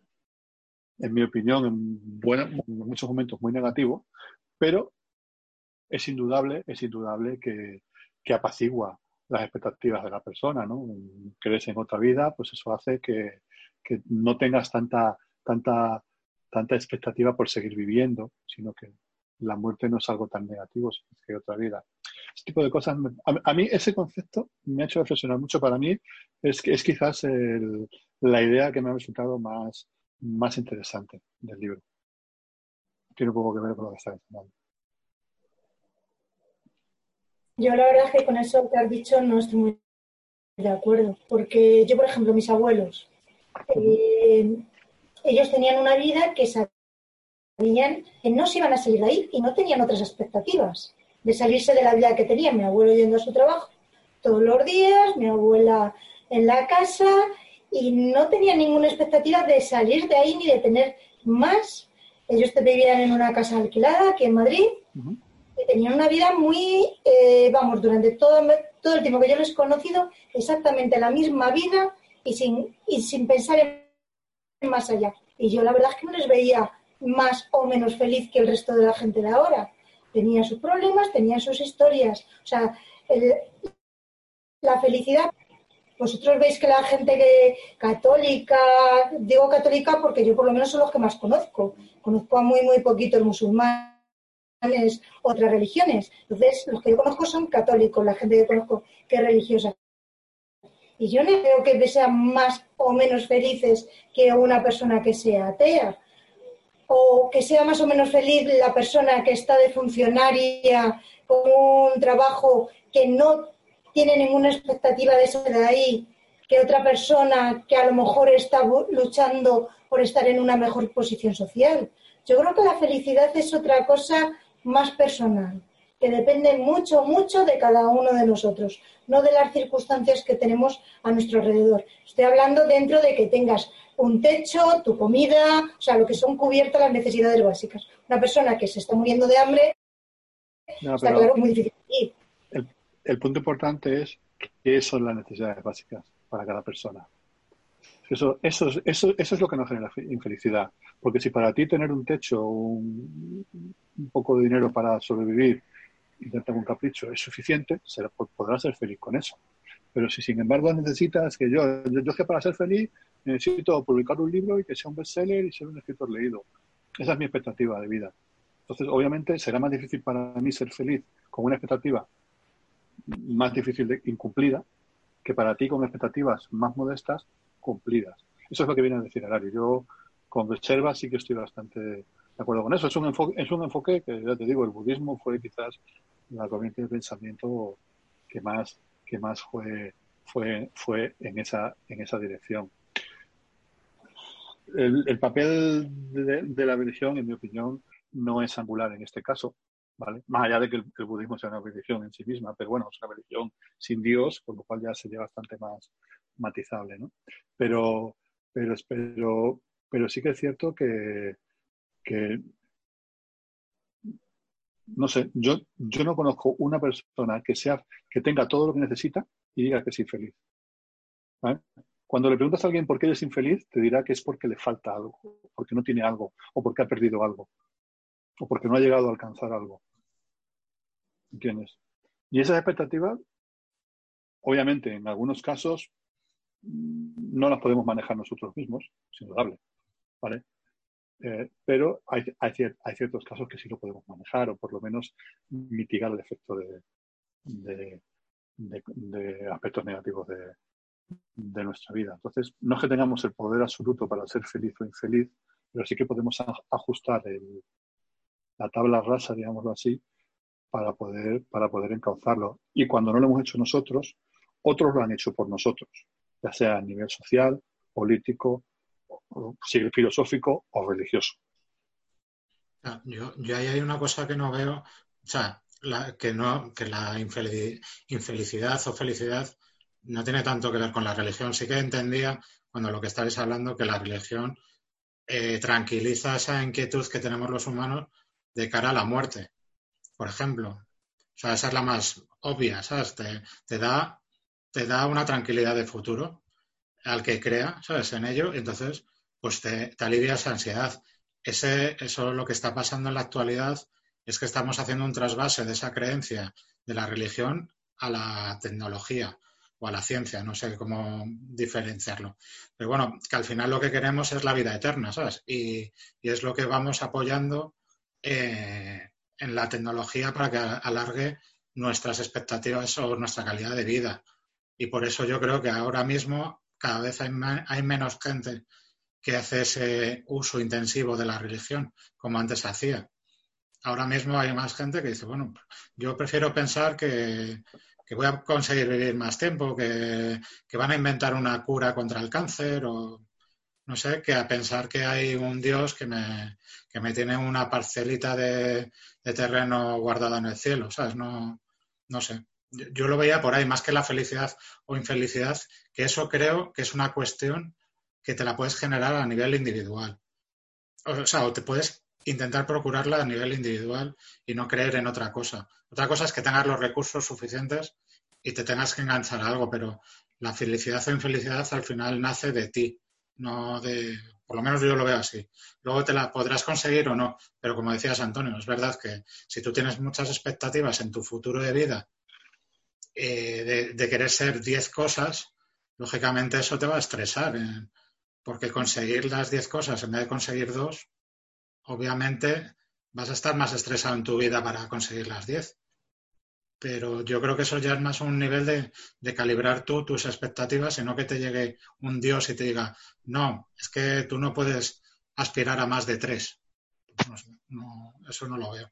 en mi opinión, en, en muchos momentos muy negativo, pero es indudable, es indudable que, apacigua las expectativas de la persona, ¿no? Crees en otra vida, pues eso hace que, no tengas tanta, tanta, tanta expectativa por seguir viviendo, sino que la muerte no es algo tan negativo que otra vida. Este tipo de cosas, a, mí ese concepto me ha hecho reflexionar mucho. Para mí es, es quizás la idea que me ha resultado más, más interesante del libro. Tiene poco que ver con lo que está diciendo. Yo la verdad es que con eso que has dicho no estoy muy de acuerdo, porque yo, por ejemplo, mis abuelos, eh, ellos tenían una vida que sabían que no se iban a salir ahí y no tenían otras expectativas de salirse de la vida que tenían. Mi abuelo yendo a su trabajo todos los días, mi abuela en la casa y no tenían ninguna expectativa de salir de ahí ni de tener más. Ellos vivían en una casa alquilada aquí en Madrid y tenían una vida muy, eh, vamos, durante todo, todo el tiempo que yo les he conocido, exactamente la misma vida y sin, y sin pensar en más allá. Y yo la verdad es que no les veía más o menos feliz que el resto de la gente de ahora. Tenía sus problemas, tenía sus historias. O sea, la felicidad. Vosotros veis que la gente que, católica, digo católica porque yo por lo menos son los que más conozco. Conozco a muy, muy poquitos musulmanes otras religiones. Entonces, los que yo conozco son católicos, la gente que conozco que es religiosa. Y yo no creo que sean más o menos felices que una persona que sea atea. O que sea más o menos feliz la persona que está de funcionaria con un trabajo que no tiene ninguna expectativa de salir de ahí que otra persona que a lo mejor está luchando por estar en una mejor posición social. Yo creo que la felicidad es otra cosa más personal, que depende mucho, mucho de cada uno de nosotros, no de las circunstancias que tenemos a nuestro alrededor. Estoy hablando dentro de que tengas un techo, tu comida, o sea, lo que son cubiertas las necesidades básicas. Una persona que se está muriendo de hambre, está claro, muy difícil. El, el punto importante es qué son las necesidades básicas para cada persona. Eso, eso, eso, eso es lo que nos genera infelicidad. Porque si para ti tener un techo, un, un poco de dinero para sobrevivir y tener un capricho es suficiente, podrás ser feliz con eso. Pero si sin embargo necesitas que yo, yo, yo que para ser feliz necesito publicar un libro y que sea un bestseller y ser un escritor leído. Esa es mi expectativa de vida. Entonces, obviamente, será más difícil para mí ser feliz con una expectativa más difícil de incumplida que para ti con expectativas más modestas cumplidas. Eso es lo que viene a decir Arario. Yo con reserva sí que estoy bastante de acuerdo con eso. Es un enfoque, es un enfoque que, ya te digo, el budismo fue quizás la corriente de pensamiento que más, que más fue, fue, fue en esa, en esa dirección. El, papel de, la religión, en mi opinión, no es angular en este caso, ¿vale? Más allá de que el, budismo sea una religión en sí misma, pero bueno, es una religión sin Dios, con lo cual ya sería bastante más matizable, ¿no? Pero, pero, pero, pero sí que es cierto que, que no sé, yo, yo no conozco una persona que sea, que tenga todo lo que necesita y diga que es infeliz. Cuando le preguntas a alguien por qué es infeliz, te dirá que es porque le falta algo, porque no tiene algo, o porque ha perdido algo, o porque no ha llegado a alcanzar algo. ¿Entiendes? Y esas expectativas, obviamente, en algunos casos, mm, no las podemos manejar nosotros mismos, es indudable. ¿vale? Eh, pero hay, hay, ciertos casos que sí lo podemos manejar o por lo menos mitigar el efecto de, de, aspectos negativos de, nuestra vida. Entonces, no es que tengamos el poder absoluto para ser feliz o infeliz, pero sí que podemos ajustar la tabla rasa, digámoslo así, para poder, para poder encauzarlo. Y cuando no lo hemos hecho nosotros, otros lo han hecho por nosotros, ya sea a nivel social, político, filosófico o religioso. Yo, yo ahí hay una cosa que no veo, o sea, que, no, que la infelicidad o felicidad no tiene tanto que ver con la religión. Sí que entendía cuando lo que estáis hablando que la religión eh, tranquiliza esa inquietud que tenemos los humanos de cara a la muerte, por ejemplo. O sea, esa es la más obvia, ¿sabes? Te, da, te da una tranquilidad de futuro al que crea, ¿sabes? En ello. Y entonces pues te, alivia esa ansiedad. Ese, eso lo que está pasando en la actualidad es que estamos haciendo un trasvase de esa creencia de la religión a la tecnología a la ciencia, no sé cómo diferenciarlo. Pero bueno, que al final lo que queremos es la vida eterna, ¿sabes? Y, es lo que vamos apoyando eh, en la tecnología para que alargue nuestras expectativas o nuestra calidad de vida. Y por eso yo creo que ahora mismo cada vez hay, hay menos gente que hace ese uso intensivo de la religión como antes hacía. Ahora mismo hay más gente que dice, bueno, yo prefiero pensar que, que voy a conseguir vivir más tiempo, que, van a inventar una cura contra el cáncer o no sé, que a pensar que hay un Dios que me, que me tiene una parcelita de, terreno guardada en el cielo, ¿sabes? No, no sé. Yo, lo veía por ahí, más que la felicidad o infelicidad, que eso creo que es una cuestión que te la puedes generar a nivel individual. O sea, o te puedes intentar procurarla a nivel individual y no creer en otra cosa. Otra cosa es que tengas los recursos suficientes y te tengas que enganchar a algo, pero la felicidad o infelicidad al final nace de ti, no de, por lo menos yo lo veo así. Luego te la podrás conseguir o no, pero como decías Antonio, es verdad que si tú tienes muchas expectativas en tu futuro de vida eh, de, querer ser 10 cosas, lógicamente eso te va a estresar, eh, porque conseguir las 10 cosas en vez de conseguir dos, obviamente vas a estar más estresado en tu vida para conseguir las 10. Pero yo creo que eso ya es más un nivel de, calibrar tú tus expectativas y no que te llegue un Dios y te diga, no, es que tú no puedes aspirar a más de tres. eso no lo veo.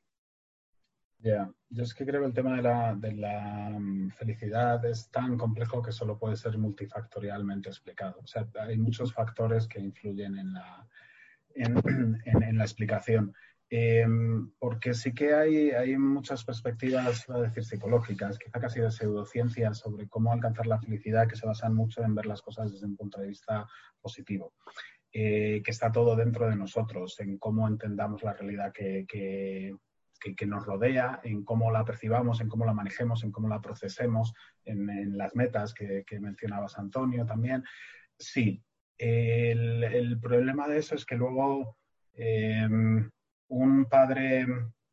Ya, yo es que creo que el tema de la, de la mm, felicidad es tan complejo que solo puede ser multifactorialmente explicado. O sea, hay muchos factores que influyen en la, en, la explicación. Em, porque sí que hay, hay muchas perspectivas, a decir, psicológicas, quizá casi de pseudociencias, sobre cómo alcanzar la felicidad, que se basan mucho en ver las cosas desde un punto de vista positivo. Eh, que está todo dentro de nosotros, en cómo entendamos la realidad que, que, que, nos rodea, en cómo la percibamos, en cómo la manejemos, en cómo la procesemos, en, en las metas que, mencionabas, Antonio, también. Sí, el, problema de eso es que luego em, un padre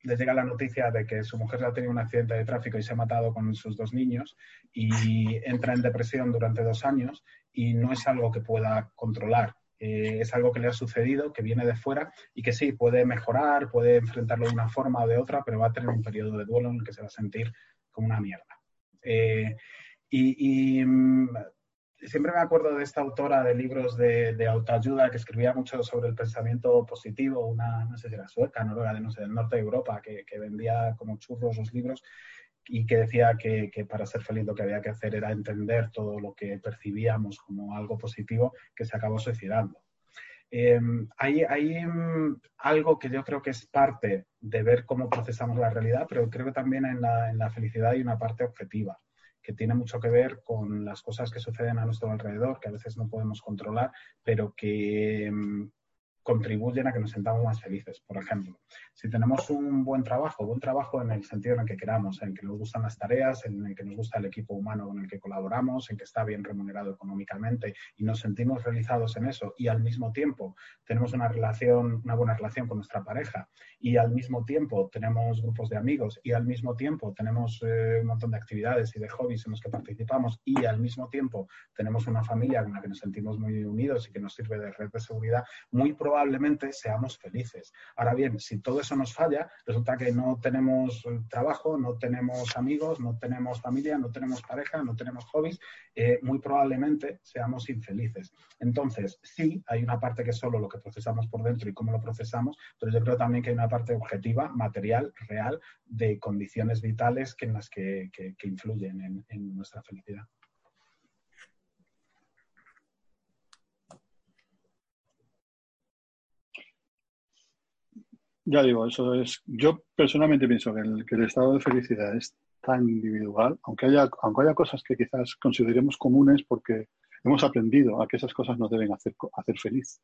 le llega la noticia de que su mujer ha tenido un accidente de tráfico y se ha matado con sus dos niños y entra en depresión durante dos años y no es algo que pueda controlar. Eh, es algo que le ha sucedido, que viene de fuera y que sí, puede mejorar, puede enfrentarlo de una forma o de otra, pero va a tener un periodo de duelo en el que se va a sentir como una mierda. Eh, y, mm, siempre me acuerdo de esta autora de libros de, autoayuda que escribía mucho sobre el pensamiento positivo, una, no sé si era sueca, noruega, no sé, del norte de Europa, que, vendía como churros los libros y que decía que, para ser feliz lo que había que hacer era entender todo lo que percibíamos como algo positivo que se acabó suicidando. Em, hay, mm, algo que yo creo que es parte de ver cómo procesamos la realidad, pero creo que también en la, en la felicidad hay una parte objetiva que tiene mucho que ver con las cosas que suceden a nuestro alrededor, que a veces no podemos controlar, pero que mm, contribuyen a que nos sentamos más felices. Por ejemplo, si tenemos un buen trabajo, buen trabajo en el sentido en el que queramos, en que nos gustan las tareas, en el que nos gusta el equipo humano con el que colaboramos, en que está bien remunerado económicamente y nos sentimos realizados en eso y al mismo tiempo tenemos una relación, una buena relación con nuestra pareja y al mismo tiempo tenemos grupos de amigos y al mismo tiempo tenemos eh, un montón de actividades y de hobbies en los que participamos y al mismo tiempo tenemos una familia con la que nos sentimos muy unidos y que nos sirve de red de seguridad, muy probablemente seamos felices. Ahora bien, si todo eso nos falla, resulta que no tenemos trabajo, no tenemos amigos, no tenemos familia, no tenemos pareja, no tenemos hobbies, eh, muy probablemente seamos infelices. Entonces, sí, hay una parte que es solo lo que procesamos por dentro y cómo lo procesamos, pero yo creo también que hay una parte objetiva, material, real, de condiciones vitales que en las que, influyen en nuestra felicidad. Ya digo, eso es. Yo personalmente pienso que el, estado de felicidad es tan individual, aunque haya, aunque haya cosas que quizás consideremos comunes porque hemos aprendido a que esas cosas nos deben hacer, hacer feliz.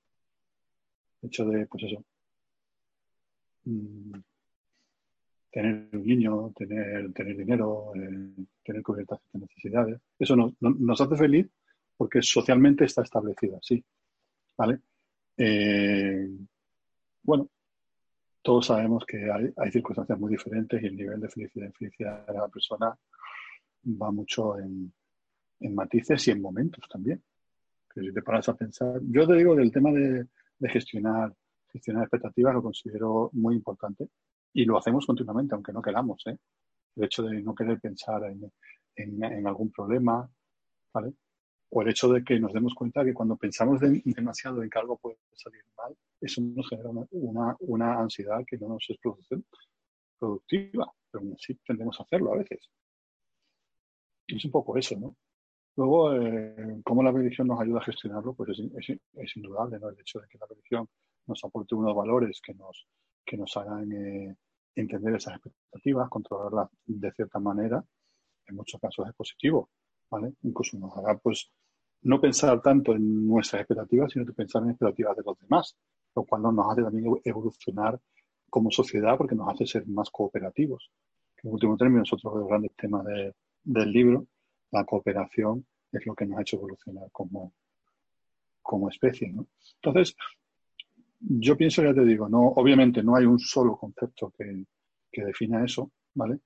El hecho de, pues eso, mm, tener un niño, tener, tener dinero, eh, tener cubiertas de necesidades, eso nos hace feliz porque socialmente está establecido así. ¿Vale? Eh, bueno, todos sabemos que hay, circunstancias muy diferentes y el nivel de felicidad y de la persona va mucho en, matices y en momentos también. Que si te paras a pensar, yo te digo del tema de, gestionar, gestionar expectativas lo considero muy importante y lo hacemos continuamente, aunque no queramos. ¿eh? El hecho de no querer pensar en, algún problema, ¿vale? o el hecho de que nos demos cuenta que cuando pensamos demasiado en que algo puede salir mal, eso nos genera una, una, ansiedad que no nos es productiva, pero sí tendemos a hacerlo a veces. Es un poco eso, ¿no? Luego, eh, cómo la religión nos ayuda a gestionarlo, pues es, es, indudable, ¿no? El hecho de que la religión nos aporte unos valores que nos, que nos hagan eh, entender esas expectativas, controlarlas de cierta manera, en muchos casos es positivo Incluso nos haga, pues, no pensar tanto en nuestras expectativas, sino pensar en expectativas de los demás, lo cual nos hace también evolucionar como sociedad porque nos hace ser más cooperativos. En último término, es otro de los grandes temas del libro, la cooperación es lo que nos ha hecho evolucionar como, como especie, Entonces, yo pienso, ya te digo, no, obviamente no hay un solo concepto que, que defina eso, ¿vale?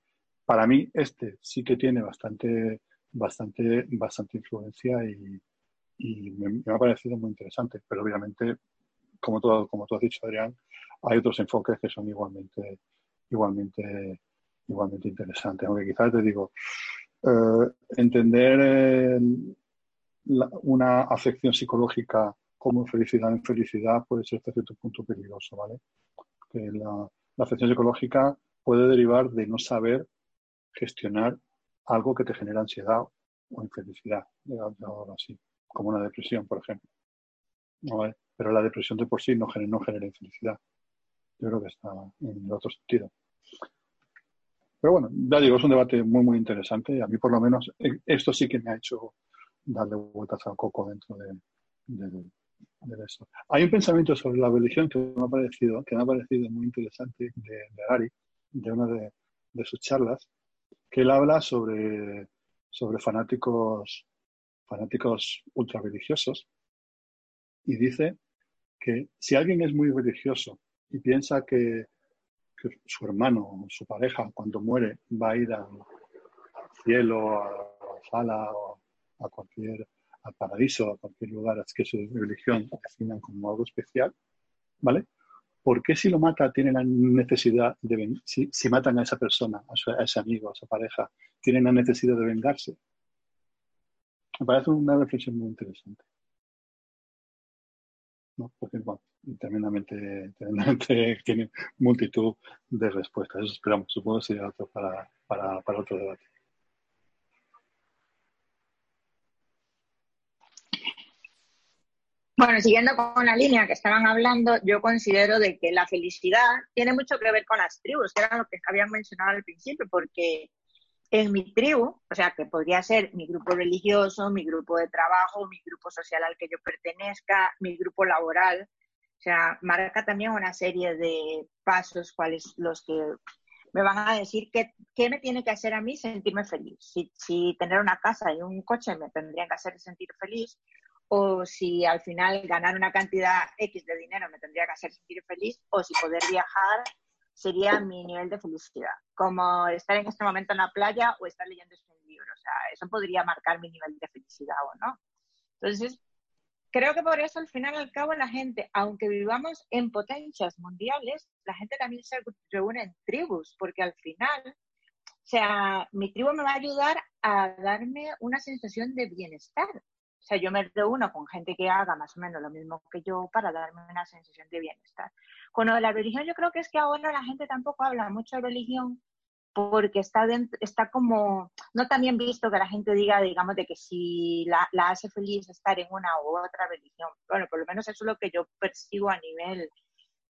Para mí, este sí que tiene bastante bastante, bastante influencia y, me, ha parecido muy interesante. Pero obviamente, como tú, como tú has dicho, Adrián, hay otros enfoques que son igualmente, igualmente, igualmente interesantes. Aunque quizás te digo, eh, entender una afección psicológica como felicidad en felicidad puede ser hasta cierto punto peligroso, ¿vale? Que la, la afección psicológica puede derivar de no saber gestionar algo que te genera ansiedad o infelicidad, algo así, como una depresión, por ejemplo. Pero la depresión de por sí no genera, no genera infelicidad. Yo creo que está en el otro sentido. Pero bueno, ya digo, es un debate muy, muy interesante a mí por lo menos eh, esto sí que me ha hecho darle vueltas al coco dentro de, eso. Hay un pensamiento sobre la religión que me ha parecido, que me ha parecido muy interesante de, de Ari, de una de, sus charlas, que él habla sobre, sobre fanáticos, fanáticos ultra religiosos y dice que si alguien es muy religioso y piensa que, su hermano o su pareja cuando muere va a ir al, cielo, a la sala o a cualquier al paraíso, a cualquier lugar es que su religión definan como algo especial, ¿vale? ¿por qué si lo mata tienen la necesidad de si, si matan a esa persona, a, ese amigo, a esa pareja, tienen la necesidad de vengarse? Me parece una reflexión muy interesante. Porque, bueno, tremendamente, tiene multitud de respuestas. Eso esperamos, supongo que sería otro para, para, para otro debate. Bueno, siguiendo con la línea que estaban hablando, yo considero de que la felicidad tiene mucho que ver con las tribus, que era lo que habían mencionado al principio, porque en mi tribu, o sea, que podría ser mi grupo religioso, mi grupo de trabajo, mi grupo social al que yo pertenezca, mi grupo laboral, o sea, marca también una serie de pasos cuáles los que me van a decir qué, qué, me tiene que hacer a mí sentirme feliz. Si, si, tener una casa y un coche me tendrían que hacer sentir feliz, o si al final ganar una cantidad X de dinero me tendría que hacer sentir feliz, o si poder viajar sería mi nivel de felicidad, como estar en este momento en la playa o estar leyendo este libro. O sea, eso podría marcar mi nivel de felicidad o no. Entonces, creo que por eso al final al cabo la gente, aunque vivamos en potencias mundiales, la gente también se reúne en tribus, porque al final, o sea, mi tribu me va a ayudar a darme una sensación de bienestar. O sea, yo me reúno con gente que haga más o menos lo mismo que yo para darme una sensación de bienestar. Con lo de la religión, yo creo que es que ahora la gente tampoco habla mucho de religión porque está, está como, no también visto que la gente diga, digamos, de que si la, la, hace feliz estar en una u otra religión. Bueno, por lo menos eso es lo que yo percibo a nivel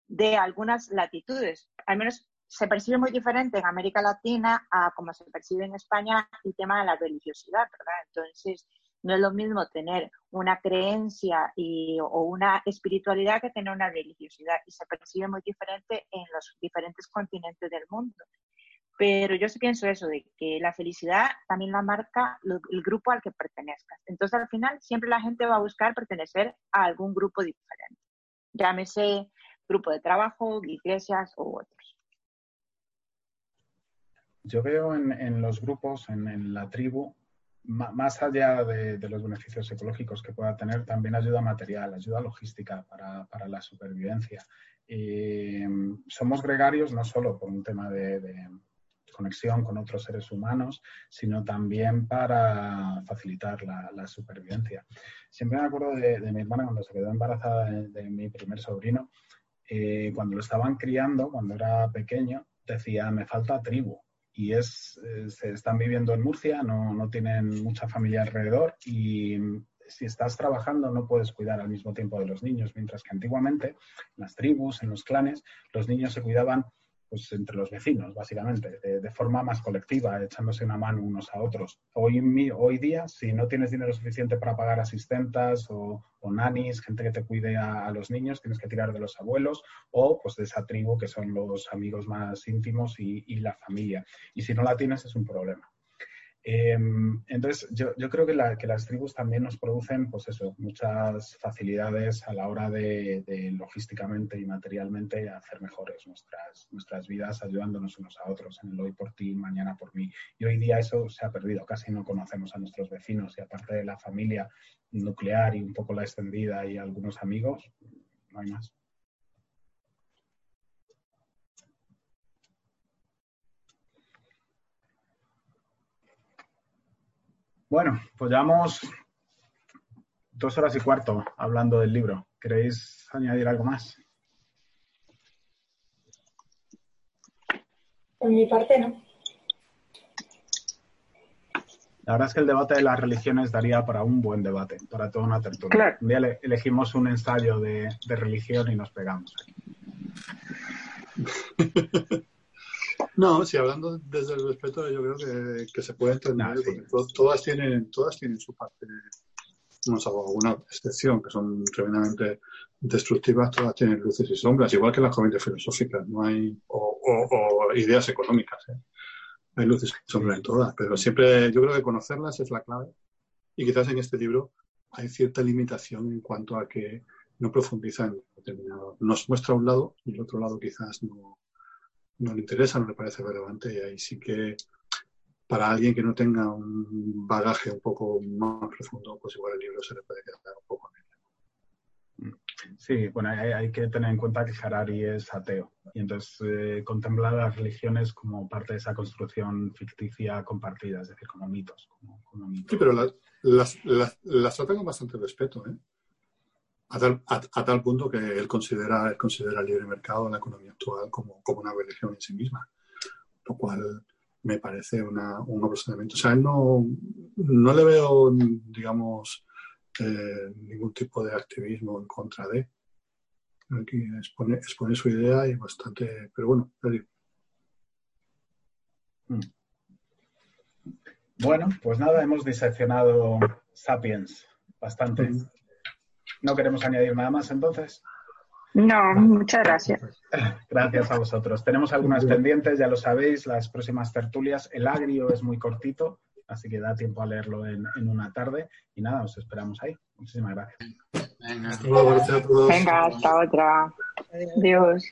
de algunas latitudes. Al menos se percibe muy diferente en América Latina a como se percibe en España el tema de la religiosidad, ¿verdad? Entonces, no es lo mismo tener una creencia y, o una espiritualidad que tener una religiosidad y se percibe muy diferente en los diferentes continentes del mundo. Pero yo sí pienso eso, de que la felicidad también la marca el grupo al que pertenezcas. Entonces al final siempre la gente va a buscar pertenecer a algún grupo diferente. llámese grupo de trabajo, iglesias u otros. Yo veo en, los grupos, en, la tribu, más allá de, los beneficios ecológicos que pueda tener, también ayuda material, ayuda logística para, la supervivencia. Eh, somos gregarios no solo por un tema de, conexión con otros seres humanos, sino también para facilitar la, supervivencia. Siempre me acuerdo de, mi hermana cuando se quedó embarazada de, mi primer sobrino, eh, cuando lo estaban criando, cuando era pequeño, decía, me falta tribu y es, eh, se están viviendo en Murcia, no, no, tienen mucha familia alrededor y si estás trabajando no puedes cuidar al mismo tiempo de los niños, mientras que antiguamente en las tribus, en los clanes, los niños se cuidaban pues entre los vecinos, básicamente, de, forma más colectiva, echándose una mano unos a otros. Hoy, hoy día, si no tienes dinero suficiente para pagar asistentas o, o nanis, gente que te cuide a, los niños, tienes que tirar de los abuelos o pues de esa tribu que son los amigos más íntimos y, y la familia. Y si no la tienes es un problema. Em, entonces, yo, creo que, las tribus también nos producen, pues eso, muchas facilidades a la hora de, logísticamente y materialmente hacer mejores nuestras, nuestras vidas, ayudándonos unos a otros en el hoy por ti, mañana por mí. Y hoy día eso se ha perdido, casi no conocemos a nuestros vecinos y aparte de la familia nuclear y un poco la extendida y algunos amigos, no hay más. Bueno, pues llevamos dos horas y cuarto hablando del libro. ¿Queréis añadir algo más? Por mi parte, no. La verdad es que el debate de las religiones daría para un buen debate, para toda una tertulia. Un día elegimos un ensayo de, de religión y nos pegamos. No, si hablando desde el respeto, yo creo que, se puede entender, porque todas, tienen, todas tienen su parte, no salvo alguna excepción, que son tremendamente destructivas, todas tienen luces y sombras, igual que las corrientes filosóficas, no hay, o, ideas económicas, ¿eh? hay luces y sombras en todas, pero siempre yo creo que conocerlas es la clave. Y quizás en este libro hay cierta limitación en cuanto a que no profundiza en determinado. Nos muestra un lado y el otro lado quizás no, no le interesa, no le parece relevante y ahí sí que para alguien que no tenga un bagaje un poco más profundo, pues igual el libro se le puede quedar un poco en Sí, bueno, hay, que tener en cuenta que Harari es ateo y entonces eh, contempla las religiones como parte de esa construcción ficticia compartida, es decir, como mitos. Sí, pero las, las, las trata con bastante respeto, ¿eh? A tal, a, tal punto que él considera, él considera el libre mercado la economía actual como, como una religión en sí misma, lo cual me parece una, un procedimiento. O sea, él no, no le veo, digamos, eh, ningún tipo de activismo en contra de. Aquí expone, expone su idea y bastante, pero bueno, mm. Bueno, pues nada, hemos diseccionado Sapiens bastante. Mm. ¿No queremos añadir nada más entonces? No, muchas gracias. Gracias a vosotros. Tenemos algunas pendientes, ya lo sabéis, las próximas tertulias. El agrio es muy cortito, así que da tiempo a leerlo en, una tarde. Y nada, os esperamos ahí. Muchísimas gracias. Venga, hasta otra. Adiós.